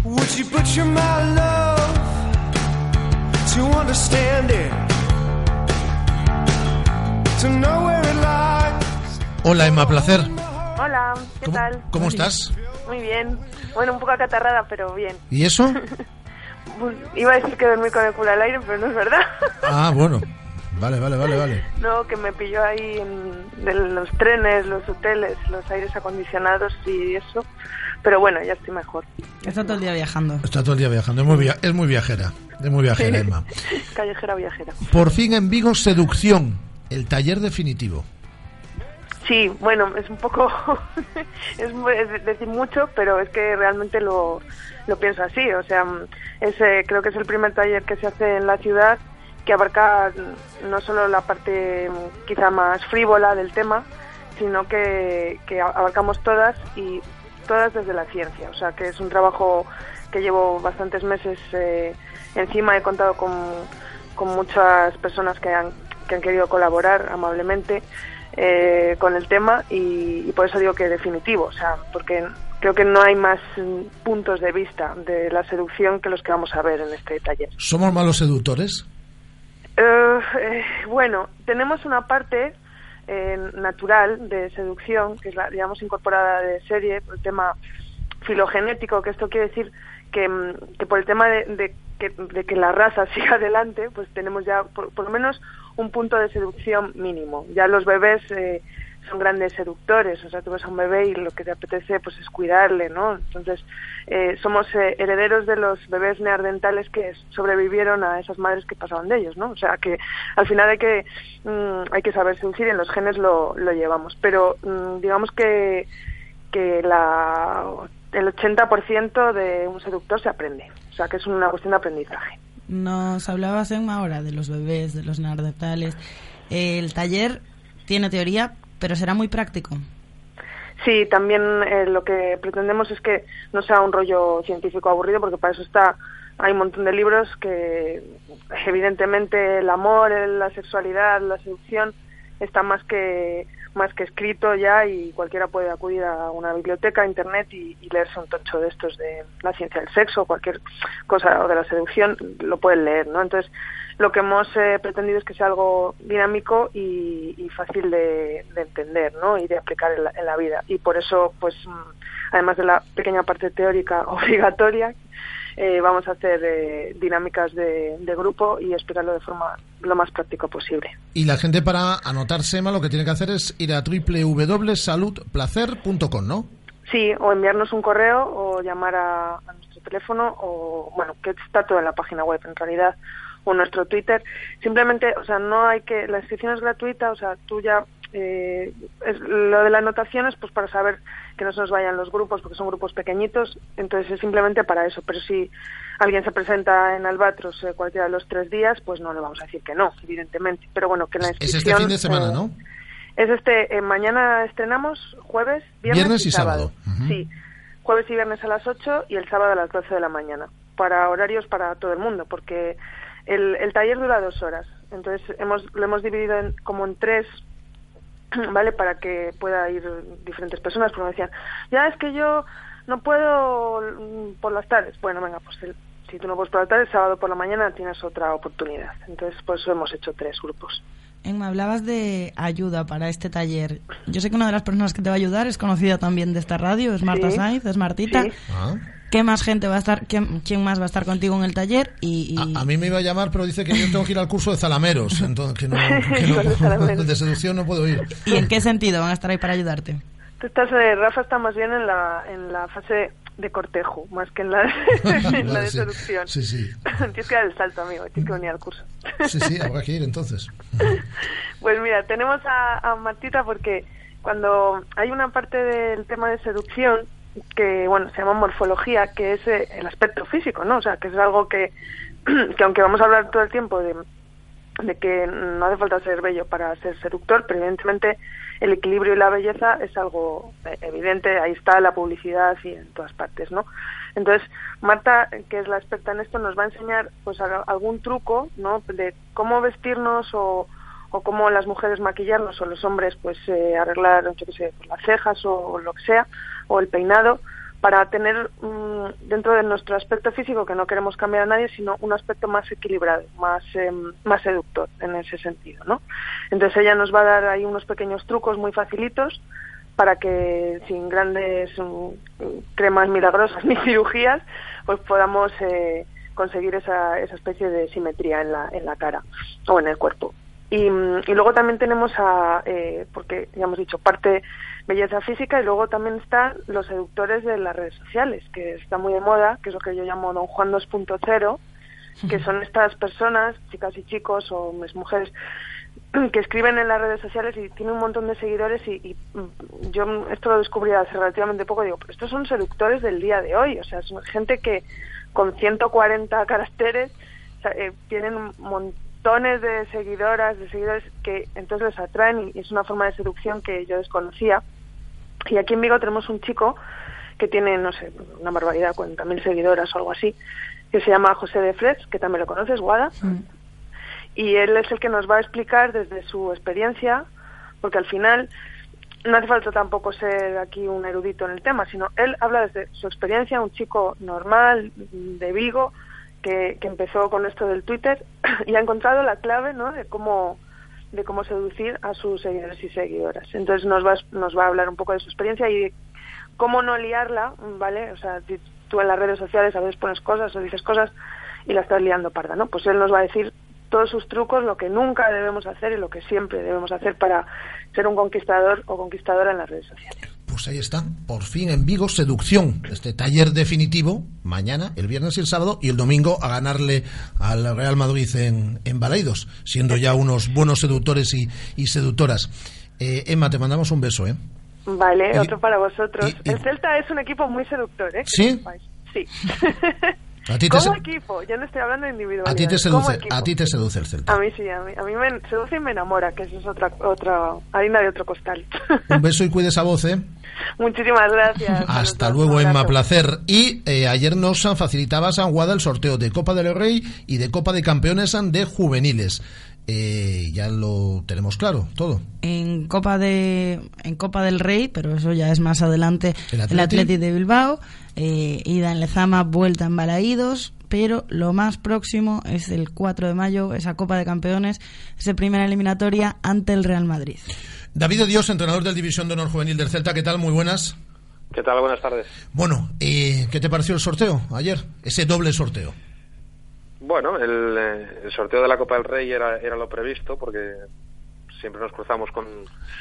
Would you your my love to understand it? To know where it lies. Hola Emma, placer. Hola, ¿qué tal? ¿Cómo estás? Muy bien. Bueno, un poco acatarrada, pero bien. ¿Y eso? Iba a decir que dormí con el culo al aire, pero no es verdad. Ah, bueno. Vale, vale, vale, vale. No, que me pilló ahí en, de los trenes, los hoteles, los aires acondicionados y eso. Pero bueno, ya estoy mejor. Está todo el día viajando. Está todo el día viajando. Es muy, via- es muy viajera. Es muy viajera, Emma. Callejera viajera. Por fin en Vigo, Seducción, el taller definitivo. Sí, bueno, es un poco, es, es decir mucho, pero es que realmente lo, lo pienso así. O sea, es, eh, creo que es el primer taller que se hace en la ciudad que abarca no solo la parte mm, quizá más frívola del tema, sino que, que abarcamos todas y todas desde la ciencia. O sea, que es un trabajo que llevo bastantes meses eh, encima. He contado con, con muchas personas que han, que han querido colaborar amablemente eh, con el tema y, y por eso digo que definitivo, o sea, porque creo que no hay más mm, puntos de vista de la seducción que los que vamos a ver en este taller. ¿Somos malos seductores? Eh, eh, bueno, tenemos una parte eh, natural de seducción, que es la, digamos, incorporada de serie, por el tema filogenético, que esto quiere decir que, mm, por el tema de, de que, de que la raza siga adelante, pues tenemos ya por, por lo menos un punto de seducción mínimo. Ya los bebés eh, son grandes seductores, o sea, tú ves a un bebé y lo que te apetece pues es cuidarle, ¿no? Entonces, eh, somos eh, herederos de los bebés neandertales que sobrevivieron a esas madres que pasaban de ellos, ¿no? O sea, que al final hay que mm, hay que saber seducir y en los genes lo, lo llevamos, pero mm, digamos que que la el 80% de un seductor se aprende, o sea, que es una cuestión de aprendizaje. Nos hablabas en una hora de los bebés, de los neandertales. El taller tiene teoría, pero será muy práctico. Sí, también eh, lo que pretendemos es que no sea un rollo científico aburrido, porque para eso está hay un montón de libros que evidentemente el amor, la sexualidad, la seducción está más que más que escrito ya y cualquiera puede acudir a una biblioteca, a internet y, y leerse un tocho de estos de la ciencia del sexo, cualquier cosa o de la seducción, lo pueden leer, ¿no? Entonces, lo que hemos eh, pretendido es que sea algo dinámico y, y fácil de, de entender, ¿no? Y de aplicar en la, en la vida. Y por eso, pues, mm, además de la pequeña parte teórica obligatoria, eh, vamos a hacer eh, dinámicas de, de grupo y explicarlo de forma lo más práctico posible. Y la gente para anotarse, Emma, lo que tiene que hacer es ir a www.saludplacer.com, ¿no? Sí, o enviarnos un correo o llamar a, a nuestro teléfono o, bueno, que está todo en la página web en realidad, o nuestro Twitter. Simplemente, o sea, no hay que, la inscripción es gratuita, o sea, tú ya, eh, es, lo de la anotación es pues para saber que no se nos vayan los grupos, porque son grupos pequeñitos, entonces es simplemente para eso. Pero si alguien se presenta en Albatros eh, cualquiera de los tres días, pues no le vamos a decir que no, evidentemente. Pero bueno, que la Es inscripción... este fin de semana, eh, ¿no? Es este, eh, mañana estrenamos jueves, viernes, Viernes y sábado. Sí, jueves y viernes a las 8 y el sábado a las 12 de la mañana, para horarios para todo el mundo, porque el, el taller dura dos horas. Entonces hemos, lo hemos dividido en, como en tres, ¿vale? Para que pueda ir diferentes personas, porque me decían, ya es que yo no puedo mm, por las tardes. Bueno, venga, pues el- si tú no puedes por la tarde, el sábado por la mañana tienes otra oportunidad. Entonces, por eso hemos hecho tres grupos. me hablabas de ayuda para este taller. Yo sé que una de las personas que te va a ayudar es conocida también de esta radio, es Marta Sí. Sainz, es Martita. Sí. Ah. ¿Qué más gente va a estar, quién, quién más va a estar contigo en el taller? Y, y- A mí me iba a llamar, pero dice que yo tengo que ir al curso de zalameros, entonces que no, que no- de seducción no puedo ir. ¿y en qué sentido van a estar ahí para ayudarte? Tú estás, eh, Rafa está más bien en la, en la fase de cortejo, más que en la, en la de Sí, seducción. Sí, sí, Tienes que dar el salto, amigo, tienes que venir al curso. sí, sí, habrá que ir entonces. Pues mira, tenemos a, a Martita porque cuando hay una parte del tema de seducción que, bueno, se llama morfología, que es eh, el aspecto físico, ¿no? O sea, que es algo que, que aunque vamos a hablar todo el tiempo de, de que no hace falta ser bello para ser seductor, pero evidentemente el equilibrio y la belleza es algo eh, evidente, ahí está la publicidad y en todas partes, ¿no? Entonces, Marta, que es la experta en esto, nos va a enseñar pues algún truco, ¿no? De cómo vestirnos o, o cómo las mujeres maquillarnos o los hombres pues eh, arreglar, yo qué sé, pues, las cejas o, lo que sea, o el peinado, para tener mm, dentro de nuestro aspecto físico, que no queremos cambiar a nadie, sino un aspecto más equilibrado, más, em, más seductor en ese sentido, ¿no? Entonces ella nos va a dar ahí unos pequeños trucos muy facilitos para que sin grandes mm, cremas milagrosas ni cirugías, pues podamos eh, conseguir esa, esa especie de simetría en la, en la cara o en el cuerpo. Y, mm, y luego también tenemos a, eh, porque ya hemos dicho, parte belleza física y luego también están los seductores de las redes sociales, que está muy de moda, que es lo que yo llamo Don Juan 2.0, que son estas personas, chicas y chicos o hombres, mujeres, que escriben en las redes sociales y tienen un montón de seguidores y, y, mm, yo esto lo descubrí hace relativamente poco, digo, pero estos son seductores del día de hoy, o sea, son gente que con 140 caracteres eh, tienen montones de seguidoras, de seguidores que entonces les atraen y es una forma de seducción que yo desconocía. Y aquí en Vigo tenemos un chico que tiene, no sé, una barbaridad, 40.000 seguidoras o algo así, que se llama José de Freds, que también lo conoces, Guada y él es el que nos va a explicar desde su experiencia, porque al final no hace falta tampoco ser aquí un erudito en el tema, sino él habla desde su experiencia, un chico normal de Vigo que, que empezó con esto del Twitter y ha encontrado la clave ¿no? de cómo de cómo seducir a sus seguidores y seguidoras. Entonces nos va, nos va a hablar un poco de su experiencia y de cómo no liarla, ¿vale? O sea, tú en las redes sociales a veces pones cosas o dices cosas y la estás liando parda, ¿no? Pues él nos va a decir todos sus trucos, lo que nunca debemos hacer y lo que siempre debemos hacer para ser un conquistador o conquistadora en las redes sociales. Pues ahí está, por fin en Vigo, seducción. Este taller definitivo, mañana, el viernes y el sábado, y el domingo a ganarle al Real Madrid en, en Balaidos, siendo ya unos buenos seductores y, y seductoras. Eh, Emma, te mandamos un beso, ¿eh? Vale, Y- otro para vosotros. y- el Celta es un equipo muy seductor, ¿eh? ¿Sí? Sí. A ti te, Como equipo, yo no estoy hablando de individualidad. a ti te seduce, a ti te seduce el Celta. A mí sí, a mí, a mí me seduce y me enamora, que eso es otra, otra harina de otro costal. Un beso y cuide esa voz, ¿eh? Muchísimas gracias. Hasta luego, Emma, placer. Y eh, ayer nos facilitaba San Guada el sorteo de Copa del Rey y de Copa de Campeones de juveniles. Eh, ya lo tenemos claro, todo. en Copa de en Copa del Rey, pero eso ya es más adelante. ¿El Atleti? Atleti de Bilbao, eh, ida en Lezama, vuelta en Balaídos, pero lo más próximo es el 4 de mayo, esa Copa de Campeones, esa primera eliminatoria ante el Real Madrid. David de Dios, entrenador del División de Honor Juvenil del Celta, ¿qué tal? Muy buenas. ¿Qué tal? Buenas tardes. Bueno, eh, ¿qué te pareció el sorteo ayer? Ese doble sorteo. Bueno, el, eh, el sorteo de la Copa del Rey era, era lo previsto porque siempre nos cruzamos con,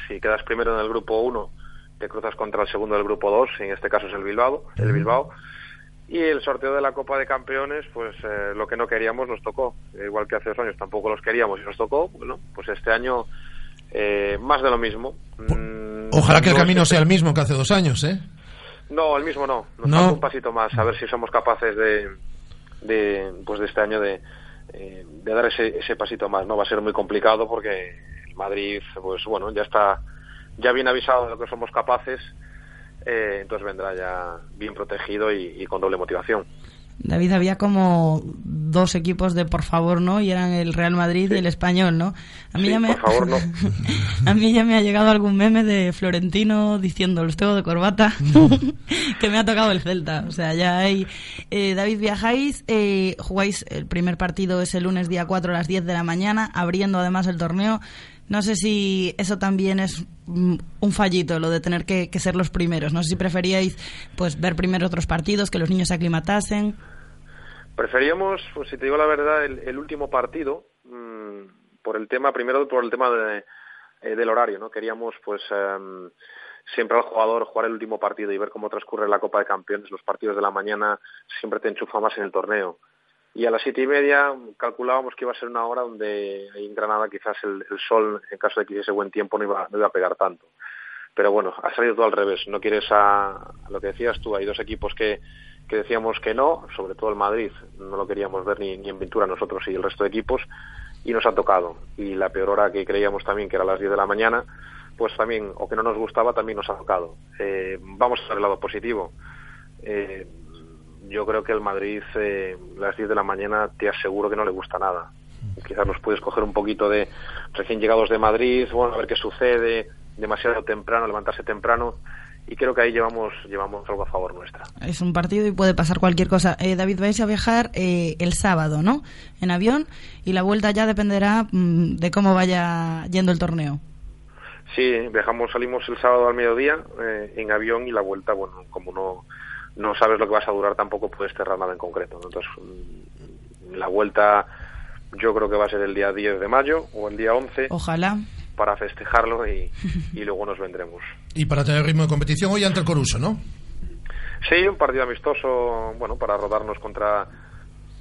si quedas primero en el grupo 1, te cruzas contra el segundo del grupo 2, en este caso es el Bilbao, el Bilbao. Y el sorteo de la Copa de Campeones, pues eh, lo que no queríamos nos tocó. Igual que hace dos años tampoco los queríamos y nos tocó. Bueno, pues este año eh, más de lo mismo. Mm, Ojalá que el no camino sea el mismo que hace dos años, ¿eh? No, el mismo no. Nos No. falta un pasito más, a ver si somos capaces de, de pues de este año de, eh, de dar ese, ese pasito más. No va a ser muy complicado porque el Madrid, pues bueno, ya está, ya bien avisado de lo que somos capaces. eh, entonces vendrá ya bien protegido y, y con doble motivación. David, había como dos equipos de por favor no y eran el Real Madrid y el Español, ¿no? A mí Sí, ya me por favor, no. a mí ya me ha llegado algún meme de Florentino diciendo los tengo de corbata que me ha tocado el Celta. O sea, ya hay eh, David viajáis, eh, jugáis el primer partido es el lunes día 4 a las 10 de la mañana, abriendo además el torneo. No sé si eso también es mm, un fallito, lo de tener que, que ser los primeros. No sé si preferíais pues ver primero otros partidos, que los niños se aclimatasen. Preferíamos, pues si te digo la verdad, el, el último partido, mm, por el tema, primero por el tema de, eh, del horario, ¿no? Queríamos, pues, em, siempre al jugador jugar el último partido y ver cómo transcurre la Copa de Campeones. Los partidos de la mañana siempre te enchufa más en el torneo. Y a las siete y media calculábamos que iba a ser una hora donde en Granada quizás el, el sol, en caso de que hiciese buen tiempo, no iba, no iba a pegar tanto. Pero bueno, ha salido todo al revés. No quieres a, a lo que decías tú, hay dos equipos que, que decíamos que no, sobre todo el Madrid, no lo queríamos ver ni, en pintura nosotros y el resto de equipos, y nos ha tocado. Y la peor hora que creíamos también que era las 10 de la mañana, pues también, o que no nos gustaba, también nos ha tocado. Eh, vamos a ver el lado positivo. Eh, yo creo que el Madrid, eh, las 10 de la mañana, te aseguro que no le gusta nada. Quizás nos puedes coger un poquito de recién llegados de Madrid, bueno, a ver qué sucede, demasiado temprano, levantarse temprano, y creo que ahí llevamos, llevamos algo a favor nuestra. Es un partido y puede pasar cualquier cosa. Eh, David, vais a viajar eh, el sábado, ¿no? En avión y la vuelta ya dependerá mm, de cómo vaya yendo el torneo. Sí, viajamos, salimos el sábado al mediodía eh, en avión y la vuelta, bueno, como no, no sabes lo que vas a durar, tampoco puedes cerrar nada en concreto. ¿no? Entonces, mm, la vuelta yo creo que va a ser el día 10 de mayo o el día 11 Ojalá. Para festejarlo y, y luego nos vendremos. Y para tener ritmo de competición hoy ante el Coruso, ¿no? Sí, un partido amistoso, bueno, para rodarnos contra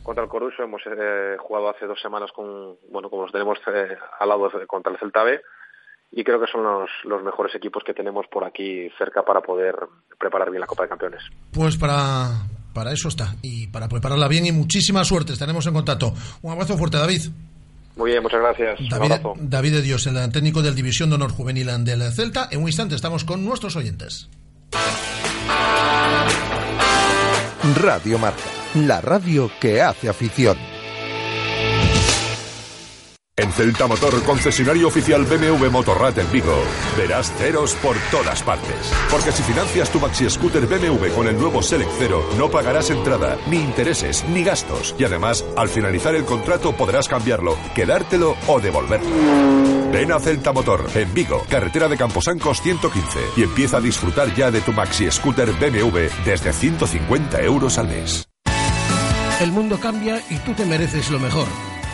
contra el Coruso. Hemos eh, jugado hace dos semanas con, bueno, como los tenemos eh, al lado de- contra el Celta B y creo que son los, los mejores equipos que tenemos por aquí cerca para poder preparar bien la Copa de Campeones. Pues para, para eso está. Y para prepararla bien y muchísima suerte. Estaremos en contacto. Un abrazo fuerte, David. Muy bien, muchas gracias. Un David, abrazo. David de Dios, el técnico del División de Honor Juvenil del Celta. En un instante estamos con nuestros oyentes. Radio Marca, la radio que hace afición. En Celta Motor, concesionario oficial BMW Motorrad en Vigo, verás ceros por todas partes. Porque si financias tu maxi scooter BMW con el nuevo Select Cero, no pagarás entrada, ni intereses, ni gastos. Y además, al finalizar el contrato podrás cambiarlo, quedártelo o devolverlo. Ven a Celta Motor, en Vigo, carretera de Camposancos 115, y empieza a disfrutar ya de tu maxi scooter BMW desde 150 euros al mes. El mundo cambia y tú te mereces lo mejor.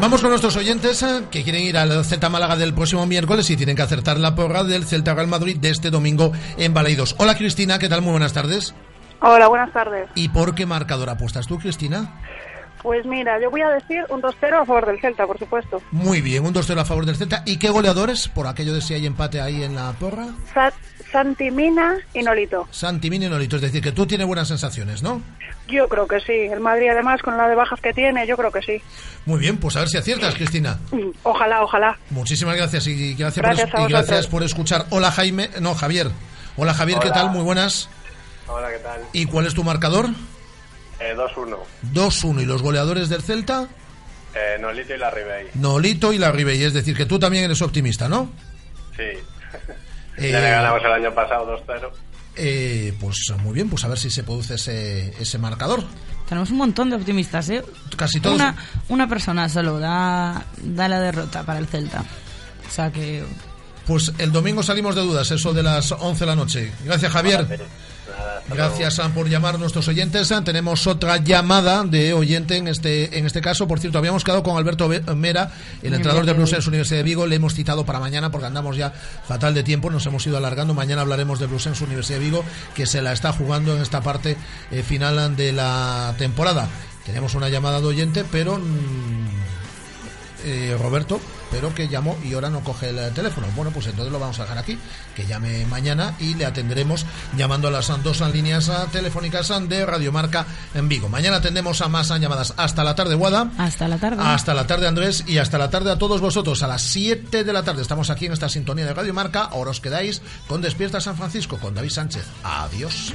Vamos con nuestros oyentes eh, que quieren ir al Celta Málaga del próximo miércoles y tienen que acertar la porra del Celta Real Madrid de este domingo en Baleidos. Hola Cristina, ¿qué tal? Muy buenas tardes. Hola, buenas tardes. ¿Y por qué marcador apuestas tú, Cristina? Pues mira, yo voy a decir un 2-0 a favor del Celta, por supuesto. Muy bien, un 2-0 a favor del Celta. ¿Y qué goleadores? Por aquello de si hay empate ahí en la porra. Sa- Santi Mina y Nolito. Santi Mini y Nolito, es decir, que tú tienes buenas sensaciones, ¿no? Yo creo que sí. El Madrid, además, con la de bajas que tiene, yo creo que sí. Muy bien, pues a ver si aciertas, Cristina. Ojalá, ojalá. Muchísimas gracias y gracias, Gracias por, y gracias por escuchar. Hola Jaime, no Javier. Hola Javier, ¿qué Hola. tal? Muy buenas. Hola, ¿qué tal? ¿Y cuál es tu marcador? Eh, 2-1. 2-1. ¿Y los goleadores del Celta? Eh, Nolito y la Ribey. Nolito y la Ribey. Es decir, que tú también eres optimista, ¿no? Sí. Eh, ya le ganamos el año pasado 2-0. Eh, pues muy bien, pues a ver si se produce ese, ese marcador. tenemos un montón de optimistas, ¿eh? Casi todos. Una, una persona solo da, da la derrota para el Celta. O sea que Pues el domingo salimos de dudas, eso de las 11 de la noche. Gracias, Javier. Gracias ah, por llamar a nuestros oyentes. Tenemos otra llamada de oyente en este en este caso. Por cierto, habíamos quedado con Alberto Be- Mera, el entrenador de Blues Universidad de Vigo. Le hemos citado para mañana porque andamos ya fatal de tiempo. Nos hemos ido alargando. Mañana hablaremos de Blues Universidad de Vigo, que se la está jugando en esta parte eh, final de la temporada. Tenemos una llamada de oyente, pero mm, eh, Roberto, pero que llamó y ahora no coge el teléfono. Bueno, pues entonces lo vamos a dejar aquí, que llame mañana y le atenderemos llamando a las dos líneas ah, telefónicas de Radiomarca en Vigo. Mañana atendemos a más llamadas. Hasta la tarde, Guada. hasta la tarde. Hasta la tarde, Andrés, y hasta la tarde a todos vosotros. A las 7 de la tarde estamos aquí en esta sintonía de Radio Marca. Ahora os quedáis con Despierta San Francisco con David Sánchez. Adiós.